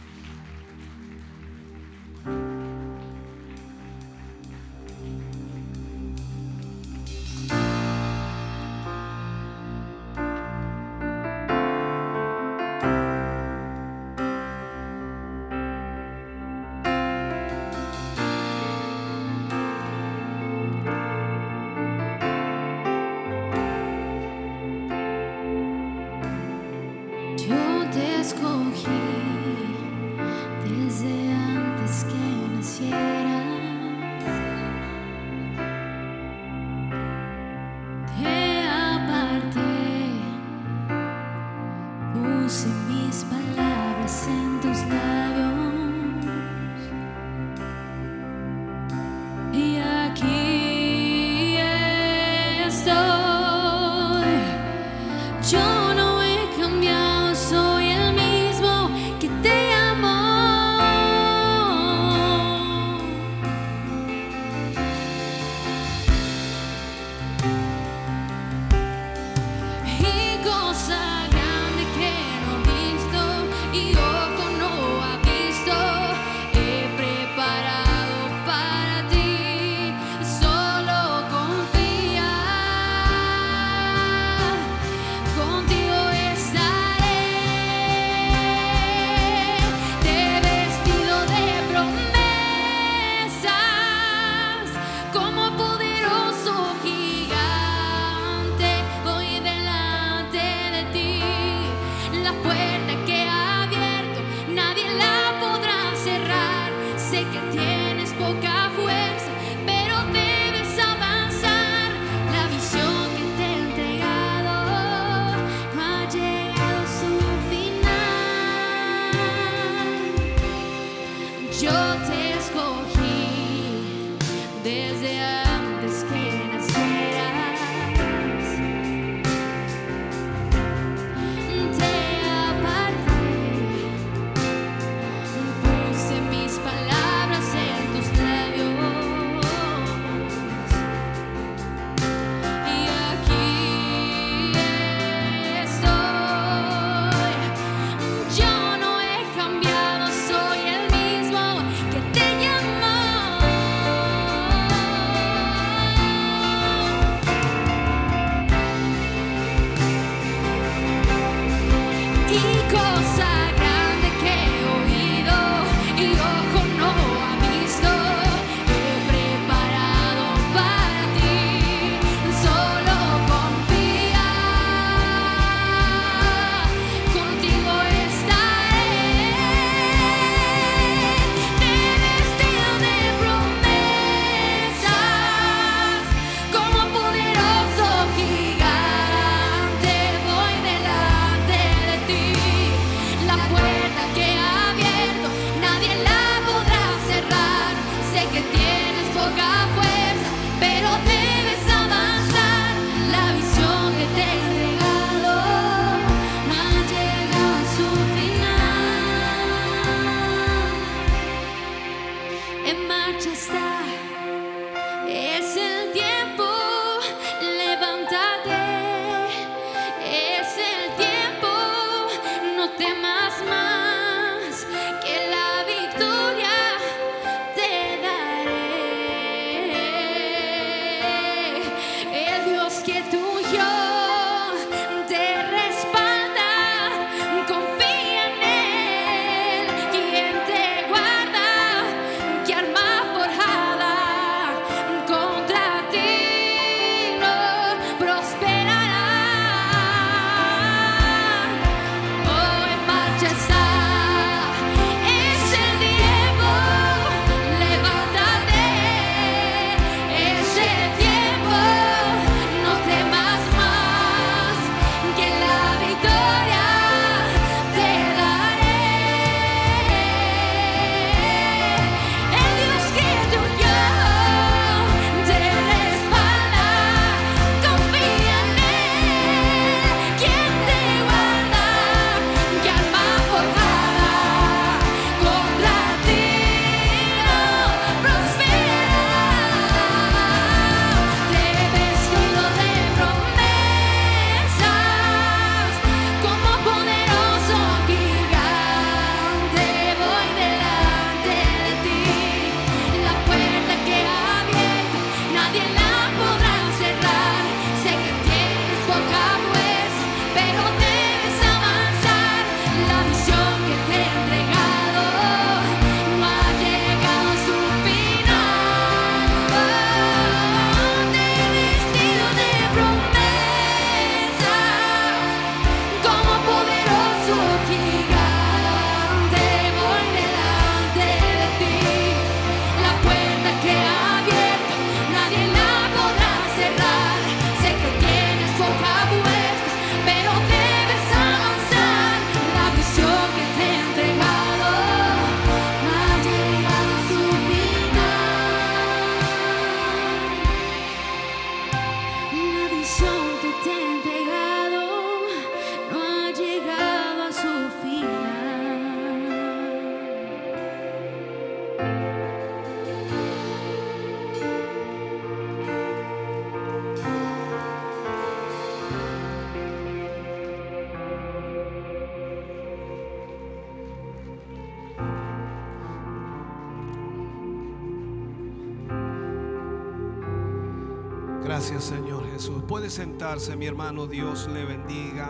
mi hermano, Dios le bendiga.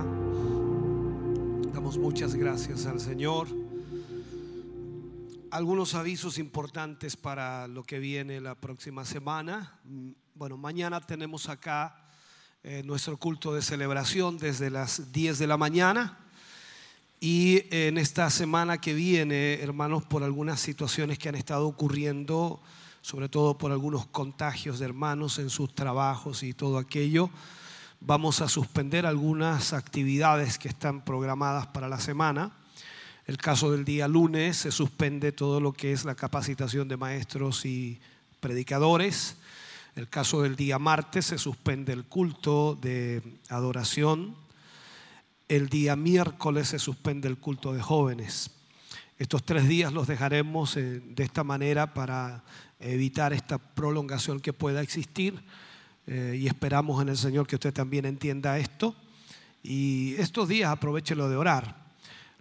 Damos muchas gracias al Señor. Algunos avisos importantes para lo que viene la próxima semana. Mm, bueno, mañana tenemos acá eh, nuestro culto de celebración desde las 10 de la mañana. Y eh, en esta semana que viene, hermanos, por algunas situaciones que han estado ocurriendo, sobre todo por algunos contagios de hermanos en sus trabajos y todo aquello vamos a suspender algunas actividades que están programadas para la semana. El caso del día lunes se suspende todo lo que es la capacitación de maestros y predicadores. El caso del día martes se suspende el culto de adoración. El día miércoles se suspende el culto de jóvenes. Estos tres días los dejaremos eh, de esta manera para evitar esta prolongación que pueda existir eh, y esperamos en el Señor que usted también entienda esto. Y estos días aprovechelo de orar.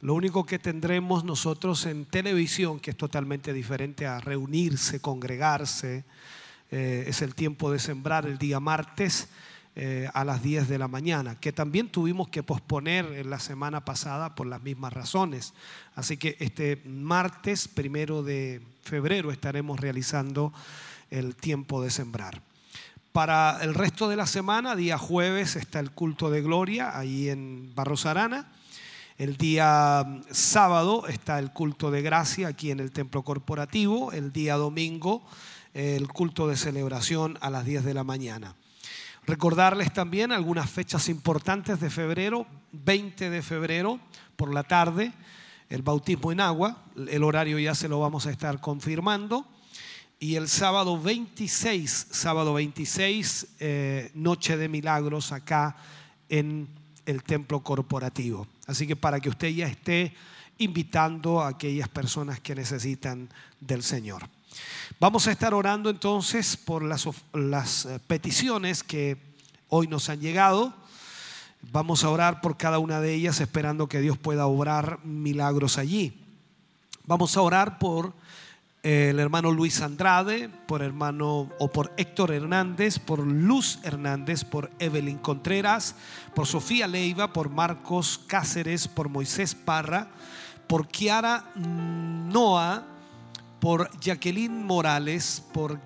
Lo único que tendremos nosotros en televisión, que es totalmente diferente a reunirse, congregarse, eh, es el tiempo de sembrar el día martes eh, a las 10 de la mañana, que también tuvimos que posponer en la semana pasada por las mismas razones. Así que este martes, primero de febrero, estaremos realizando el tiempo de sembrar. Para el resto de la semana, día jueves, está el culto de gloria ahí en Barros Arana. El día mm, sábado está el culto de gracia aquí en el templo corporativo. El día domingo el culto de celebración a las 10 de la mañana. Recordarles también algunas fechas importantes de febrero. 20 de febrero por la tarde, el bautismo en agua. El horario ya se lo vamos a estar confirmando. Y el sábado 26, sábado 26, eh, Noche de Milagros acá en el templo corporativo. Así que para que usted ya esté invitando a aquellas personas que necesitan del Señor. Vamos a estar orando entonces por las, eh, peticiones que hoy nos han llegado. Vamos a orar por cada una de ellas esperando que Dios pueda obrar milagros allí. Vamos a orar por el hermano Luis Andrade, por hermano o por Héctor Hernández, por Luz Hernández, por Evelyn Contreras, por Sofía Leiva, por Marcos Cáceres, por Moisés Parra, por Kiara Noa, por Jacqueline Morales, por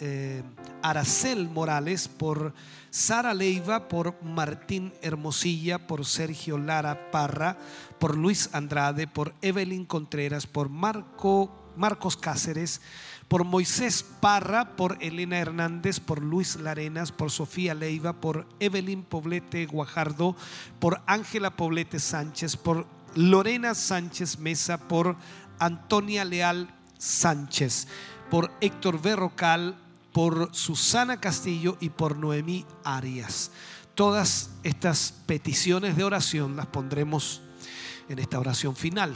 eh, Aracel Morales, por Sara Leiva, por Martín Hermosilla, por Sergio Lara Parra, por Luis Andrade, por Evelyn Contreras, por Marco Marcos Cáceres, por Moisés Parra, por Elena Hernández, por Luis Larenas, por Sofía Leiva, por Evelyn Poblete Guajardo, por Ángela Poblete Sánchez, por Lorena Sánchez Mesa, por Antonia Leal Sánchez, por Héctor Berrocal, por Susana Castillo y por Noemí Arias. Todas estas peticiones de oración las pondremos en esta oración final.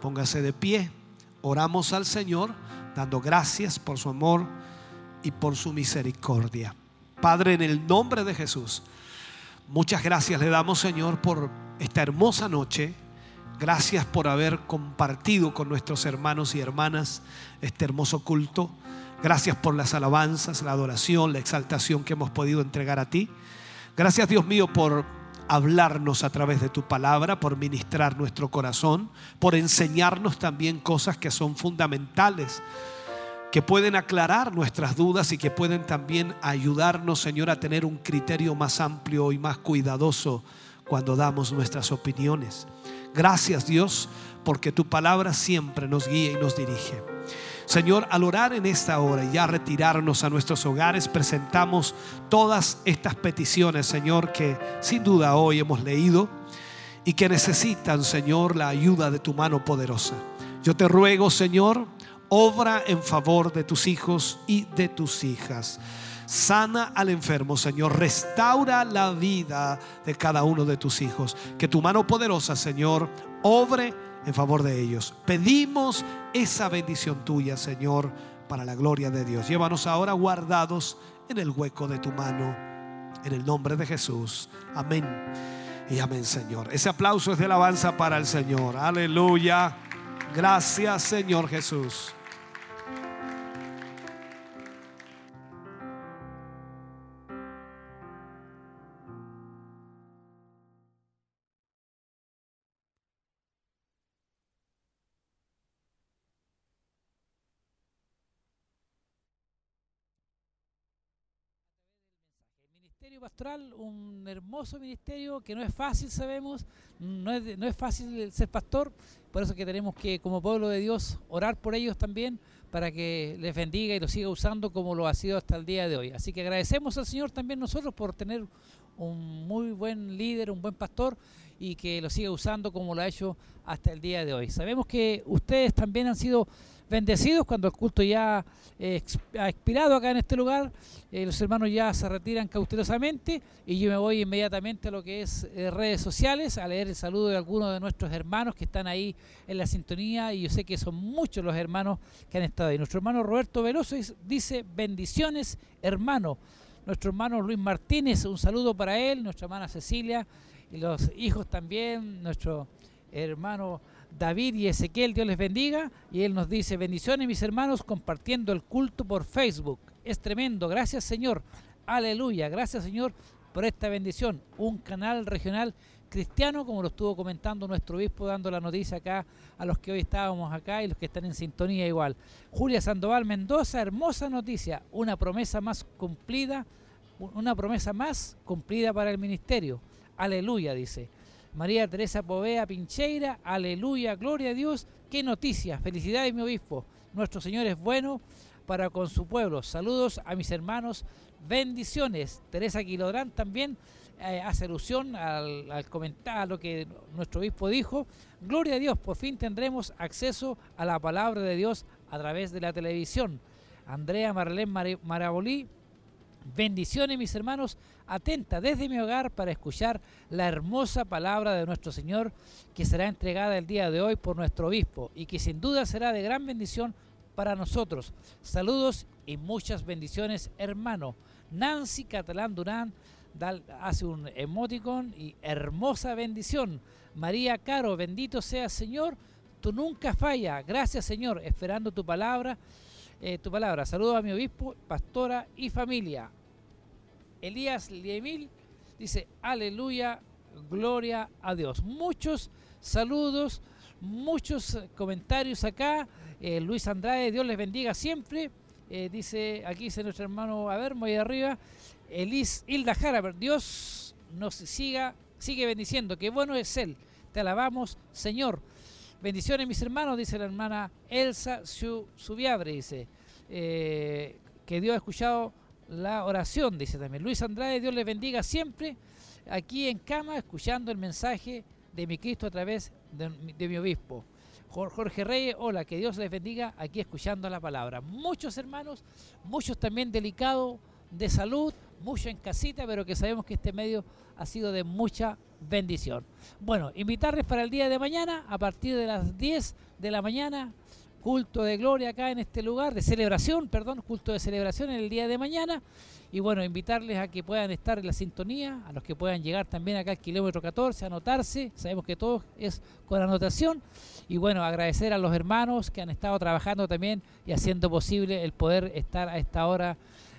Póngase de pie. Oramos al Señor dando gracias por su amor y por su misericordia. Padre, en el nombre de Jesús, muchas gracias le damos, Señor, por esta hermosa noche. Gracias por haber compartido con nuestros hermanos y hermanas este hermoso culto. Gracias por las alabanzas, la adoración, la exaltación que hemos podido entregar a ti. Gracias, Dios mío, por hablarnos a través de tu palabra, por ministrar nuestro corazón, por enseñarnos también cosas que son fundamentales, que pueden aclarar nuestras dudas y que pueden también ayudarnos, Señor, a tener un criterio más amplio y más cuidadoso cuando damos nuestras opiniones. Gracias Dios, porque tu palabra siempre nos guía y nos dirige. Señor, al orar en esta hora y ya retirarnos a nuestros hogares, presentamos todas estas peticiones, Señor, que sin duda hoy hemos leído y que necesitan, Señor, la ayuda de tu mano poderosa. Yo te ruego, Señor, obra en favor de tus hijos y de tus hijas. Sana al enfermo, Señor. Restaura la vida de cada uno de tus hijos. Que tu mano poderosa, Señor, obre en favor de ellos. Pedimos esa bendición tuya, Señor, para la gloria de Dios. Llévanos ahora guardados en el hueco de tu mano, en el nombre de Jesús. Amén. Y amén, Señor. Ese aplauso es de alabanza para el Señor. Aleluya. Gracias, Señor Jesús. Pastoral, un hermoso ministerio que no es fácil, sabemos, no es, no es fácil ser pastor, por eso que tenemos que, como pueblo de Dios, orar por ellos también para que les bendiga y los siga usando como lo ha sido hasta el día de hoy. Así que agradecemos al Señor también nosotros por tener un muy buen líder, un buen pastor y que lo siga usando como lo ha hecho hasta el día de hoy. Sabemos que ustedes también han sido bendecidos cuando el culto ya eh, ha expirado acá en este lugar. eh, los hermanos ya se retiran cautelosamente y yo me voy inmediatamente a lo que es eh, redes sociales a leer el saludo de algunos de nuestros hermanos que están ahí en la sintonía y yo sé que son muchos los hermanos que han estado ahí. Nuestro hermano Roberto Veloso dice bendiciones hermano. Nuestro hermano Luis Martínez, un saludo para él, nuestra hermana Cecilia y los hijos también, nuestro hermano David y Ezequiel, Dios les bendiga. Y él nos dice, bendiciones mis hermanos, compartiendo el culto por Facebook. Es tremendo, gracias Señor. Aleluya, gracias Señor por esta bendición. Un canal regional cristiano, como lo estuvo comentando nuestro obispo, dando la noticia acá a los que hoy estábamos acá y los que están en sintonía igual. Julia Sandoval Mendoza, hermosa noticia, una promesa más cumplida, una promesa más cumplida para el ministerio. Aleluya, dice. María Teresa Povea Pincheira, aleluya, gloria a Dios. Qué noticias, felicidades mi obispo. Nuestro Señor es bueno para con su pueblo. Saludos a mis hermanos, bendiciones. Teresa Quilodrán también eh, hace alusión al, al comentar a lo que nuestro obispo dijo. Gloria a Dios, por fin tendremos acceso a la palabra de Dios a través de la televisión. Andrea Marlene Marabolí, bendiciones mis hermanos, atenta desde mi hogar para escuchar la hermosa palabra de nuestro Señor que será entregada el día de hoy por nuestro obispo y que sin duda será de gran bendición para nosotros. Saludos y muchas bendiciones, hermano. Nancy Catalán Durán hace un emoticon y hermosa bendición. María Caro, bendito sea Señor, tú nunca falla. Gracias Señor, esperando tu palabra. eh, tu palabra. Saludos a mi obispo, pastora y familia. Elías Liemil dice, aleluya, gloria a Dios. Muchos saludos, muchos comentarios acá. Eh, Luis Andrade, Dios les bendiga siempre. Eh, dice, aquí dice nuestro hermano, a ver, muy arriba. Elis Hilda Jara, Dios nos siga, sigue bendiciendo. Qué bueno es Él. Te alabamos, Señor. Bendiciones, mis hermanos, dice la hermana Elsa Su- Subiabre, dice. eh, que Dios ha escuchado la oración, dice también. Luis Andrade, Dios les bendiga siempre aquí en cama, escuchando el mensaje de mi Cristo a través de, mi- obispo. Jor- Jorge Reyes, hola, que Dios les bendiga aquí escuchando la palabra. Muchos hermanos, muchos también delicados de salud, muchos en casita, pero que sabemos que este medio ha sido de mucha bendición. Bueno, invitarles para el día de mañana, a partir de las 10 de la mañana, culto de gloria acá en este lugar, de celebración, perdón, culto de celebración en el día de mañana. Y bueno, invitarles a que puedan estar en la sintonía, a los que puedan llegar también acá al kilómetro 14, anotarse. Sabemos que todo es con anotación. Y bueno, agradecer a los hermanos que han estado trabajando también y haciendo posible el poder estar a esta hora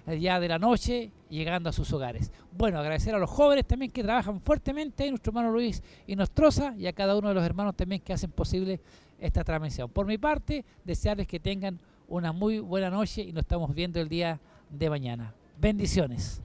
eh, ya de la noche llegando a sus hogares. Bueno, agradecer a los jóvenes también que trabajan fuertemente, nuestro hermano Luis y Nostroza, y a cada uno de los hermanos también que hacen posible esta transmisión. Por mi parte, desearles que tengan una muy buena noche y nos estamos viendo el día de mañana. Bendiciones.